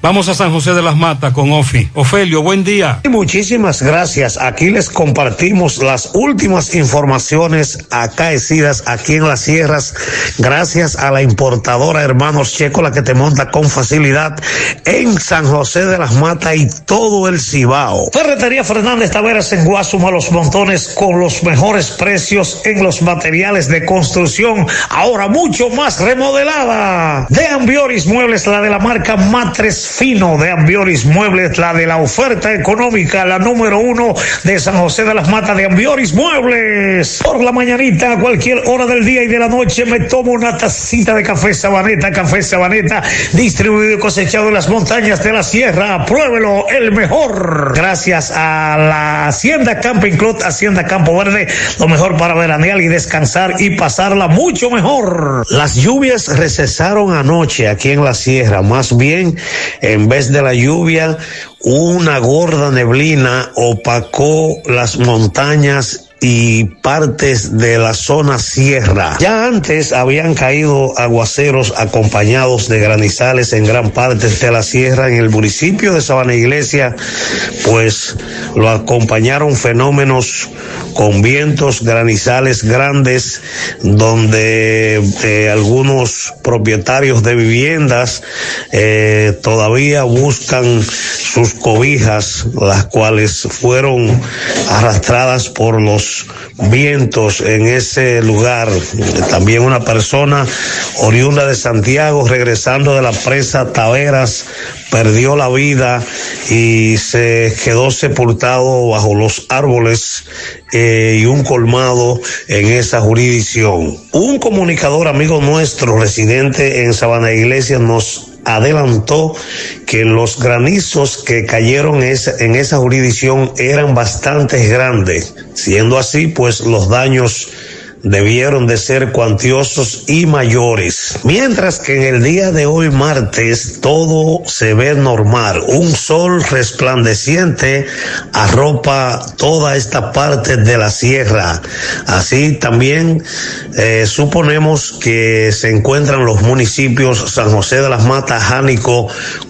Vamos a San José de las Matas con Ofi. Ofelio, buen día. Muchísimas gracias. Aquí les compartimos las últimas informaciones acaecidas aquí en las sierras, gracias a la importadora Hermanos Checo, la que te monta con facilidad en San José de las Matas y todo el Cibao. Ferretería Fernández Taveras en Guasuma, los montones con los mejores precios en los materiales de construcción, ahora mucho más remodelada. De Ambioris Muebles, la de la marca Matres Fino de Ambioris Muebles, la de la oferta económica, la número uno de San José de las Matas de Ambioris Muebles. Por la mañanita, a cualquier hora del día y de la noche, me tomo una tacita de café Sabaneta, café Sabaneta, distribuido y cosechado en las montañas de la sierra. Pruébelo, el mejor. Gracias a la Hacienda Camping Club, Hacienda Campo Verde, lo mejor para veranear y descansar y pasarla mucho mejor. Las lluvias recesaron anoche aquí en la sierra, más bien en vez de la lluvia, una gorda neblina opacó las montañas y partes de la zona sierra. Ya antes habían caído aguaceros acompañados de granizales en gran parte de la sierra en el municipio de Sabana Iglesia, pues lo acompañaron fenómenos con vientos granizales grandes donde eh, algunos propietarios de viviendas eh, todavía buscan sus cobijas, las cuales fueron arrastradas por los vientos en ese lugar. También una persona oriunda de Santiago regresando de la presa Taveras perdió la vida y se quedó sepultado bajo los árboles eh, y un colmado en esa jurisdicción. Un comunicador amigo nuestro residente en Sabana Iglesia nos adelantó que los granizos que cayeron en esa jurisdicción eran bastante grandes. Siendo así, pues los daños debieron de ser cuantiosos y mayores. Mientras que en el día de hoy martes todo se ve normal. Un sol resplandeciente arropa toda esta parte de la sierra. Así también eh, suponemos que se encuentran los municipios San José de las Matas, Jánico,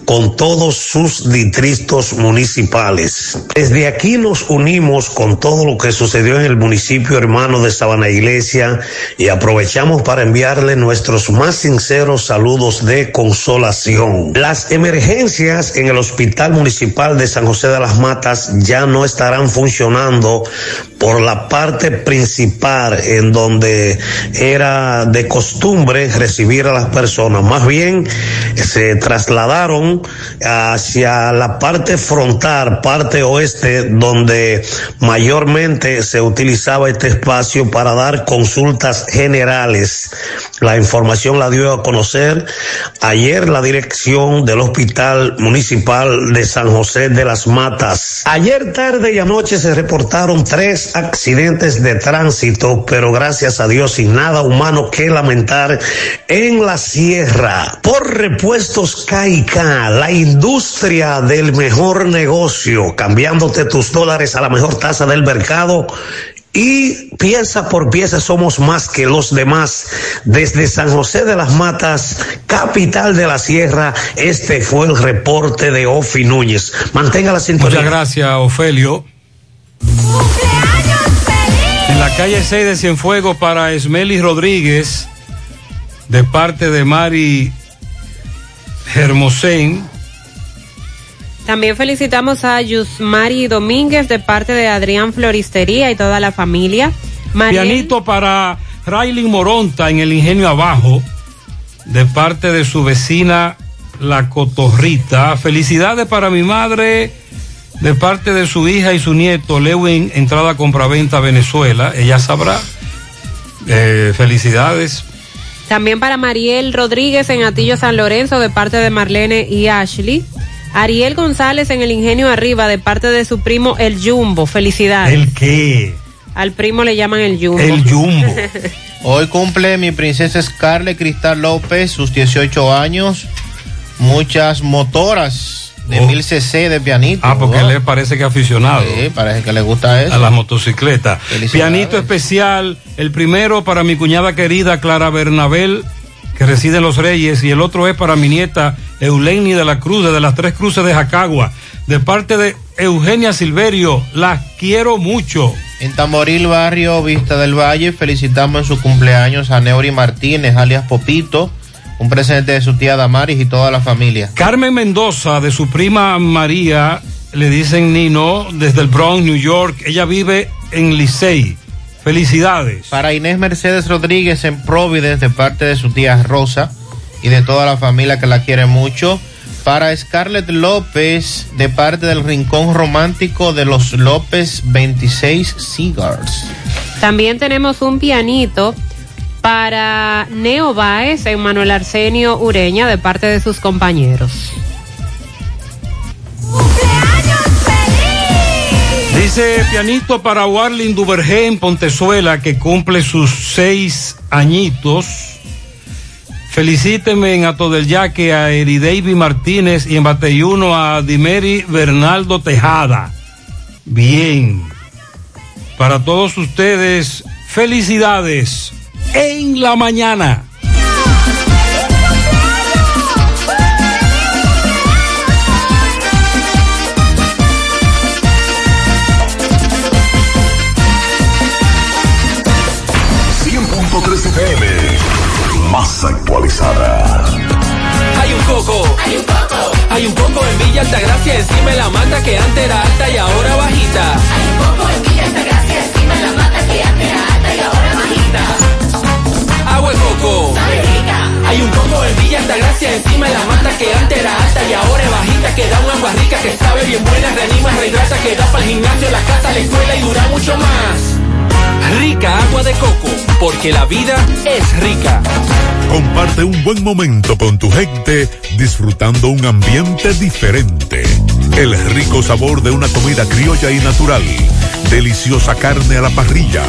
con todos sus distritos municipales. Desde aquí nos unimos con todo lo que sucedió en el municipio hermano de Sabana Iglesia y aprovechamos para enviarle nuestros más sinceros saludos de consolación. Las emergencias en el Hospital Municipal de San José de las Matas ya no estarán funcionando por la parte principal en donde era de costumbre recibir a las personas. Más bien se trasladaron hacia la parte frontal, parte oeste, donde mayormente se utilizaba este espacio para dar consultas generales. La información la dio a conocer ayer la dirección del Hospital Municipal de San José de las Matas. Ayer tarde y anoche se reportaron tres accidentes de tránsito, pero gracias a Dios sin nada humano que lamentar en la sierra. Por repuestos KK, la industria del mejor negocio, cambiándote tus dólares a la mejor tasa del mercado y pieza por pieza somos más que los demás. Desde San José de las Matas, capital de la sierra, este fue el reporte de Ofi Núñez. Mantenga la sintonía. Muchas gracias, Ofelio. Calle 6 de Cienfuegos para Esmeli Rodríguez, de parte de Mari Hermosén. También felicitamos a Yusmari Domínguez de parte de Adrián Floristería y toda la familia. Mariel- Pianito para Raylin Moronta en el Ingenio Abajo, de parte de su vecina La Cotorrita. Felicidades para mi madre, de parte de su hija y su nieto, Lewin, entrada a compraventa Venezuela. Ella sabrá. Eh, felicidades. También para Mariel Rodríguez en Atillo San Lorenzo de parte de Marlene y Ashley. Ariel González en el Ingenio Arriba de parte de su primo El Jumbo. Felicidades. ¿El qué? Al primo le llaman El Jumbo. El Jumbo. <laughs> Hoy cumple mi princesa Scarlett Cristal López sus 18 años. Muchas motoras de 1000 cc de pianito. Ah, porque él parece que aficionado. Sí, parece que le gusta eso. A las motocicletas. Pianito especial, el primero para mi cuñada querida Clara Bernabel, que reside en Los Reyes, y el otro es para mi nieta Euleni de la Cruz, de las Tres Cruces de Jacagua, de parte de Eugenia Silverio. Las quiero mucho. En Tamboril Barrio Vista del Valle felicitamos en su cumpleaños a Neuri Martínez, alias Popito, un presente de su tía Damaris y toda la familia. Carmen Mendoza, de su prima María, le dicen Nino, desde el Bronx, New York. Ella vive en Licey. Felicidades. Para Inés Mercedes Rodríguez en Providence de parte de su tía Rosa y de toda la familia que la quiere mucho. Para Scarlett López de parte del Rincón Romántico de los López 26 Cigars. También tenemos un pianito para Neo Baez en Manuel Arsenio Ureña de parte de sus compañeros. Dice pianito para Warling Duvergé en Pontezuela que cumple sus seis añitos. Felicíteme en Ato del Yaque a Eri David Martínez y en Bateyuno a Dimeri Bernaldo Tejada. Bien. Para todos ustedes, felicidades en la mañana. FM, más actualizada. Hay un coco, hay un coco, hay un coco en Villa Altagracia encima de la mata que antes era alta y ahora bajita. Hay un coco en Villa Altagracia encima de la mata que antes era alta y ahora bajita. De hay un coco en Villa Altagracia encima de la mata que antes era alta y ahora es bajita que da una agua rica que sabe bien buena, reanima, rehidrata, que da para el gimnasio, la casa, la escuela y dura mucho más. Rica agua de coco, porque la vida es rica. Comparte un buen momento con tu gente disfrutando un ambiente diferente. El rico sabor de una comida criolla y natural. Deliciosa carne a la parrilla.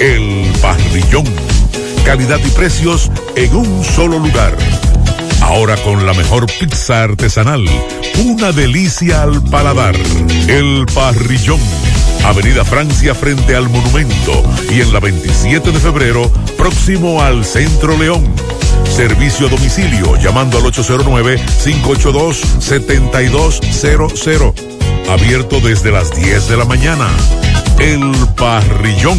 El parrillón. Calidad y precios en un solo lugar. Ahora con la mejor pizza artesanal. Una delicia al paladar. El parrillón. Avenida Francia frente al monumento y en la 27 de febrero próximo al Centro León. Servicio a domicilio llamando al 809-582-7200. Abierto desde las 10 de la mañana. El Parrillón.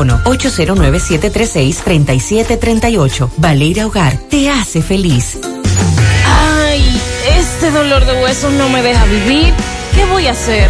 809-736-3738. Valeira Hogar te hace feliz. Ay, este dolor de huesos no me deja vivir. ¿Qué voy a hacer?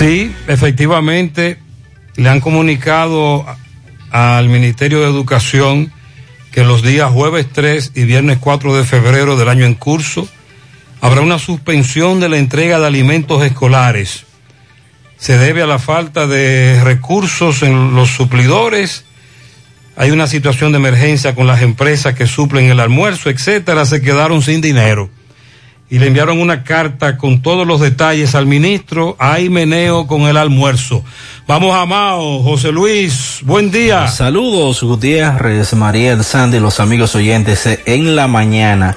Sí, efectivamente, le han comunicado al Ministerio de Educación que los días jueves 3 y viernes 4 de febrero del año en curso habrá una suspensión de la entrega de alimentos escolares. Se debe a la falta de recursos en los suplidores. Hay una situación de emergencia con las empresas que suplen el almuerzo, etcétera. Se quedaron sin dinero y le enviaron una carta con todos los detalles al ministro. Hay meneo con el almuerzo. Vamos a José Luis, buen día. Saludos Gutiérrez, Mariel, Sandy, los amigos oyentes eh, en la mañana.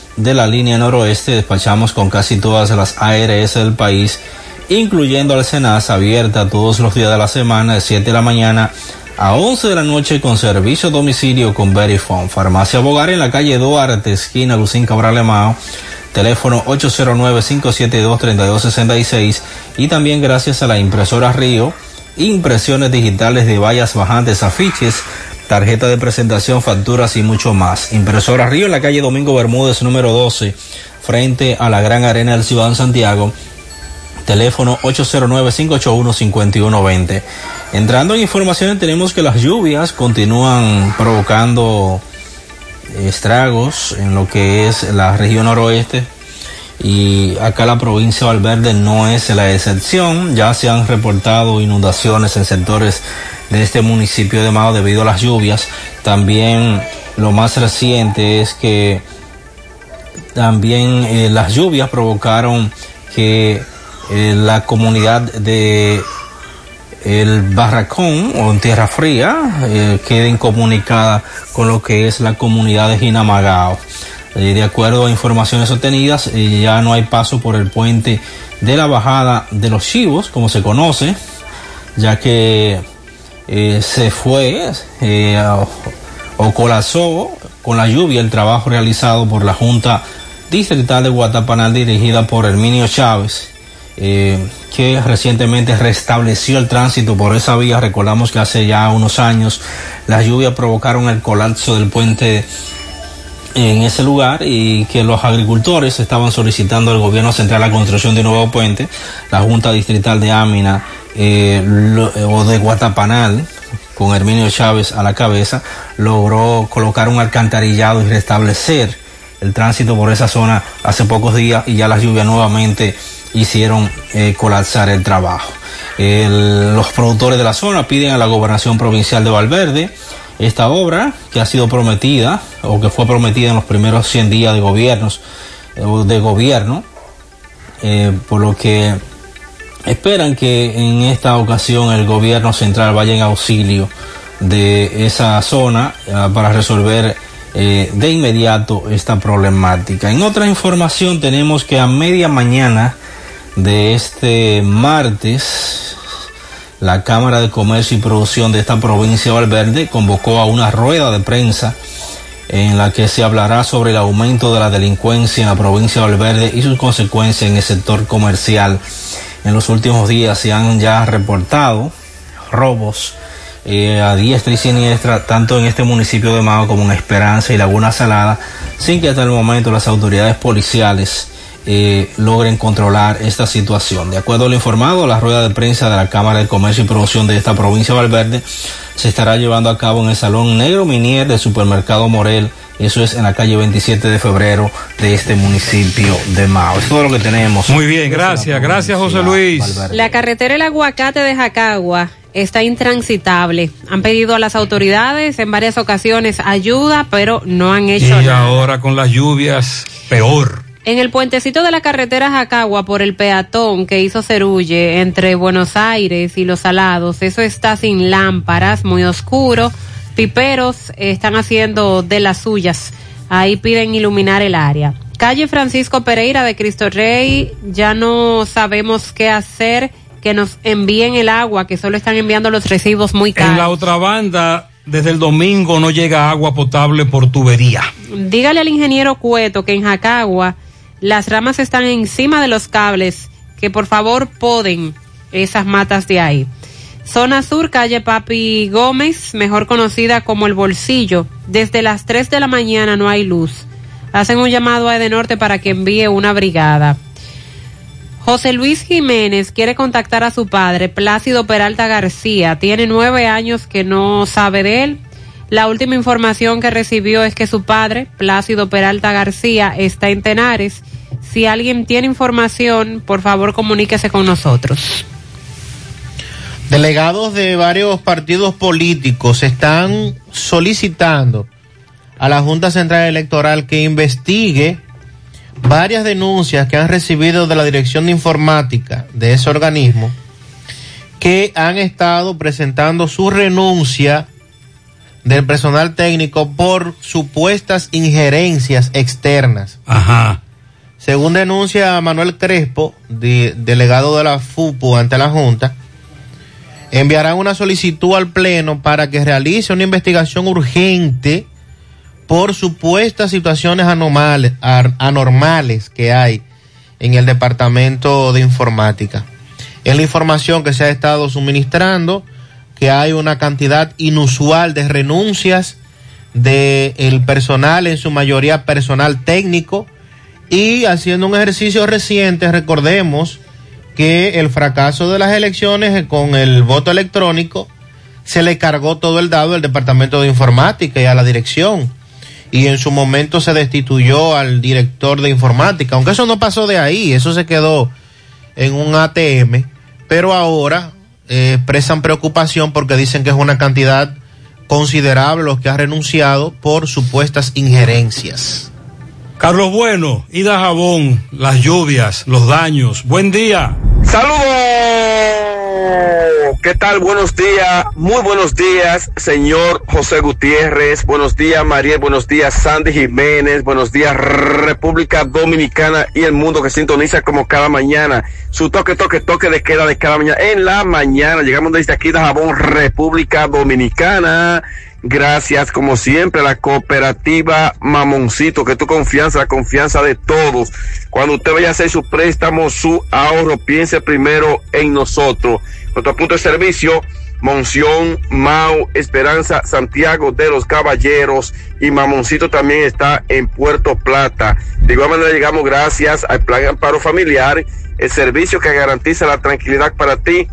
de la línea noroeste. Despachamos con casi todas las ARS del país, incluyendo al Senas, abierta todos los días de la semana, de 7 de la mañana a 11 de la noche con servicio a domicilio con Verifone. Farmacia Bogar en la calle Duarte, esquina Lucín Cabral Mao teléfono 809-572-3266 y también gracias a la impresora Río, impresiones digitales de vallas bajantes, afiches, tarjeta de presentación, facturas y mucho más. Impresora Río en la calle Domingo Bermúdez número 12, frente a la Gran Arena del Ciudad de Santiago. Teléfono 809-581-5120. Entrando en informaciones tenemos que las lluvias continúan provocando estragos en lo que es la región noroeste y acá la provincia de Valverde no es la excepción. Ya se han reportado inundaciones en sectores de este municipio de Mao debido a las lluvias. También lo más reciente es que también eh, las lluvias provocaron que eh, la comunidad de el Barracón o en Tierra Fría eh, quede incomunicada con lo que es la comunidad de Jinamagao. De acuerdo a informaciones obtenidas, ya no hay paso por el puente de la bajada de los Chivos, como se conoce, ya que eh, se fue o colapsó con la lluvia el trabajo realizado por la Junta Distrital de Guatapanal dirigida por Herminio Chávez que recientemente restableció el tránsito por esa vía. Recordamos que hace ya unos años las lluvias provocaron el colapso del puente en ese lugar y que los agricultores estaban solicitando al gobierno central la construcción de un nuevo puente. La Junta Distrital de Ámina eh, o de Guatapanal, con Herminio Chávez a la cabeza, logró colocar un alcantarillado y restablecer el tránsito por esa zona hace pocos días y ya las lluvias nuevamente hicieron eh, colapsar el trabajo. los productores de la zona piden a la gobernación provincial de Valverde esta obra que ha sido prometida o que fue prometida en los primeros 100 días de gobiernos eh, de gobierno eh, por lo que esperan que en esta ocasión el gobierno central vaya en auxilio de esa zona para resolver de inmediato esta problemática. En otra información tenemos que a media mañana de este martes, la Cámara de Comercio y Producción de esta provincia de Valverde convocó a una rueda de prensa en la que se hablará sobre el aumento de la delincuencia en la provincia de Valverde y sus consecuencias en el sector comercial. En los últimos días se han ya reportado robos eh, a diestra y siniestra, tanto en este municipio de Mao como en Esperanza y Laguna Salada, sin que hasta el momento las autoridades policiales eh, logren controlar esta situación. De acuerdo a lo informado, la rueda de prensa de la Cámara de Comercio y Promoción de esta provincia de Valverde se estará llevando a cabo en el Salón Negro Minier del Supermercado Morel. Eso es en la calle 27 de febrero de este municipio de Mao. Es todo lo que tenemos. Muy bien, gracias. Gracias, José Luis. La carretera El Aguacate de Jacagua está intransitable. Han pedido a las autoridades en varias ocasiones ayuda, pero no han hecho y nada. ahora con las lluvias, peor. En el puentecito de la carretera Jacagua por el peatón que hizo Cerulle entre Buenos Aires y Los Salados, eso está sin lámparas, muy oscuro. Piperos están haciendo de las suyas. Ahí piden iluminar el área. Calle Francisco Pereira de Cristo Rey, ya no sabemos qué hacer, que nos envíen el agua, que solo están enviando los recibos muy caros. En la otra banda, desde el domingo no llega agua potable por tubería. Dígale al ingeniero Cueto que en Jacagua las ramas están encima de los cables, que por favor poden esas matas de ahí. Zona Sur, calle Papi Gómez, mejor conocida como el Bolsillo. Desde las 3 de la mañana no hay luz. Hacen un llamado a Edenorte para que envíe una brigada. José Luis Jiménez quiere contactar a su padre, Plácido Peralta García. Tiene nueve años que no sabe de él. La última información que recibió es que su padre, Plácido Peralta García, está en Tenares Si alguien tiene información, por favor comuníquese con nosotros. Delegados de varios partidos políticos están solicitando a la Junta Central Electoral que investigue varias denuncias que han recibido de la Dirección de Informática de ese organismo que han estado presentando su renuncia del personal técnico por supuestas injerencias externas. Ajá. Según denuncia Manuel Crespo, de- delegado de la FUPU ante la Junta, enviarán una solicitud al Pleno para que realice una investigación urgente por supuestas situaciones anomales- anormales que hay en el Departamento de Informática. Es la información que se ha estado suministrando, que hay una cantidad inusual de renuncias del personal, en su mayoría personal técnico, y haciendo un ejercicio reciente, recordemos que el fracaso de las elecciones con el voto electrónico se le cargó todo el dado al Departamento de Informática y a la dirección. Y en su momento se destituyó al director de informática, aunque eso no pasó de ahí, eso se quedó en un ATM, pero ahora eh, expresan preocupación porque dicen que es una cantidad considerable los que ha renunciado por supuestas injerencias. Carlos Bueno, Ida Jabón, las lluvias, los daños. Buen día. Saludos. ¿Qué tal? Buenos días, muy buenos días, señor José Gutiérrez. Buenos días, Mariel. Buenos días, Sandy Jiménez. Buenos días, República Dominicana y el mundo que sintoniza como cada mañana. Su toque, toque, toque de queda de cada mañana. En la mañana llegamos desde aquí de Jabón, República Dominicana. Gracias, como siempre, a la cooperativa Mamoncito, que tu confianza, la confianza de todos. Cuando usted vaya a hacer su préstamo, su ahorro, piense primero en nosotros. Nuestro punto de servicio, Monción, Mau, Esperanza, Santiago de los Caballeros y Mamoncito también está en Puerto Plata. De igual manera llegamos gracias al Plan Amparo Familiar, el servicio que garantiza la tranquilidad para ti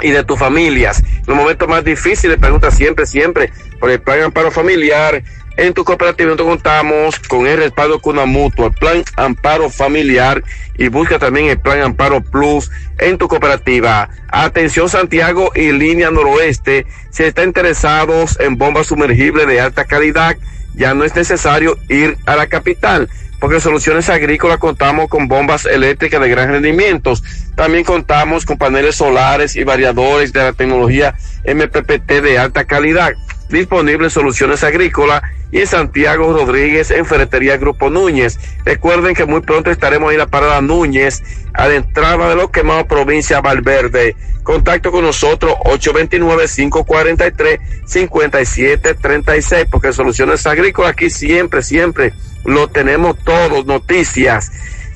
y de tus familias. En los momentos más difíciles, pregunta siempre, siempre por el plan Amparo Familiar. En tu cooperativa nosotros contamos con el respaldo con una mutua, el plan Amparo Familiar y busca también el plan Amparo Plus en tu cooperativa. Atención Santiago y línea noroeste, si está interesados en bombas sumergibles de alta calidad, ya no es necesario ir a la capital porque en Soluciones Agrícolas contamos con bombas eléctricas de gran rendimiento. También contamos con paneles solares y variadores de la tecnología MPPT de alta calidad. Disponible en Soluciones Agrícolas y en Santiago Rodríguez en Ferretería Grupo Núñez. Recuerden que muy pronto estaremos en la parada Núñez, a la entrada de los quemados provincia Valverde. Contacto con nosotros 829-543-5736 porque Soluciones Agrícolas aquí siempre, siempre lo tenemos todos, noticias.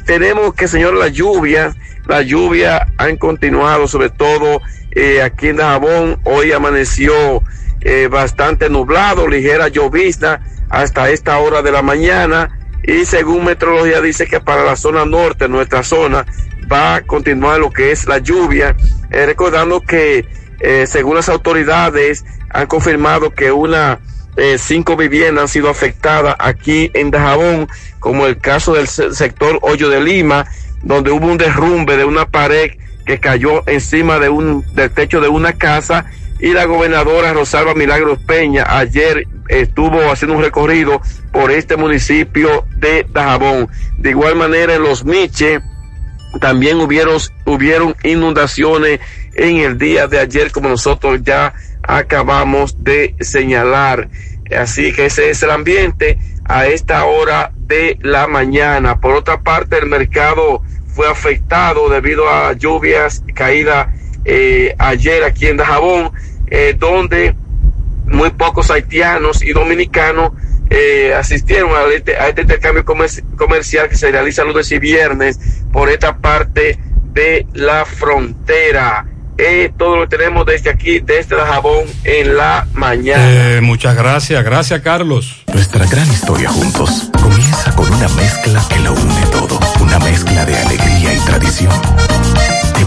Tenemos que, señor, la lluvia, la lluvia han continuado, sobre todo eh, aquí en Dajabón. Hoy amaneció eh, bastante nublado, ligera llovizna hasta esta hora de la mañana. Y según meteorología dice que para la zona norte, nuestra zona, va a continuar lo que es la lluvia. Eh, recordando que eh, según las autoridades han confirmado que una eh, cinco viviendas han sido afectadas aquí en Dajabón, como el caso del se- sector Hoyo de Lima, donde hubo un derrumbe de una pared que cayó encima de un, del techo de una casa y la gobernadora Rosalba Milagros Peña ayer estuvo haciendo un recorrido por este municipio de Dajabón. De igual manera en Los Miches también hubieron, inundaciones en el día de ayer como nosotros ya acabamos de señalar. Así que ese es el ambiente a esta hora de la mañana. Por otra parte, el mercado fue afectado debido a lluvias caídas eh, ayer aquí en Dajabón, eh, donde muy pocos haitianos y dominicanos eh, asistieron a este, a este intercambio comer- comercial que se realiza lunes y viernes por esta parte de la frontera. Eh, todo lo tenemos desde aquí, desde Dajabón, en la mañana. Eh, muchas gracias, gracias Carlos. Nuestra gran historia juntos comienza con una mezcla que lo une todo. Una mezcla de alegría y tradición,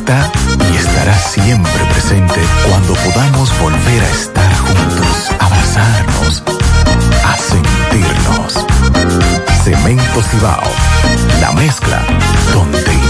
está y estará siempre presente cuando podamos volver a estar juntos, abrazarnos, a sentirnos. Cemento Cibao, la mezcla donde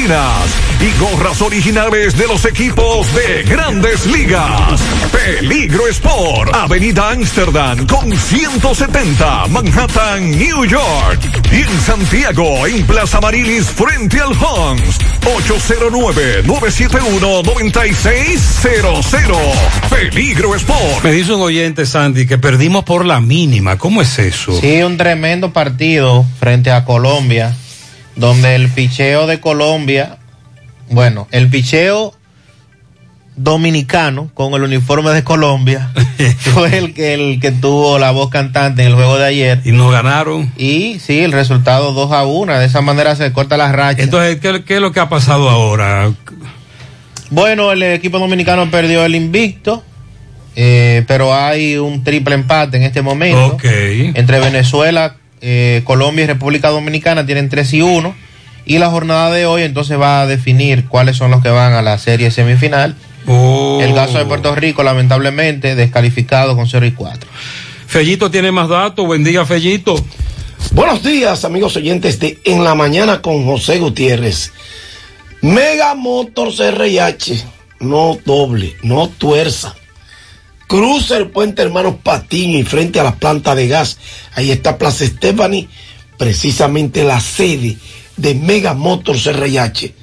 y gorras originales de los equipos de grandes ligas. Peligro Sport, Avenida Amsterdam con 170, Manhattan, New York. Y en Santiago, en Plaza Marilis, frente al Hans, 809-971-9600. Peligro Sport. Me dice un oyente, Sandy, que perdimos por la mínima. ¿Cómo es eso? Sí, un tremendo partido frente a Colombia, donde el picheo de Colombia, bueno, el picheo dominicano con el uniforme de Colombia <laughs> fue el que el que tuvo la voz cantante en el juego de ayer y nos ganaron y sí el resultado 2 a 1 de esa manera se corta la racha entonces ¿qué, qué es lo que ha pasado ahora? bueno el equipo dominicano perdió el invicto eh, pero hay un triple empate en este momento okay. entre Venezuela eh, Colombia y República Dominicana tienen 3 y 1 y la jornada de hoy entonces va a definir cuáles son los que van a la serie semifinal Oh. El caso de Puerto Rico, lamentablemente, descalificado con 0 y 4. Fellito tiene más datos. Buen día, Fellito. Buenos días, amigos oyentes de En la Mañana con José Gutiérrez. Mega Motors RH, no doble, no tuerza. Cruza el puente Hermanos Patiño y frente a la planta de gas. Ahí está Plaza Stephanie, precisamente la sede de Mega Motors RH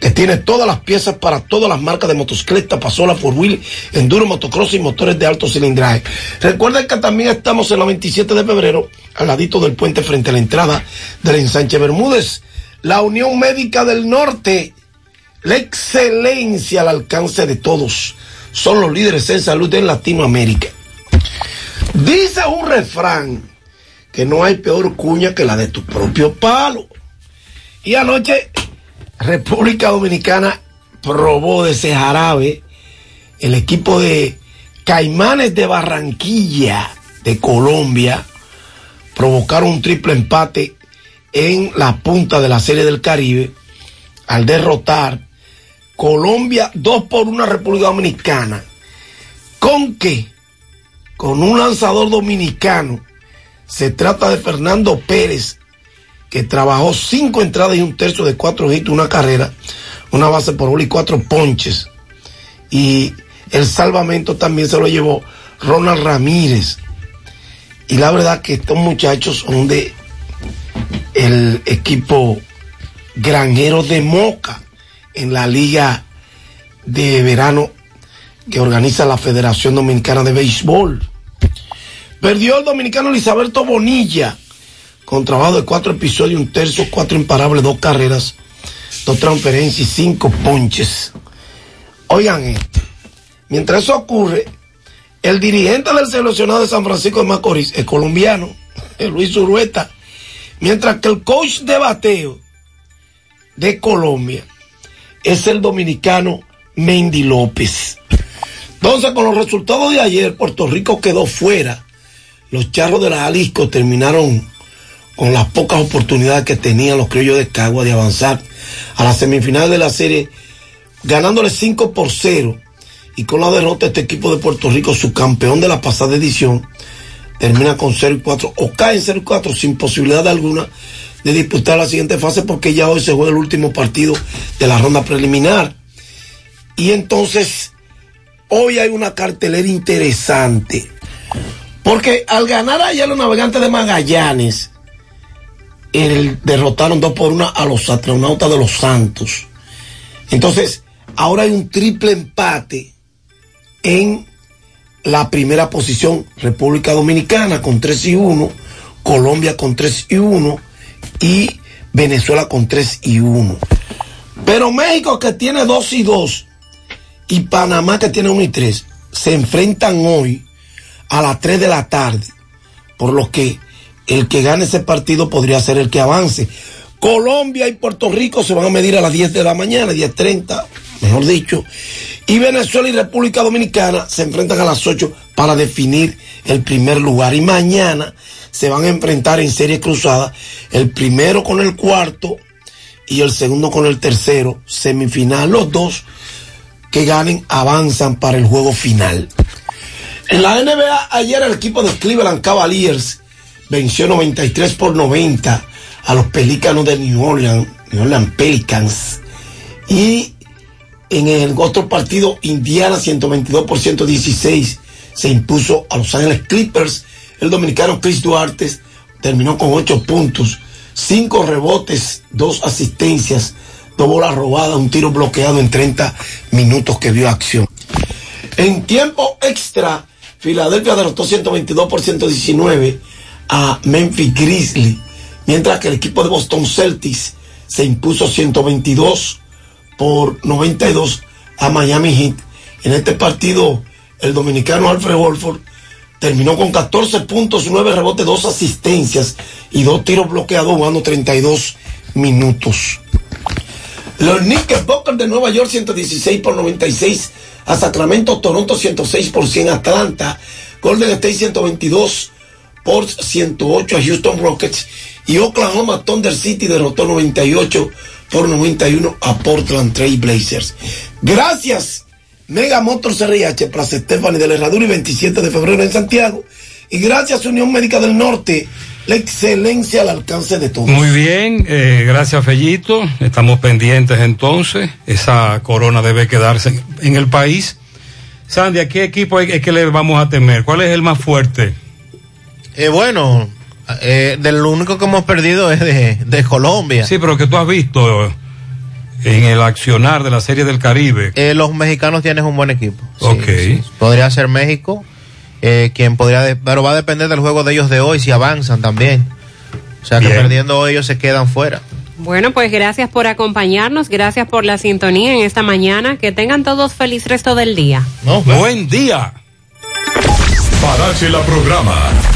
que tiene todas las piezas para todas las marcas de motocicleta, pasola, four wheel, enduro, motocross y motores de alto cilindraje. Recuerden que también estamos en la 27 de febrero, al ladito del puente frente a la entrada del ensanche Bermúdez. La Unión Médica del Norte, la excelencia al alcance de todos. Son los líderes en salud en Latinoamérica. Dice un refrán que no hay peor cuña que la de tu propio palo. Y anoche República Dominicana probó de ese jarabe el equipo de Caimanes de Barranquilla de Colombia provocaron un triple empate en la punta de la Serie del Caribe al derrotar Colombia 2 por 1 República Dominicana. ¿Con qué? Con un lanzador dominicano. Se trata de Fernando Pérez, que trabajó cinco entradas y un tercio de cuatro hits, una carrera, una base por bola y cuatro ponches. Y el salvamento también se lo llevó Ronald Ramírez. Y la verdad que estos muchachos son de el equipo granjero de Moca en la liga de verano que organiza la Federación Dominicana de Béisbol. Perdió el dominicano Elisaberto Bonilla con trabajo de cuatro episodios, un tercio, cuatro imparables, dos carreras, dos transferencias y cinco ponches. Oigan esto. Mientras eso ocurre, el dirigente del seleccionado de San Francisco de Macorís, el colombiano, <laughs> Luis Urueta, mientras que el coach de bateo de Colombia es el dominicano Mendy López. Entonces, con los resultados de ayer, Puerto Rico quedó fuera. Los charros de la Jalisco terminaron con las pocas oportunidades que tenían los criollos de Cagua de avanzar a la semifinal de la serie, ganándole 5 por 0. Y con la derrota, este equipo de Puerto Rico, su campeón de la pasada edición, termina con 0 y 4 o cae en 0 y 4 sin posibilidad alguna de disputar la siguiente fase porque ya hoy se juega el último partido de la ronda preliminar. Y entonces, hoy hay una cartelera interesante. Porque al ganar ayer los navegantes de Magallanes, el, derrotaron dos por una a los astronautas de los Santos. Entonces, ahora hay un triple empate en la primera posición, República Dominicana con 3 y 1, Colombia con 3 y 1 y Venezuela con 3 y 1. Pero México que tiene 2 y 2 y Panamá que tiene 1 y 3 se enfrentan hoy a las 3 de la tarde, por lo que el que gane ese partido podría ser el que avance. Colombia y Puerto Rico se van a medir a las 10 de la mañana, 10.30, mejor dicho. Y Venezuela y República Dominicana se enfrentan a las 8 para definir el primer lugar. Y mañana se van a enfrentar en serie cruzada, el primero con el cuarto y el segundo con el tercero, semifinal. Los dos que ganen avanzan para el juego final. En la NBA, ayer el equipo de Cleveland Cavaliers venció 93 por 90 a los Pelícanos de New Orleans, New Orleans Pelicans. Y en el otro partido, Indiana 122 por 116 se impuso a Los Ángeles Clippers. El dominicano Chris Duarte terminó con 8 puntos, 5 rebotes, 2 asistencias, 2 bolas robadas, un tiro bloqueado en 30 minutos que vio acción. En tiempo extra, Filadelfia derrotó 122 por 119 a Memphis Grizzlies, mientras que el equipo de Boston Celtics se impuso 122 por 92 a Miami Heat. En este partido, el dominicano Alfred Wolford terminó con 14 puntos, 9 rebotes, 2 asistencias y 2 tiros bloqueados jugando 32 minutos. Los Knickerbockers de Nueva York 116 por 96 a Sacramento, Toronto 106 por 100 Atlanta, Golden State 122 por 108 a Houston Rockets y Oklahoma Thunder City derrotó 98 por 91 a Portland Trail Blazers. Gracias, Mega Motors RH, Plaza Stephanie de la Herradura y 27 de febrero en Santiago. Y gracias, Unión Médica del Norte, la excelencia al alcance de todos. Muy bien, eh, gracias Fellito. Estamos pendientes entonces. Esa corona debe quedarse en el país. Sandy, ¿a qué equipo es que le vamos a temer? ¿Cuál es el más fuerte? Eh, bueno, eh, del único que hemos perdido es de, de, Colombia. Sí, pero que tú has visto en el accionar de la Serie del Caribe. Eh, los mexicanos tienen un buen equipo. Ok. Sí, sí. Podría ser México, eh, quien podría, de, pero va a depender del juego de ellos de hoy, si avanzan también. O sea que perdiendo hoy ellos se quedan fuera. Bueno, pues gracias por acompañarnos, gracias por la sintonía en esta mañana. Que tengan todos feliz resto del día. Buen día. Parache la programa.